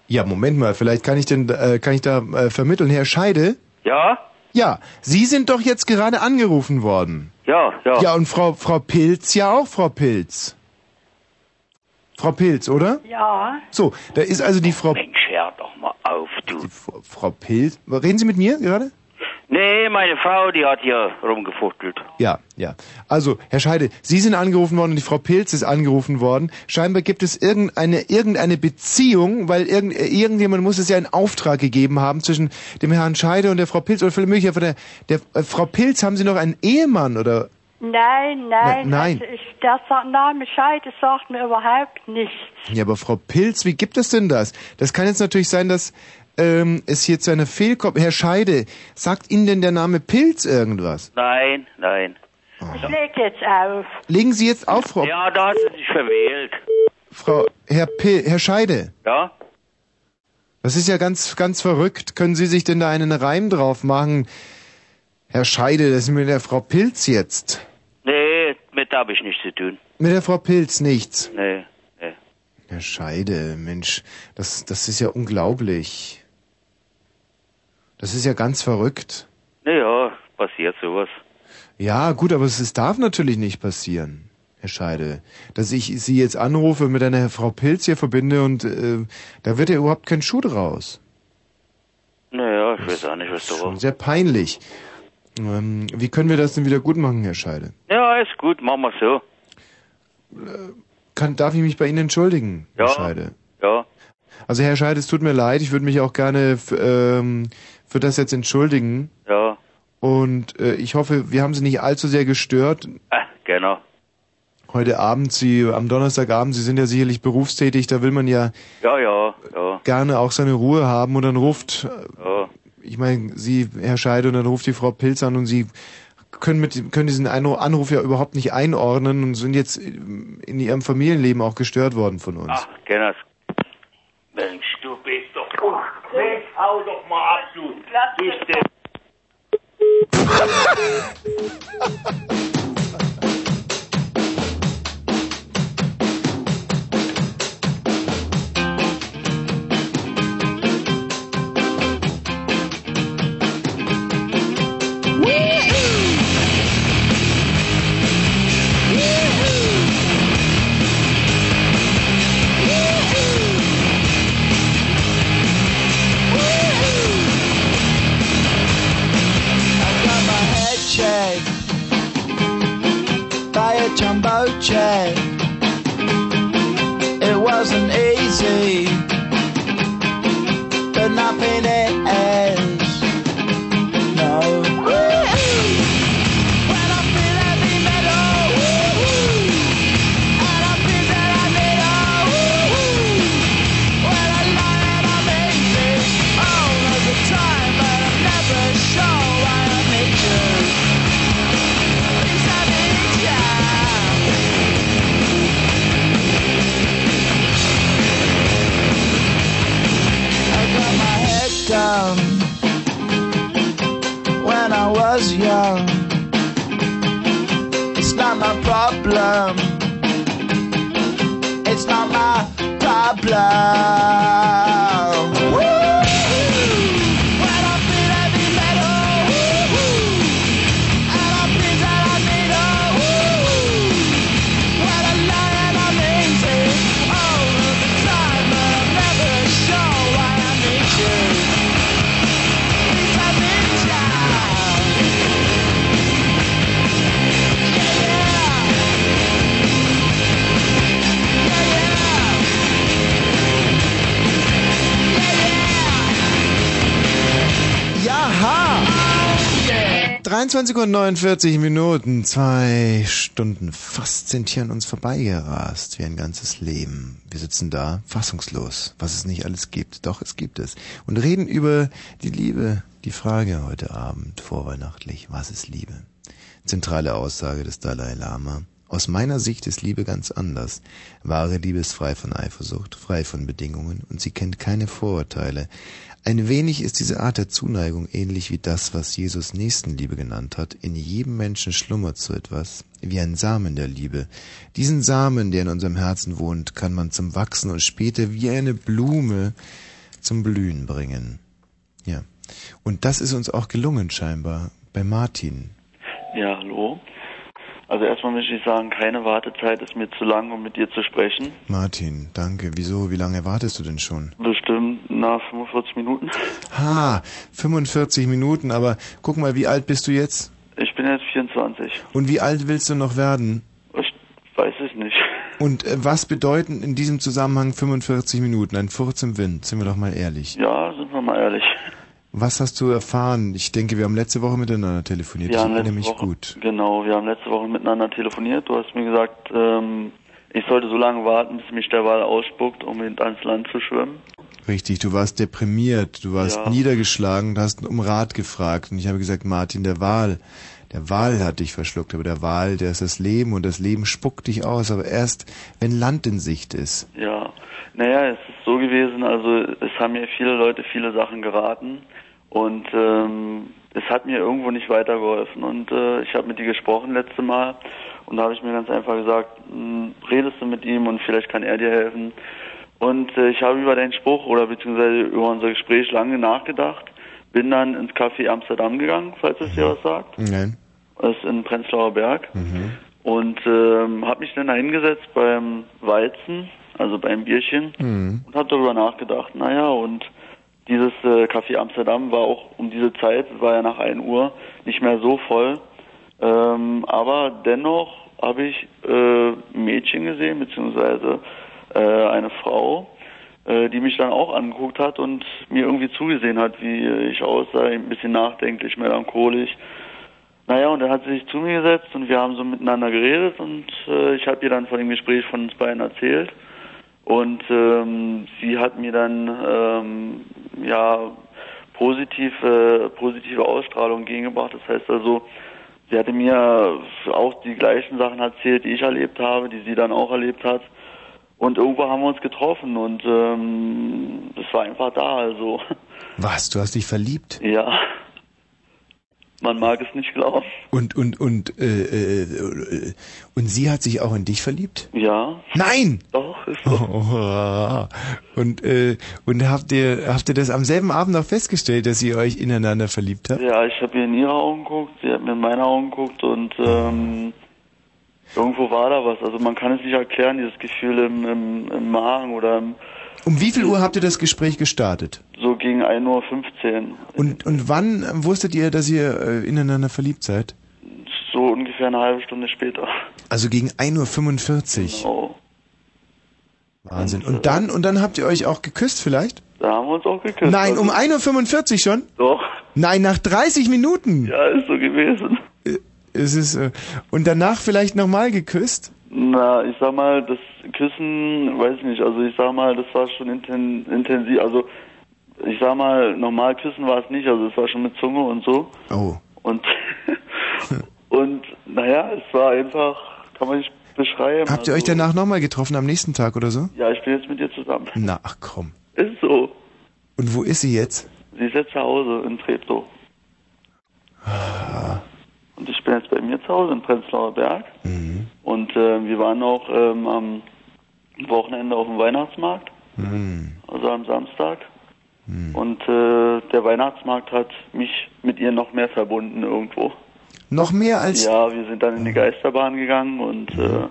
Ja, Moment mal. Vielleicht kann ich denn, äh, kann ich da äh, vermitteln, Herr Scheide? Ja? Ja, Sie sind doch jetzt gerade angerufen worden. Ja, ja. Ja, und Frau, Frau Pilz ja auch, Frau Pilz. Frau Pilz, oder? Ja. So, da ist also die Frau... Mensch, hör doch mal du. Frau Pilz... Reden Sie mit mir gerade? Nee, meine Frau, die hat hier rumgefuchtelt. Ja, ja. Also, Herr Scheide, Sie sind angerufen worden und die Frau Pilz ist angerufen worden. Scheinbar gibt es irgendeine, irgendeine Beziehung, weil irgend, irgendjemand muss es ja einen Auftrag gegeben haben zwischen dem Herrn Scheide und der Frau Pilz. Oder vielleicht möglich, von der, der äh, Frau Pilz haben Sie noch einen Ehemann, oder? Nein, nein. Na- nein. Also ich, der Name Scheide sagt mir überhaupt nichts. Ja, aber Frau Pilz, wie gibt es denn das? Das kann jetzt natürlich sein, dass ähm, es hier zu einer Fehlkopf... Herr Scheide, sagt Ihnen denn der Name Pilz irgendwas? Nein, nein. Ich lege jetzt auf. Legen Sie jetzt auf, Frau... Ja, da hat sie sich verwählt. Frau Herr, Pil, Herr Scheide. Ja? Das ist ja ganz, ganz verrückt. Können Sie sich denn da einen Reim drauf machen? Herr Scheide, das ist mit der Frau Pilz jetzt. Nee, mit habe ich nichts zu tun. Mit der Frau Pilz nichts. Nee, nee. Herr Scheide, Mensch, das, das ist ja unglaublich. Das ist ja ganz verrückt. Naja, passiert sowas. Ja, gut, aber es es darf natürlich nicht passieren, Herr Scheide. Dass ich Sie jetzt anrufe, mit einer Frau Pilz hier verbinde und äh, da wird ja überhaupt kein Schuh draus. Naja, ich weiß auch nicht, was da war. Sehr peinlich. Ähm, wie können wir das denn wieder gut machen, Herr Scheide? Ja, ist gut, machen wir so. Kann, darf ich mich bei Ihnen entschuldigen, Herr Ja. Scheide? Ja. Also Herr Scheide, es tut mir leid, ich würde mich auch gerne ähm, für das jetzt entschuldigen. Ja. Und äh, ich hoffe, wir haben Sie nicht allzu sehr gestört. Ah, genau. Heute Abend, Sie, am Donnerstagabend, Sie sind ja sicherlich berufstätig, da will man ja Ja, ja, ja, gerne auch seine Ruhe haben und dann ruft, äh, ja. ich meine, Sie, Herr Scheide, und dann ruft die Frau Pilz an und Sie können mit können diesen Anruf ja überhaupt nicht einordnen und sind jetzt in Ihrem Familienleben auch gestört worden von uns. Ach, genau. Mensch, du bist doch... Oh, Mensch, hau doch mal ab, du. Bist try. Problem. It's not my problem. 23 und 49 Minuten, zwei Stunden fast sind hier an uns vorbeigerast, wie ein ganzes Leben. Wir sitzen da, fassungslos, was es nicht alles gibt. Doch, es gibt es. Und reden über die Liebe. Die Frage heute Abend, vorweihnachtlich, was ist Liebe? Zentrale Aussage des Dalai Lama. Aus meiner Sicht ist Liebe ganz anders. Wahre Liebe ist frei von Eifersucht, frei von Bedingungen und sie kennt keine Vorurteile. Ein wenig ist diese Art der Zuneigung ähnlich wie das, was Jesus Nächstenliebe genannt hat. In jedem Menschen schlummert so etwas wie ein Samen der Liebe. Diesen Samen, der in unserem Herzen wohnt, kann man zum Wachsen und später wie eine Blume zum Blühen bringen. Ja. Und das ist uns auch gelungen scheinbar bei Martin. Ja, hallo. Also erstmal möchte ich sagen, keine Wartezeit ist mir zu lang, um mit dir zu sprechen. Martin, danke. Wieso? Wie lange wartest du denn schon? Bestimmt nach 45 Minuten. Ha, 45 Minuten, aber guck mal, wie alt bist du jetzt? Ich bin jetzt 24. Und wie alt willst du noch werden? Ich weiß es nicht. Und äh, was bedeuten in diesem Zusammenhang 45 Minuten? Ein Furz im Wind, sind wir doch mal ehrlich. Ja, sind wir mal ehrlich. Was hast du erfahren? Ich denke, wir haben letzte Woche miteinander telefoniert. Wir ich erinnere mich Woche, gut. Genau, wir haben letzte Woche miteinander telefoniert. Du hast mir gesagt, ähm, ich sollte so lange warten, bis mich der Wal ausspuckt, um ans Land zu schwimmen. Richtig, du warst deprimiert, du warst Ja. niedergeschlagen, du hast um Rat gefragt. Und ich habe gesagt, Martin, der Wal, der Wal hat dich verschluckt, aber der Wal, der ist das Leben und das Leben spuckt dich aus, aber erst, wenn Land in Sicht ist. Ja, naja, es ist so gewesen, also es haben mir viele Leute viele Sachen geraten und ähm, es hat mir irgendwo nicht weitergeholfen und äh, ich habe mit dir gesprochen letzte Mal und da habe ich mir ganz einfach gesagt, mh, redest du mit ihm und vielleicht kann er dir helfen und äh, ich habe über deinen Spruch oder beziehungsweise über unser Gespräch lange nachgedacht, bin dann ins Café Amsterdam gegangen, falls es dir was sagt, Nein. das ist in Prenzlauer Berg und ähm, habe mich dann da hingesetzt beim Weizen, also beim Bierchen Mhm. und habe darüber nachgedacht. Naja, und dieses äh, Café Amsterdam war auch um diese Zeit, war ja nach 1 Uhr, nicht mehr so voll. Ähm, aber dennoch habe ich äh, ein Mädchen gesehen, beziehungsweise äh, eine Frau, äh, die mich dann auch angeguckt hat und mir irgendwie zugesehen hat, wie ich aussah, ein bisschen nachdenklich, melancholisch. Naja, und dann hat sie sich zu mir gesetzt und wir haben so miteinander geredet und äh, ich habe ihr dann von dem Gespräch von uns beiden erzählt. Und ähm, sie hat mir dann ähm, ja positive, positive Ausstrahlung entgegengebracht. Das heißt also, sie hatte mir auch die gleichen Sachen erzählt, die ich erlebt habe, die sie dann auch erlebt hat. Und irgendwo haben wir uns getroffen und ähm, das war einfach da. Also Was, du hast dich verliebt? ja, Man mag es nicht glauben. Und und und äh, äh, und sie hat sich auch in dich verliebt? Ja. Nein. Doch, ist so. Oh, und äh, und habt ihr habt ihr das am selben Abend noch festgestellt, dass ihr euch ineinander verliebt habt? Ja, ich habe ihr in ihre Augen geguckt, sie hat mir in meine Augen geguckt und ähm, irgendwo war da was. Also man kann es nicht erklären, dieses Gefühl im, im, im Magen oder im, Um wie viel Uhr habt ihr das Gespräch gestartet? so gegen 1.15 Uhr. Und und wann wusstet ihr, dass ihr äh, ineinander verliebt seid? So ungefähr eine halbe Stunde später. Also gegen 1.45 Uhr. Oh. Wahnsinn. Und dann und dann habt ihr euch auch geküsst vielleicht? Da haben wir uns auch geküsst. Nein, Also- um 1.45 Uhr schon? Doch. Nein, nach 30 Minuten. Ja, ist so gewesen. Es ist äh, und danach vielleicht nochmal geküsst? Na, ich sag mal, das Küssen, weiß ich nicht, also ich sag mal, das war schon inten intensiv, also ich sag mal, normal küssen war es nicht, also es war schon mit Zunge und so. Oh. Und, und naja, es war einfach, kann man nicht beschreiben. Habt ihr euch also, danach nochmal getroffen am nächsten Tag oder so? Ja, ich bin jetzt mit ihr zusammen. Na, ach komm. Ist so. Und wo ist sie jetzt? Sie ist jetzt zu Hause in Treptow. Ah. Und ich bin jetzt bei mir zu Hause in Prenzlauer Berg. Mhm. Und äh, wir waren auch ähm, am Wochenende auf dem Weihnachtsmarkt, Hm. also am Samstag. Und äh, der Weihnachtsmarkt hat mich mit ihr noch mehr verbunden irgendwo. Noch mehr als Ja, wir sind dann in die Geisterbahn gegangen und äh,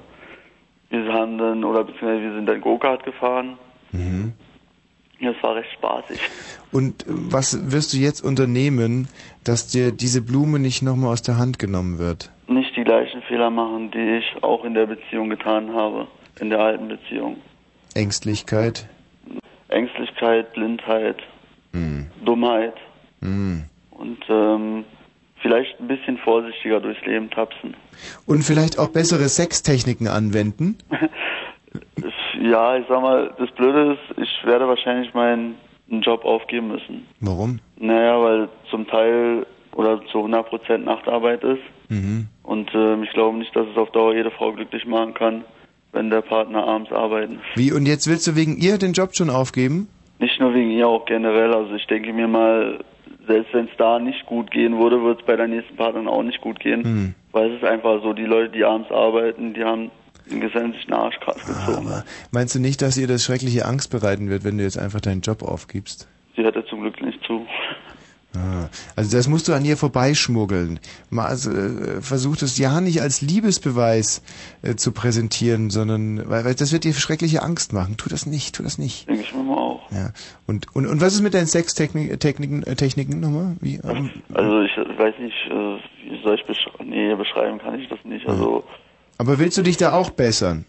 wir haben dann, oder beziehungsweise wir sind dann Go-Kart gefahren. Mhm. Das war recht spaßig. Und was wirst du jetzt unternehmen, dass dir diese Blume nicht nochmal aus der Hand genommen wird? Nicht die gleichen Fehler machen, die ich auch in der Beziehung getan habe, in der alten Beziehung. Ängstlichkeit? Ängstlichkeit, Blindheit, Hm. Dummheit Hm. und ähm, vielleicht ein bisschen vorsichtiger durchs Leben tapsen. Und vielleicht auch bessere Sextechniken anwenden? Ja, ich sag mal, das Blöde ist, ich werde wahrscheinlich meinen Job aufgeben müssen. Warum? Naja, weil zum Teil oder zu 100% Nachtarbeit ist Mhm. und ähm, ich glaube nicht, dass es auf Dauer jede Frau glücklich machen kann, wenn der Partner abends arbeitet. Wie, und jetzt willst du wegen ihr den Job schon aufgeben? Nicht nur wegen ihr, auch generell. Also ich denke mir mal, selbst wenn es da nicht gut gehen würde, wird es bei der nächsten Partnerin auch nicht gut gehen. Hm. Weil es ist einfach so, die Leute, die abends arbeiten, die haben den Gesellen sich einen Arsch krass gezogen. Meinst du nicht, dass ihr das schreckliche Angst bereiten wird, wenn du jetzt einfach deinen Job aufgibst? Sie hört ja zum Glück nicht zu. Ah, Also das musst du an ihr vorbeischmuggeln. Mal, also, äh, versuch das ja nicht als Liebesbeweis äh, zu präsentieren, sondern weil, weil das wird dir schreckliche Angst machen. Tu das nicht, tu das nicht. Denke ich mir mal auch. Ja. Und und und was ist mit deinen Sextechniken Techniken, äh, Techniken nochmal? Wie? Ähm, Also ich äh, weiß nicht, wie soll ich beschreiben? Nee, beschreiben kann ich das nicht. Also aber willst du dich da auch bessern?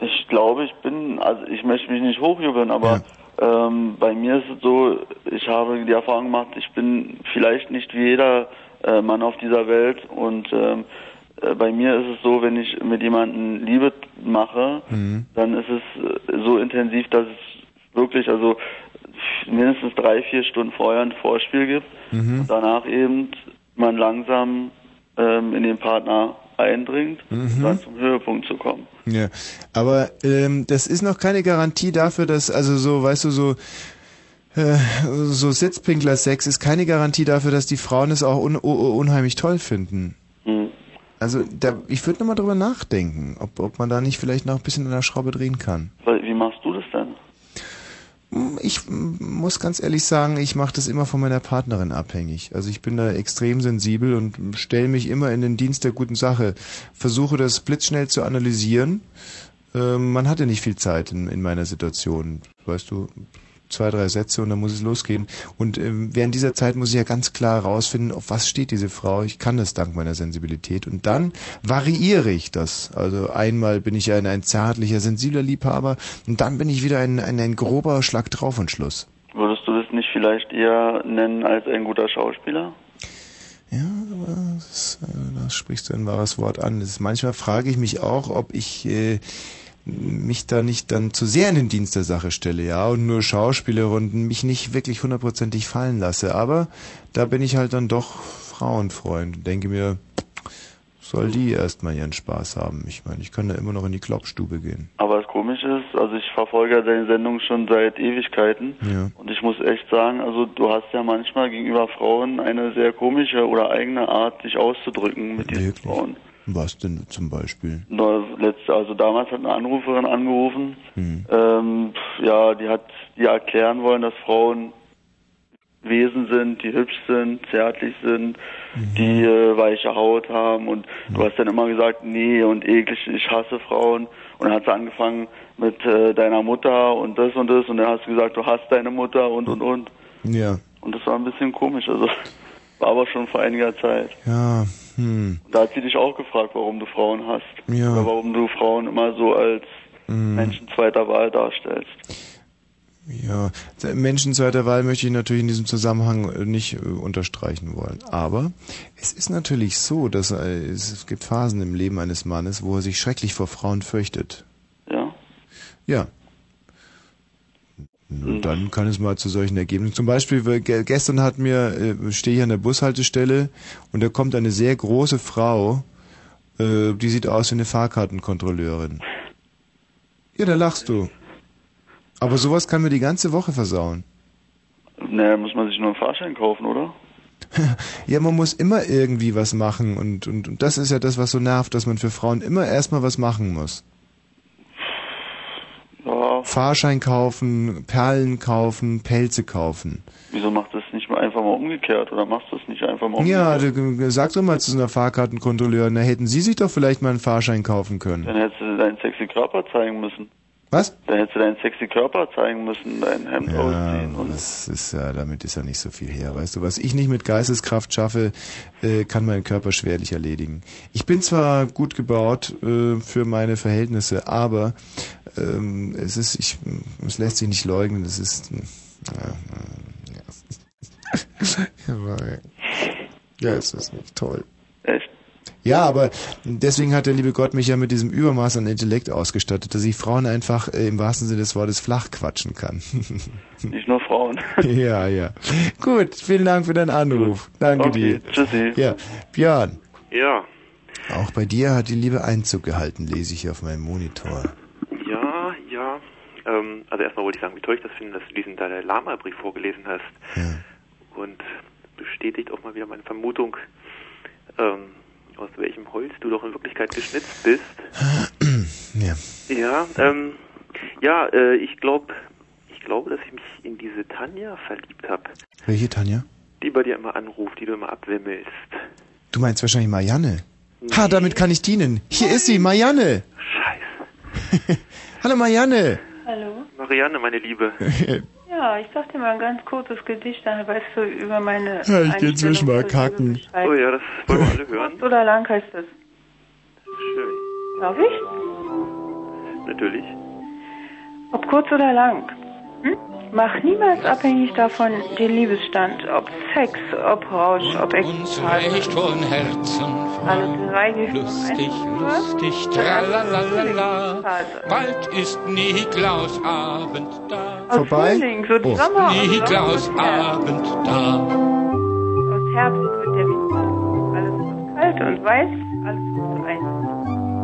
ich glaube, ich bin, also ich möchte mich nicht hochjubeln, aber ähm, bei mir ist es so, ich habe die Erfahrung gemacht, ich bin vielleicht nicht wie jeder äh, Mann auf dieser Welt und ähm, äh, bei mir ist es so, wenn ich mit jemandem Liebe mache, Mhm. dann ist es äh, so intensiv, dass es wirklich, also mindestens drei, vier Stunden vorher ein Vorspiel gibt Mhm. und danach eben man langsam ähm, in den Partner eindringt, Mhm. um dann zum Höhepunkt zu kommen. Ja, aber ähm, das ist noch keine Garantie dafür, dass, also so, weißt du, so, äh, so Sitzpinkler-Sex ist keine Garantie dafür, dass die Frauen es auch un un unheimlich toll finden. Mhm. Also da, ich würde nochmal drüber nachdenken, ob, ob man da nicht vielleicht noch ein bisschen an der Schraube drehen kann. Weil, wie machst du? Ich muss ganz ehrlich sagen, ich mache das immer von meiner Partnerin abhängig. Also ich bin da extrem sensibel und stelle mich immer in den Dienst der guten Sache. Versuche das blitzschnell zu analysieren. Ähm, man hatte nicht viel Zeit in, in meiner Situation. Weißt du, zwei, drei Sätze und dann muss es losgehen. Und ähm, während dieser Zeit muss ich ja ganz klar herausfinden, auf was steht diese Frau. Ich kann das dank meiner Sensibilität. Und dann variiere ich das. Also einmal bin ich ein, ein zärtlicher, sensibler Liebhaber und dann bin ich wieder ein, ein, ein grober Schlag drauf und Schluss. Würdest du das nicht vielleicht eher nennen als ein guter Schauspieler? Ja, das, äh, da sprichst du ein wahres Wort an. Das ist, manchmal frage ich mich auch, ob ich äh, mich da nicht dann zu sehr in den Dienst der Sache stelle, ja, und nur Schauspieler und mich nicht wirklich hundertprozentig fallen lasse. Aber da bin ich halt dann doch Frauenfreund und denke mir, soll die erstmal ihren Spaß haben. Ich meine, ich kann da immer noch in die Kloppstube gehen. Aber das Komische ist, also ich verfolge ja deine Sendung schon seit Ewigkeiten. Ja. Und ich muss echt sagen, also du hast ja manchmal gegenüber Frauen eine sehr komische oder eigene Art, dich auszudrücken mit diesen Frauen. Was denn zum Beispiel? Also damals hat eine Anruferin angerufen. Hm. Ähm, ja, die hat die erklären wollen, dass Frauen Wesen sind, die hübsch sind, zärtlich sind, die äh, weiche Haut haben und du hast dann immer gesagt, nee und eklig, ich hasse Frauen und dann hat sie angefangen mit äh, deiner Mutter und das und das und dann hast du gesagt, du hast deine Mutter und und und Ja. und das war ein bisschen komisch, also war aber schon vor einiger Zeit. Ja, hm. Da hat sie dich auch gefragt, warum du Frauen hast. Ja. Oder warum du Frauen immer so als Hm. Menschen zweiter Wahl darstellst. Ja, Menschen zweiter Wahl möchte ich natürlich in diesem Zusammenhang äh, nicht äh, unterstreichen wollen. Aber es ist natürlich so, dass äh, es gibt Phasen im Leben eines Mannes, wo er sich schrecklich vor Frauen fürchtet. Ja. Ja. Und dann kann es mal zu solchen Ergebnissen. Zum Beispiel, gestern hat mir, äh, stehe ich an der Bushaltestelle und da kommt eine sehr große Frau, äh, die sieht aus wie eine Fahrkartenkontrolleurin. Ja, da lachst du. Aber sowas kann mir die ganze Woche versauen. Naja, muss man sich nur einen Fahrschein kaufen, oder? Ja, man muss immer irgendwie was machen und, und, und das ist ja das, was so nervt, dass man für Frauen immer erstmal was machen muss. Ja. Fahrschein kaufen, Perlen kaufen, Pelze kaufen. Wieso macht das nicht mal einfach mal umgekehrt? Oder machst du das nicht einfach mal Ja, umgekehrt? du, du- sag doch mal zu so einer Fahrkartenkontrolleurin, na hätten Sie sich doch vielleicht mal einen Fahrschein kaufen können. Dann hättest du deinen sexy Körper zeigen müssen. Was? Dann hättest du deinen sexy Körper zeigen müssen, dein Hemd Ja, ausziehen. Und das ist ja, damit ist ja nicht so viel her, weißt du. Was ich nicht mit Geisteskraft schaffe, äh, kann mein Körper schwerlich erledigen. Ich bin zwar gut gebaut äh, für meine Verhältnisse, aber ähm, es ist, ich, es lässt sich nicht leugnen. Es ist, äh, ja, ja. ja, es ist nicht toll. Echt? Ja, aber deswegen hat der liebe Gott mich ja mit diesem Übermaß an Intellekt ausgestattet, dass ich Frauen einfach äh, im wahrsten Sinne des Wortes flach quatschen kann. nicht nur Frauen. ja, ja. Gut, vielen Dank für deinen Anruf. Danke Okay, dir. tschüssi. Ja, Björn, Ja, auch bei dir hat die Liebe Einzug gehalten, lese ich auf meinem Monitor. ja, ja. Ähm, also erstmal wollte ich sagen, wie toll ich das finde, dass du diesen Dalai Lama-Brief vorgelesen hast. Und bestätigt auch mal wieder meine Vermutung, ähm, aus welchem Holz du doch in Wirklichkeit geschnitzt bist. ja. Ja, ähm, ja, äh, ich glaube, ich glaube, dass ich mich in diese Tanja verliebt habe, Welche Tanja? die bei dir immer anruft, die du immer abwimmelst. Du meinst wahrscheinlich Marianne. Ha, damit kann ich dienen. Hier ist sie, Marianne. Scheiße. Hallo Marianne. Hallo? Marianne, meine Liebe. Ja, ich sag dir mal ein ganz kurzes Gedicht, dann weißt du über meine Ja, ich geh inzwischen mal kacken. Oh ja, das wollen wir alle hören. Kurz oder lang heißt es? Schön. Darf ich? Natürlich. Ob kurz oder lang. Hm? Mach niemals abhängig davon den Liebesstand. Ob Sex, ob Rausch, ob Ekstase. Reicht von Herzen Alle drei gehören lustig, lustig, tralalala. Bald ist Niklausabend da. Aus Frühling, so die Oh. Sommer- und Niklausabend da. Aus Herbst wird der kalt. Alles wird kalt und weiß, alles wird ein.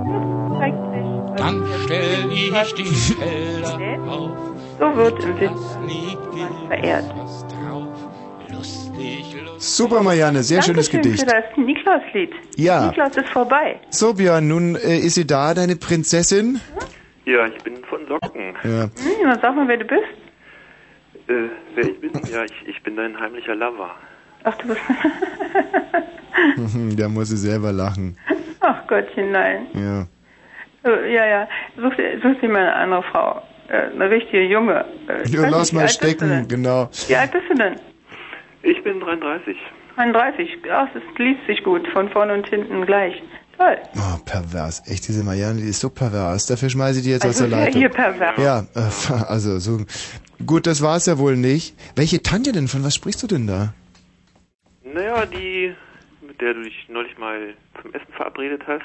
Das zeigt sich. Dann stell ich die Felder auf. So wird im Winter verehrt. Super Marianne, sehr schönes Dankeschön Gedicht. für das Niklaus-Lied. Ja. Niklaus ist vorbei. So Björn, nun äh, ist sie da, deine Prinzessin? Ja, ich bin von Socken. Ja. Hm, was sag mal, wer du bist? Äh, wer ich bin? Ja, ich, ich bin dein heimlicher Lover. Ach, du bist. da muss sie selber lachen. Ach Gottchen, nein. Ja. Äh, Ja, ja. Such such dir mal eine andere Frau. Äh, eine richtige Junge. Äh, ich Ja, lass nicht, mal alt bist du stecken, denn? genau. Wie alt bist du denn? Ich bin 33. 31. Ach, das liest sich gut. Von vorne und hinten gleich. Toll. Oh, pervers. Echt, diese Marianne, die ist so pervers. Dafür schmeiße ich die jetzt Also aus der Leitung. hier pervers? Ja, äh, also so. Gut, das war's ja wohl nicht. Welche Tanja denn? Von was sprichst du denn da? Naja, die, mit der du dich neulich mal zum Essen verabredet hast.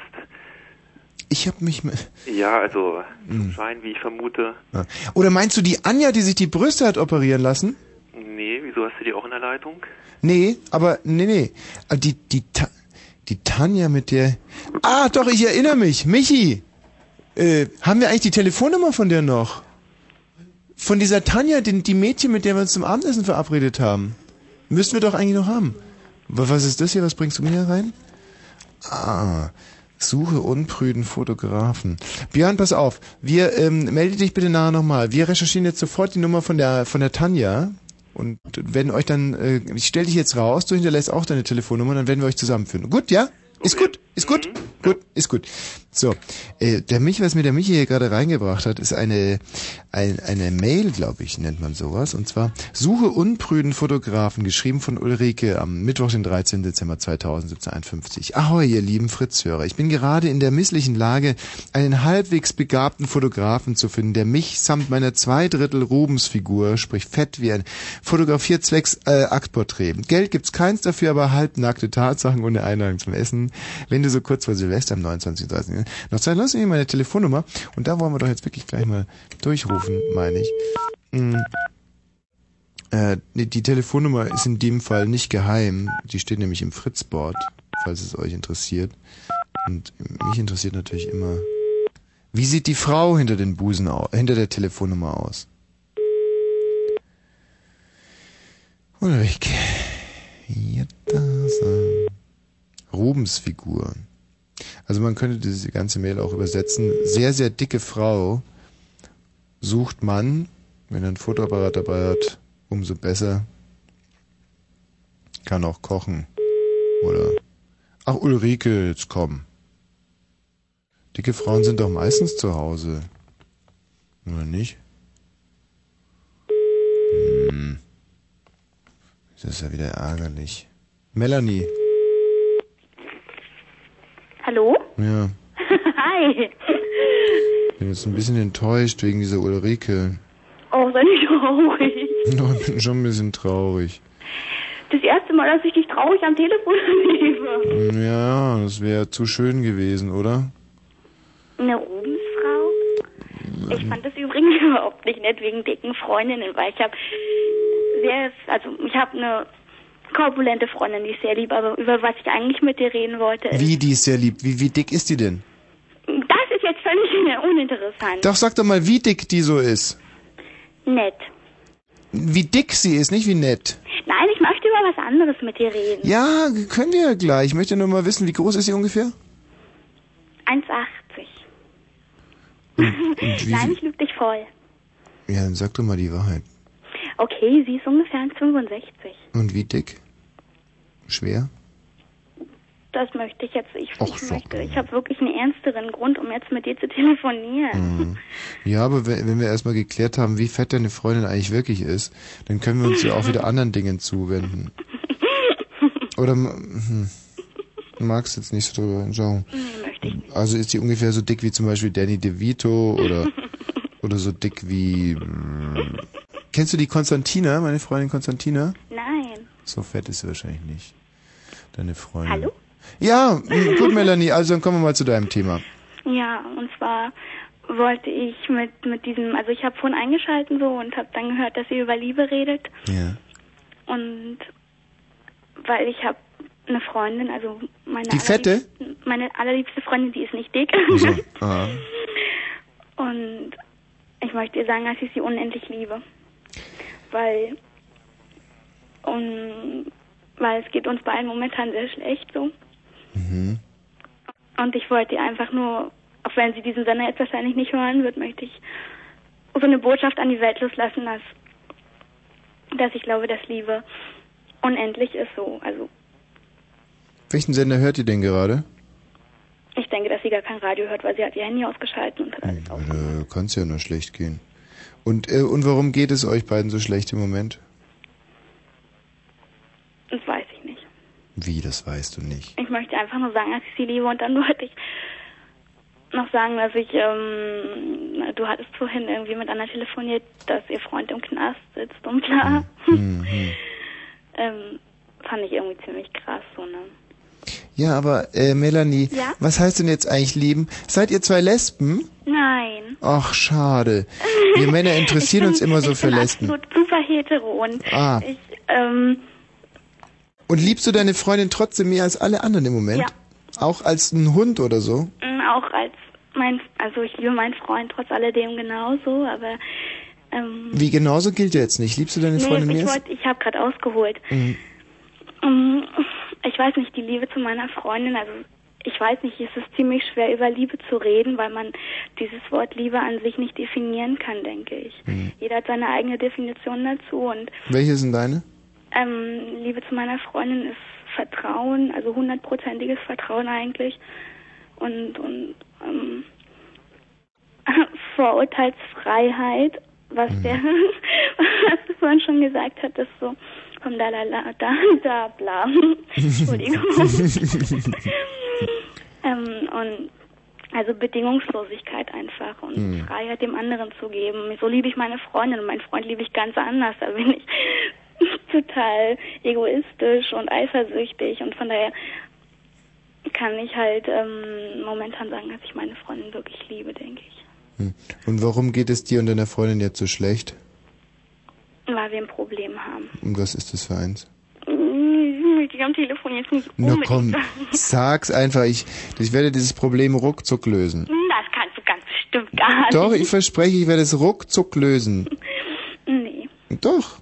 Ich hab mich... Ja, also zum Hm. Schein, wie ich vermute. Ja. Oder meinst du die Anja, die sich die Brüste hat operieren lassen? Nee, wieso hast du die auch in der Leitung? Nee, aber nee, nee. Äh, Die, die, Ta Die Tanja mit der... Ah, doch, ich erinnere mich. Michi! Äh, haben wir eigentlich die Telefonnummer von der noch? Von dieser Tanja, die, die Mädchen, mit der wir uns zum Abendessen verabredet haben. Müssten wir doch eigentlich noch haben. Wa- Was ist das hier? Was bringst du mir hier rein? Ah, suche unprüden Fotografen. Björn, pass auf. Wir, ähm, melde dich bitte nachher nochmal. Wir recherchieren jetzt sofort die Nummer von der, von der Tanja. Und werden euch dann, äh, ich stell dich jetzt raus, du hinterlässt auch deine Telefonnummer, dann werden wir euch zusammenführen. Gut, ja? Ist gut, ist gut, gut, ist gut. So, äh, der Mich, was mir der Michi hier gerade reingebracht hat, ist eine, ein, eine Mail, glaube ich, nennt man sowas. Und zwar Suche unprüden Fotografen, geschrieben von Ulrike am Mittwoch, den 13. Dezember 2017, Ahoi, ihr lieben Fritz-Hörer. Ich bin gerade in der misslichen Lage, einen halbwegs begabten Fotografen zu finden, der mich samt meiner Zweidrittel Rubensfigur, sprich fett wie ein, fotografiert zwecks äh, Aktporträt. Geld gibt's keins dafür, aber halbnackte Tatsachen ohne Einladung zum Essen. Wenn du so kurz vor Silvester am 29. 30. Noch Zeit, lass mir meine Telefonnummer und da wollen wir doch jetzt wirklich gleich mal durchrufen, meine ich. Mm. Äh, die Telefonnummer ist in dem Fall nicht geheim. Die steht nämlich im Fritzboard, falls es euch interessiert. Und mich interessiert natürlich immer, wie sieht die Frau hinter den Busen aus, hinter der Telefonnummer aus? Da sein. Rubensfigur. Also man könnte diese ganze Mail auch übersetzen. Sehr, sehr dicke Frau sucht Mann, wenn er ein Fotoapparat dabei hat, umso besser. Kann auch kochen. Oder Ach Ulrike, jetzt komm. Dicke Frauen sind doch meistens zu Hause. Oder nicht? Hm. Das ist ja wieder ärgerlich. Melanie. Hallo? Ja. Hi. Bin jetzt ein bisschen enttäuscht wegen dieser Ulrike. Oh, sei nicht traurig. No, ich bin schon ein bisschen traurig. Das erste Mal, dass ich dich traurig am Telefon erlebe. Ja, das wäre zu schön gewesen, oder? Eine Rubensfrau? Ich fand das übrigens überhaupt nicht nett wegen dicken Freundinnen, weil ich habe sehr, also ich habe eine korpulente Freundin, die ist sehr lieb, aber über was ich eigentlich mit dir reden wollte, ist, Wie, die ist sehr lieb. Wie, wie dick ist die denn? das ist jetzt völlig uninteressant. Doch, sag doch mal, wie dick die so ist. Nett. Wie dick sie ist, nicht wie nett. Nein, ich möchte über was anderes mit dir reden. Ja, können wir ja gleich. Ich möchte nur mal wissen, wie groß ist sie ungefähr? 1,80. wie Nein, ich lüge dich voll. Ja, dann sag doch mal die Wahrheit. Okay, sie ist ungefähr 1,65. Und wie dick? Schwer? Das möchte ich jetzt. Ich, Ach, ich möchte. Ich habe wirklich einen ernsteren Grund, um jetzt mit dir zu telefonieren. Mhm. Ja, aber wenn, wenn wir erstmal geklärt haben, wie fett deine Freundin eigentlich wirklich ist, dann können wir uns ja auch wieder anderen Dingen zuwenden. Oder hm, du magst jetzt nicht so drüber schauen. Nee, möchte ich nicht. Also ist die ungefähr so dick wie zum Beispiel Danny DeVito oder oder so dick wie hm, Kennst du die Konstantina, meine Freundin Konstantina? Nein. So fett ist sie wahrscheinlich nicht. Deine Freundin. Hallo? Ja, hm, gut, Melanie, also dann kommen wir mal zu deinem Thema. Ja, und zwar wollte ich mit mit diesem, also ich habe vorhin eingeschalten so und habe dann gehört, dass ihr über Liebe redet Ja. und weil ich habe eine Freundin, also meine Die fette? allerliebste- meine allerliebste Freundin, die ist nicht dick Also, ah. und ich möchte ihr sagen, dass ich sie unendlich liebe, weil und weil es geht uns beiden momentan sehr schlecht so Mhm. und ich wollte ihr einfach nur, auch wenn sie diesen Sender jetzt wahrscheinlich nicht hören wird, möchte ich so eine Botschaft an die Welt loslassen, dass dass ich glaube, dass Liebe unendlich ist so. Also Welchen Sender hört ihr denn gerade? Ich denke, dass sie gar kein Radio hört, weil sie hat ihr Handy ausgeschaltet und hat alles Äh, kann's ja nur schlecht gehen. Und, äh, und warum geht es euch beiden so schlecht im Moment? Das weiß ich nicht. Wie, das weißt du nicht. Ich möchte einfach nur sagen, dass ich sie liebe und dann wollte ich noch sagen, dass ich, ähm, du hattest vorhin irgendwie mit Anna telefoniert, dass ihr Freund im Knast sitzt und bla. Mhm. ähm, fand ich irgendwie ziemlich krass, so, ne? Ja, aber äh, Melanie, Ja? was heißt denn jetzt eigentlich lieben? Seid ihr zwei Lesben? Nein. Ach, schade. Wir Männer interessieren uns immer so ich für bin Lesben. absolut super hetero und Ah. ich, ähm, Und liebst du deine Freundin trotzdem mehr als alle anderen im Moment? Ja. Auch als ein Hund oder so? Mm, Auch als mein, also ich liebe meinen Freund trotz alledem genauso, aber ähm, Wie genauso gilt ja jetzt nicht. Liebst du deine Freundin nee, mehr? ich als- wollte, ich habe gerade ausgeholt. Mhm. Mm, Ich weiß nicht, die Liebe zu meiner Freundin, also ich weiß nicht, es ist ziemlich schwer über Liebe zu reden, weil man dieses Wort Liebe an sich nicht definieren kann, denke ich. Mhm. Jeder hat seine eigene Definition dazu und Welche sind deine? ähm, Liebe zu meiner Freundin ist Vertrauen, also hundertprozentiges Vertrauen eigentlich und und ähm, Vorurteilsfreiheit, was der, was du vorhin schon gesagt hattest, so vom Dalai Lama, da, da, bla. Entschuldigung. ähm, und also Bedingungslosigkeit einfach und Hm. Freiheit dem anderen zu geben. So liebe ich meine Freundin und meinen Freund liebe ich ganz anders. Da bin ich total egoistisch und eifersüchtig und von daher kann ich halt ähm, momentan sagen, dass ich meine Freundin wirklich liebe, denke ich. Hm. Und warum geht es dir und deiner Freundin jetzt so schlecht? Weil wir ein Problem haben. Und was ist das für eins? Hm, ich am Telefon jetzt nicht Na komm, sag's einfach. Ich, ich werde dieses Problem ruckzuck lösen. Das kannst du ganz bestimmt gar nicht. Doch, ich verspreche, ich werde es ruckzuck lösen. Nee. Doch.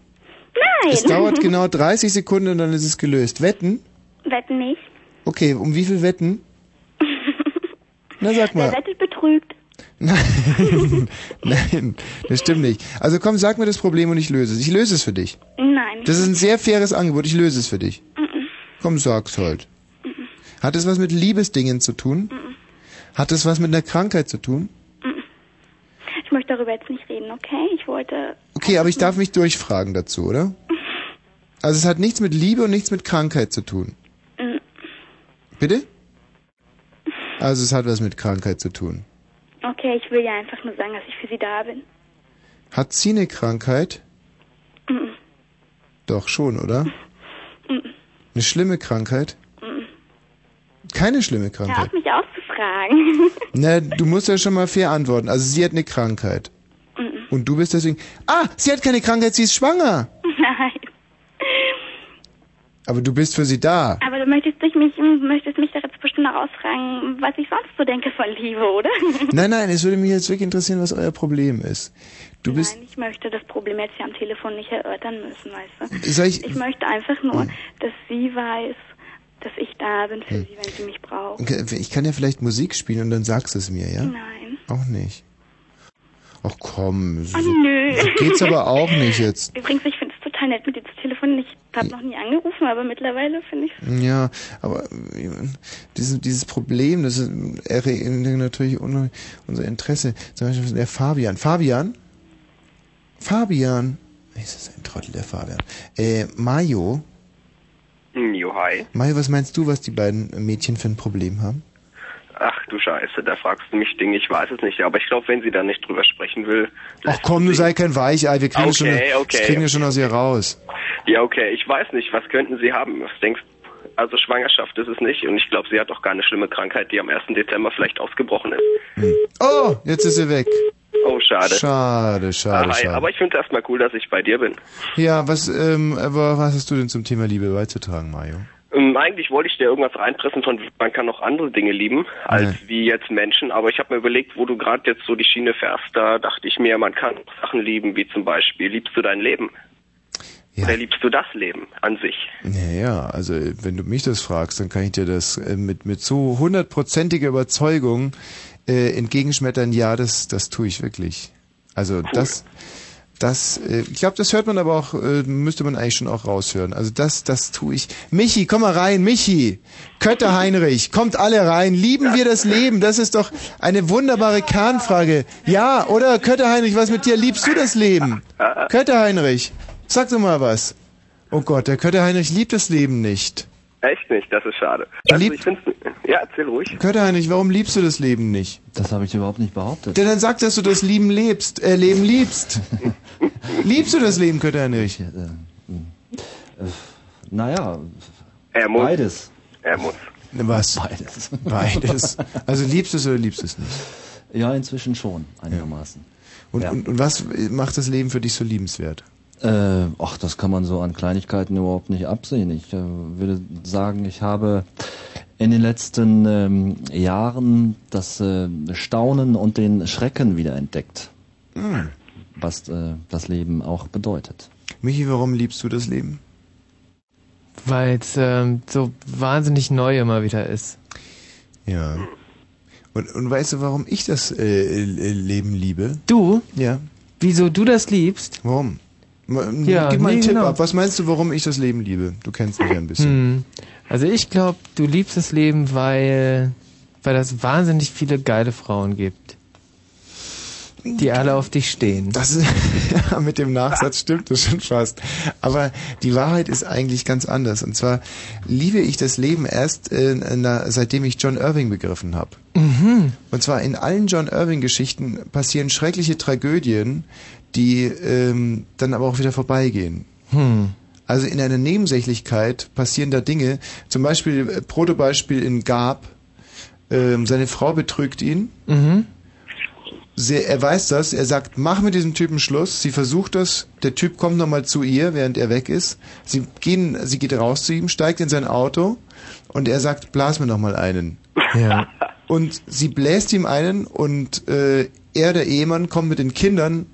Nein. Es dauert genau 30 Sekunden und dann ist es gelöst. Wetten? Wetten nicht. Okay, um wie viel Wetten? Na sag Wer mal. wettet, betrügt. Nein, nein, das stimmt nicht. Also komm, sag mir das Problem und ich löse es. Ich löse es für dich. Nein. Das ist ein sehr faires Angebot, ich löse es für dich. Komm, sag's halt. Hat es was mit Liebesdingen zu tun? Hat es was mit einer Krankheit zu tun? Ich möchte darüber jetzt nicht reden, okay? Ich wollte. Okay, aber ich darf mich durchfragen dazu, oder? Also es hat nichts mit Liebe und nichts mit Krankheit zu tun. Mm, Bitte? Also es hat was mit Krankheit zu tun. Okay, ich will ja einfach nur sagen, dass ich für Sie da bin. Hat sie eine Krankheit? Mhm. Doch schon, oder? Mhm. Eine schlimme Krankheit? Mhm. Keine schlimme Hör Krankheit. auf, mich auszufragen. Na, du musst ja schon mal fair antworten. Also sie hat eine Krankheit. Mhm. Und du bist deswegen. Ah, sie hat keine Krankheit, sie ist schwanger. Nein. Aber du bist für sie da. Aber du möchtest dich mich, möchtest mich doch jetzt bestimmt noch ausfragen, was ich sonst so denke von Liebe, oder? Nein, nein, es würde mich jetzt wirklich interessieren, was euer Problem ist. Du bist. Nein, ich möchte das Problem jetzt hier am Telefon nicht erörtern müssen, weißt du? Soll ich- möchte einfach nur, Hm. dass sie weiß, dass ich da bin für Hm. sie, wenn sie mich braucht. Ich kann ja vielleicht Musik spielen und dann sagst du es mir, ja? Nein. Auch nicht. Ach komm, so, Oh, nö. geht's aber auch nicht jetzt. Übrigens, ich total nett, mit dir zu telefonieren. Ich habe noch nie angerufen, aber mittlerweile finde ich Ja, aber äh, dieses, dieses Problem, das ist, erregt natürlich un- unser Interesse. Zum Beispiel der Fabian. Fabian? Fabian? Ist das ein Trottel, der Fabian? Äh, Mayo? Jo, hi. Mayo, was meinst du, was die beiden Mädchen für ein Problem haben? Ach du Scheiße, da fragst du mich Dinge, ich weiß es nicht. Aber ich glaube, wenn sie da nicht drüber sprechen will. Ach komm, du sei kein Weichei, wir kriegen, schon, Okay, okay, das kriegen okay. schon aus ihr raus. Ja, okay, ich weiß nicht, was könnten sie haben? Was denkst Also Schwangerschaft ist es nicht und ich glaube, sie hat auch gar eine schlimme Krankheit, die am 1. Dezember vielleicht ausgebrochen ist. Oh, jetzt ist sie weg. Oh, schade. Schade, schade, Ah, hi, schade. aber ich finde es erstmal cool, dass ich bei dir bin. Ja, was, ähm, aber was hast du denn zum Thema Liebe beizutragen, Mayo? Ähm, eigentlich wollte ich dir irgendwas reinpressen von, man kann auch andere Dinge lieben, als wie jetzt Menschen, aber ich habe mir überlegt, wo du gerade jetzt so die Schiene fährst, da dachte ich mir, man kann Sachen lieben, wie zum Beispiel, liebst du dein Leben? Oder liebst du das Leben an sich? Naja, also wenn du mich das fragst, dann kann ich dir das äh, mit, mit so hundertprozentiger Überzeugung äh, entgegenschmettern, ja, das, das tue ich wirklich. Also das, das, äh, ich glaube, das hört man aber auch, äh, müsste man eigentlich schon auch raushören. Also das, das tue ich. Michi, komm mal rein, Michi, Kötter Heinrich, kommt alle rein. Lieben wir das Leben? Das ist doch eine wunderbare Kernfrage. Ja, oder Kötter Heinrich, was mit dir? Liebst du das Leben? Kötter Heinrich, sag doch mal was. Oh Gott, der Kötter Heinrich liebt das Leben nicht. Echt nicht, das ist schade. Du Also lieb- ich find's, ja, erzähl ruhig. Kötter Heinrich, warum liebst du das Leben nicht? Das habe ich überhaupt nicht behauptet. Denn dann sag, dass du das Leben lebst, äh, Leben liebst. liebst du das Leben, Kötter Heinrich? Naja, er muss. beides. Er muss. Was? Beides. Beides. Also liebst du es oder liebst du es nicht? Ja, inzwischen schon, einigermaßen. Und, Ja. und, und was macht das Leben für dich so liebenswert? Äh, ach, das kann man so an Kleinigkeiten überhaupt nicht absehen. Ich äh, würde sagen, ich habe in den letzten ähm, Jahren das äh, Staunen und den Schrecken wiederentdeckt, Hm. was äh, das Leben auch bedeutet. Michi, warum liebst du das Leben? Weil es ähm, so wahnsinnig neu immer wieder ist. Ja. Und, und weißt du, warum ich das äh, äh, Leben liebe? Du? Ja. Wieso du das liebst? Warum? Ja, Gib mal einen nee, Tipp genau. ab. Was meinst du, warum ich das Leben liebe? Du kennst mich ja ein bisschen. Hm. Also ich glaube, du liebst das Leben, weil weil es wahnsinnig viele geile Frauen gibt, die alle auf dich stehen. Das ist, ja, mit dem Nachsatz stimmt das schon fast. Aber die Wahrheit ist eigentlich ganz anders. Und zwar liebe ich das Leben erst, äh, na, seitdem ich John Irving begriffen habe. Mhm. Und zwar in allen John Irving-Geschichten passieren schreckliche Tragödien, die ähm, dann aber auch wieder vorbeigehen. Hm. Also in einer Nebensächlichkeit passieren da Dinge. Zum Beispiel, äh, Protobeispiel in Gab. Ähm, seine Frau betrügt ihn. Mhm. Sehr, er weiß das. Er sagt, mach mit diesem Typen Schluss. Sie versucht das. Der Typ kommt nochmal zu ihr, während er weg ist. Sie gehen, sie geht raus zu ihm, steigt in sein Auto und er sagt, blas mir nochmal einen. Ja. Und sie bläst ihm einen und äh, er, der Ehemann, kommt mit den Kindern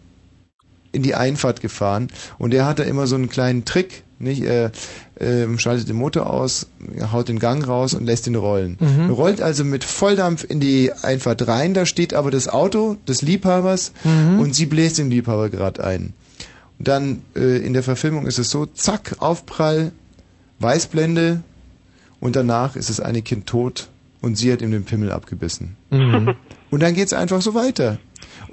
in die Einfahrt gefahren und er hat da immer so einen kleinen Trick, nicht? Er ähm, schaltet den Motor aus, haut den Gang raus und lässt ihn rollen. Mhm. Rollt also mit Volldampf in die Einfahrt rein, da steht aber das Auto des Liebhabers Mhm. und sie bläst den Liebhaber gerade ein. Und dann äh, in der Verfilmung ist es so, zack, Aufprall, Weißblende und danach ist das eine Kind tot und sie hat ihm den Pimmel abgebissen. Mhm. Und dann geht's einfach so weiter.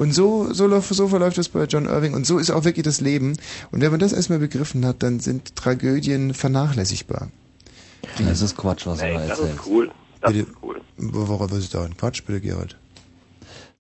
Und so, so, läuft, so verläuft es bei John Irving und so ist auch wirklich das Leben. Und wenn man das erstmal begriffen hat, dann sind Tragödien vernachlässigbar. Das ist Quatsch, was du da Das erzählst. ist cool. Das Bitte, ist cool. Worauf ist da ein Quatsch, bitte, Gerald?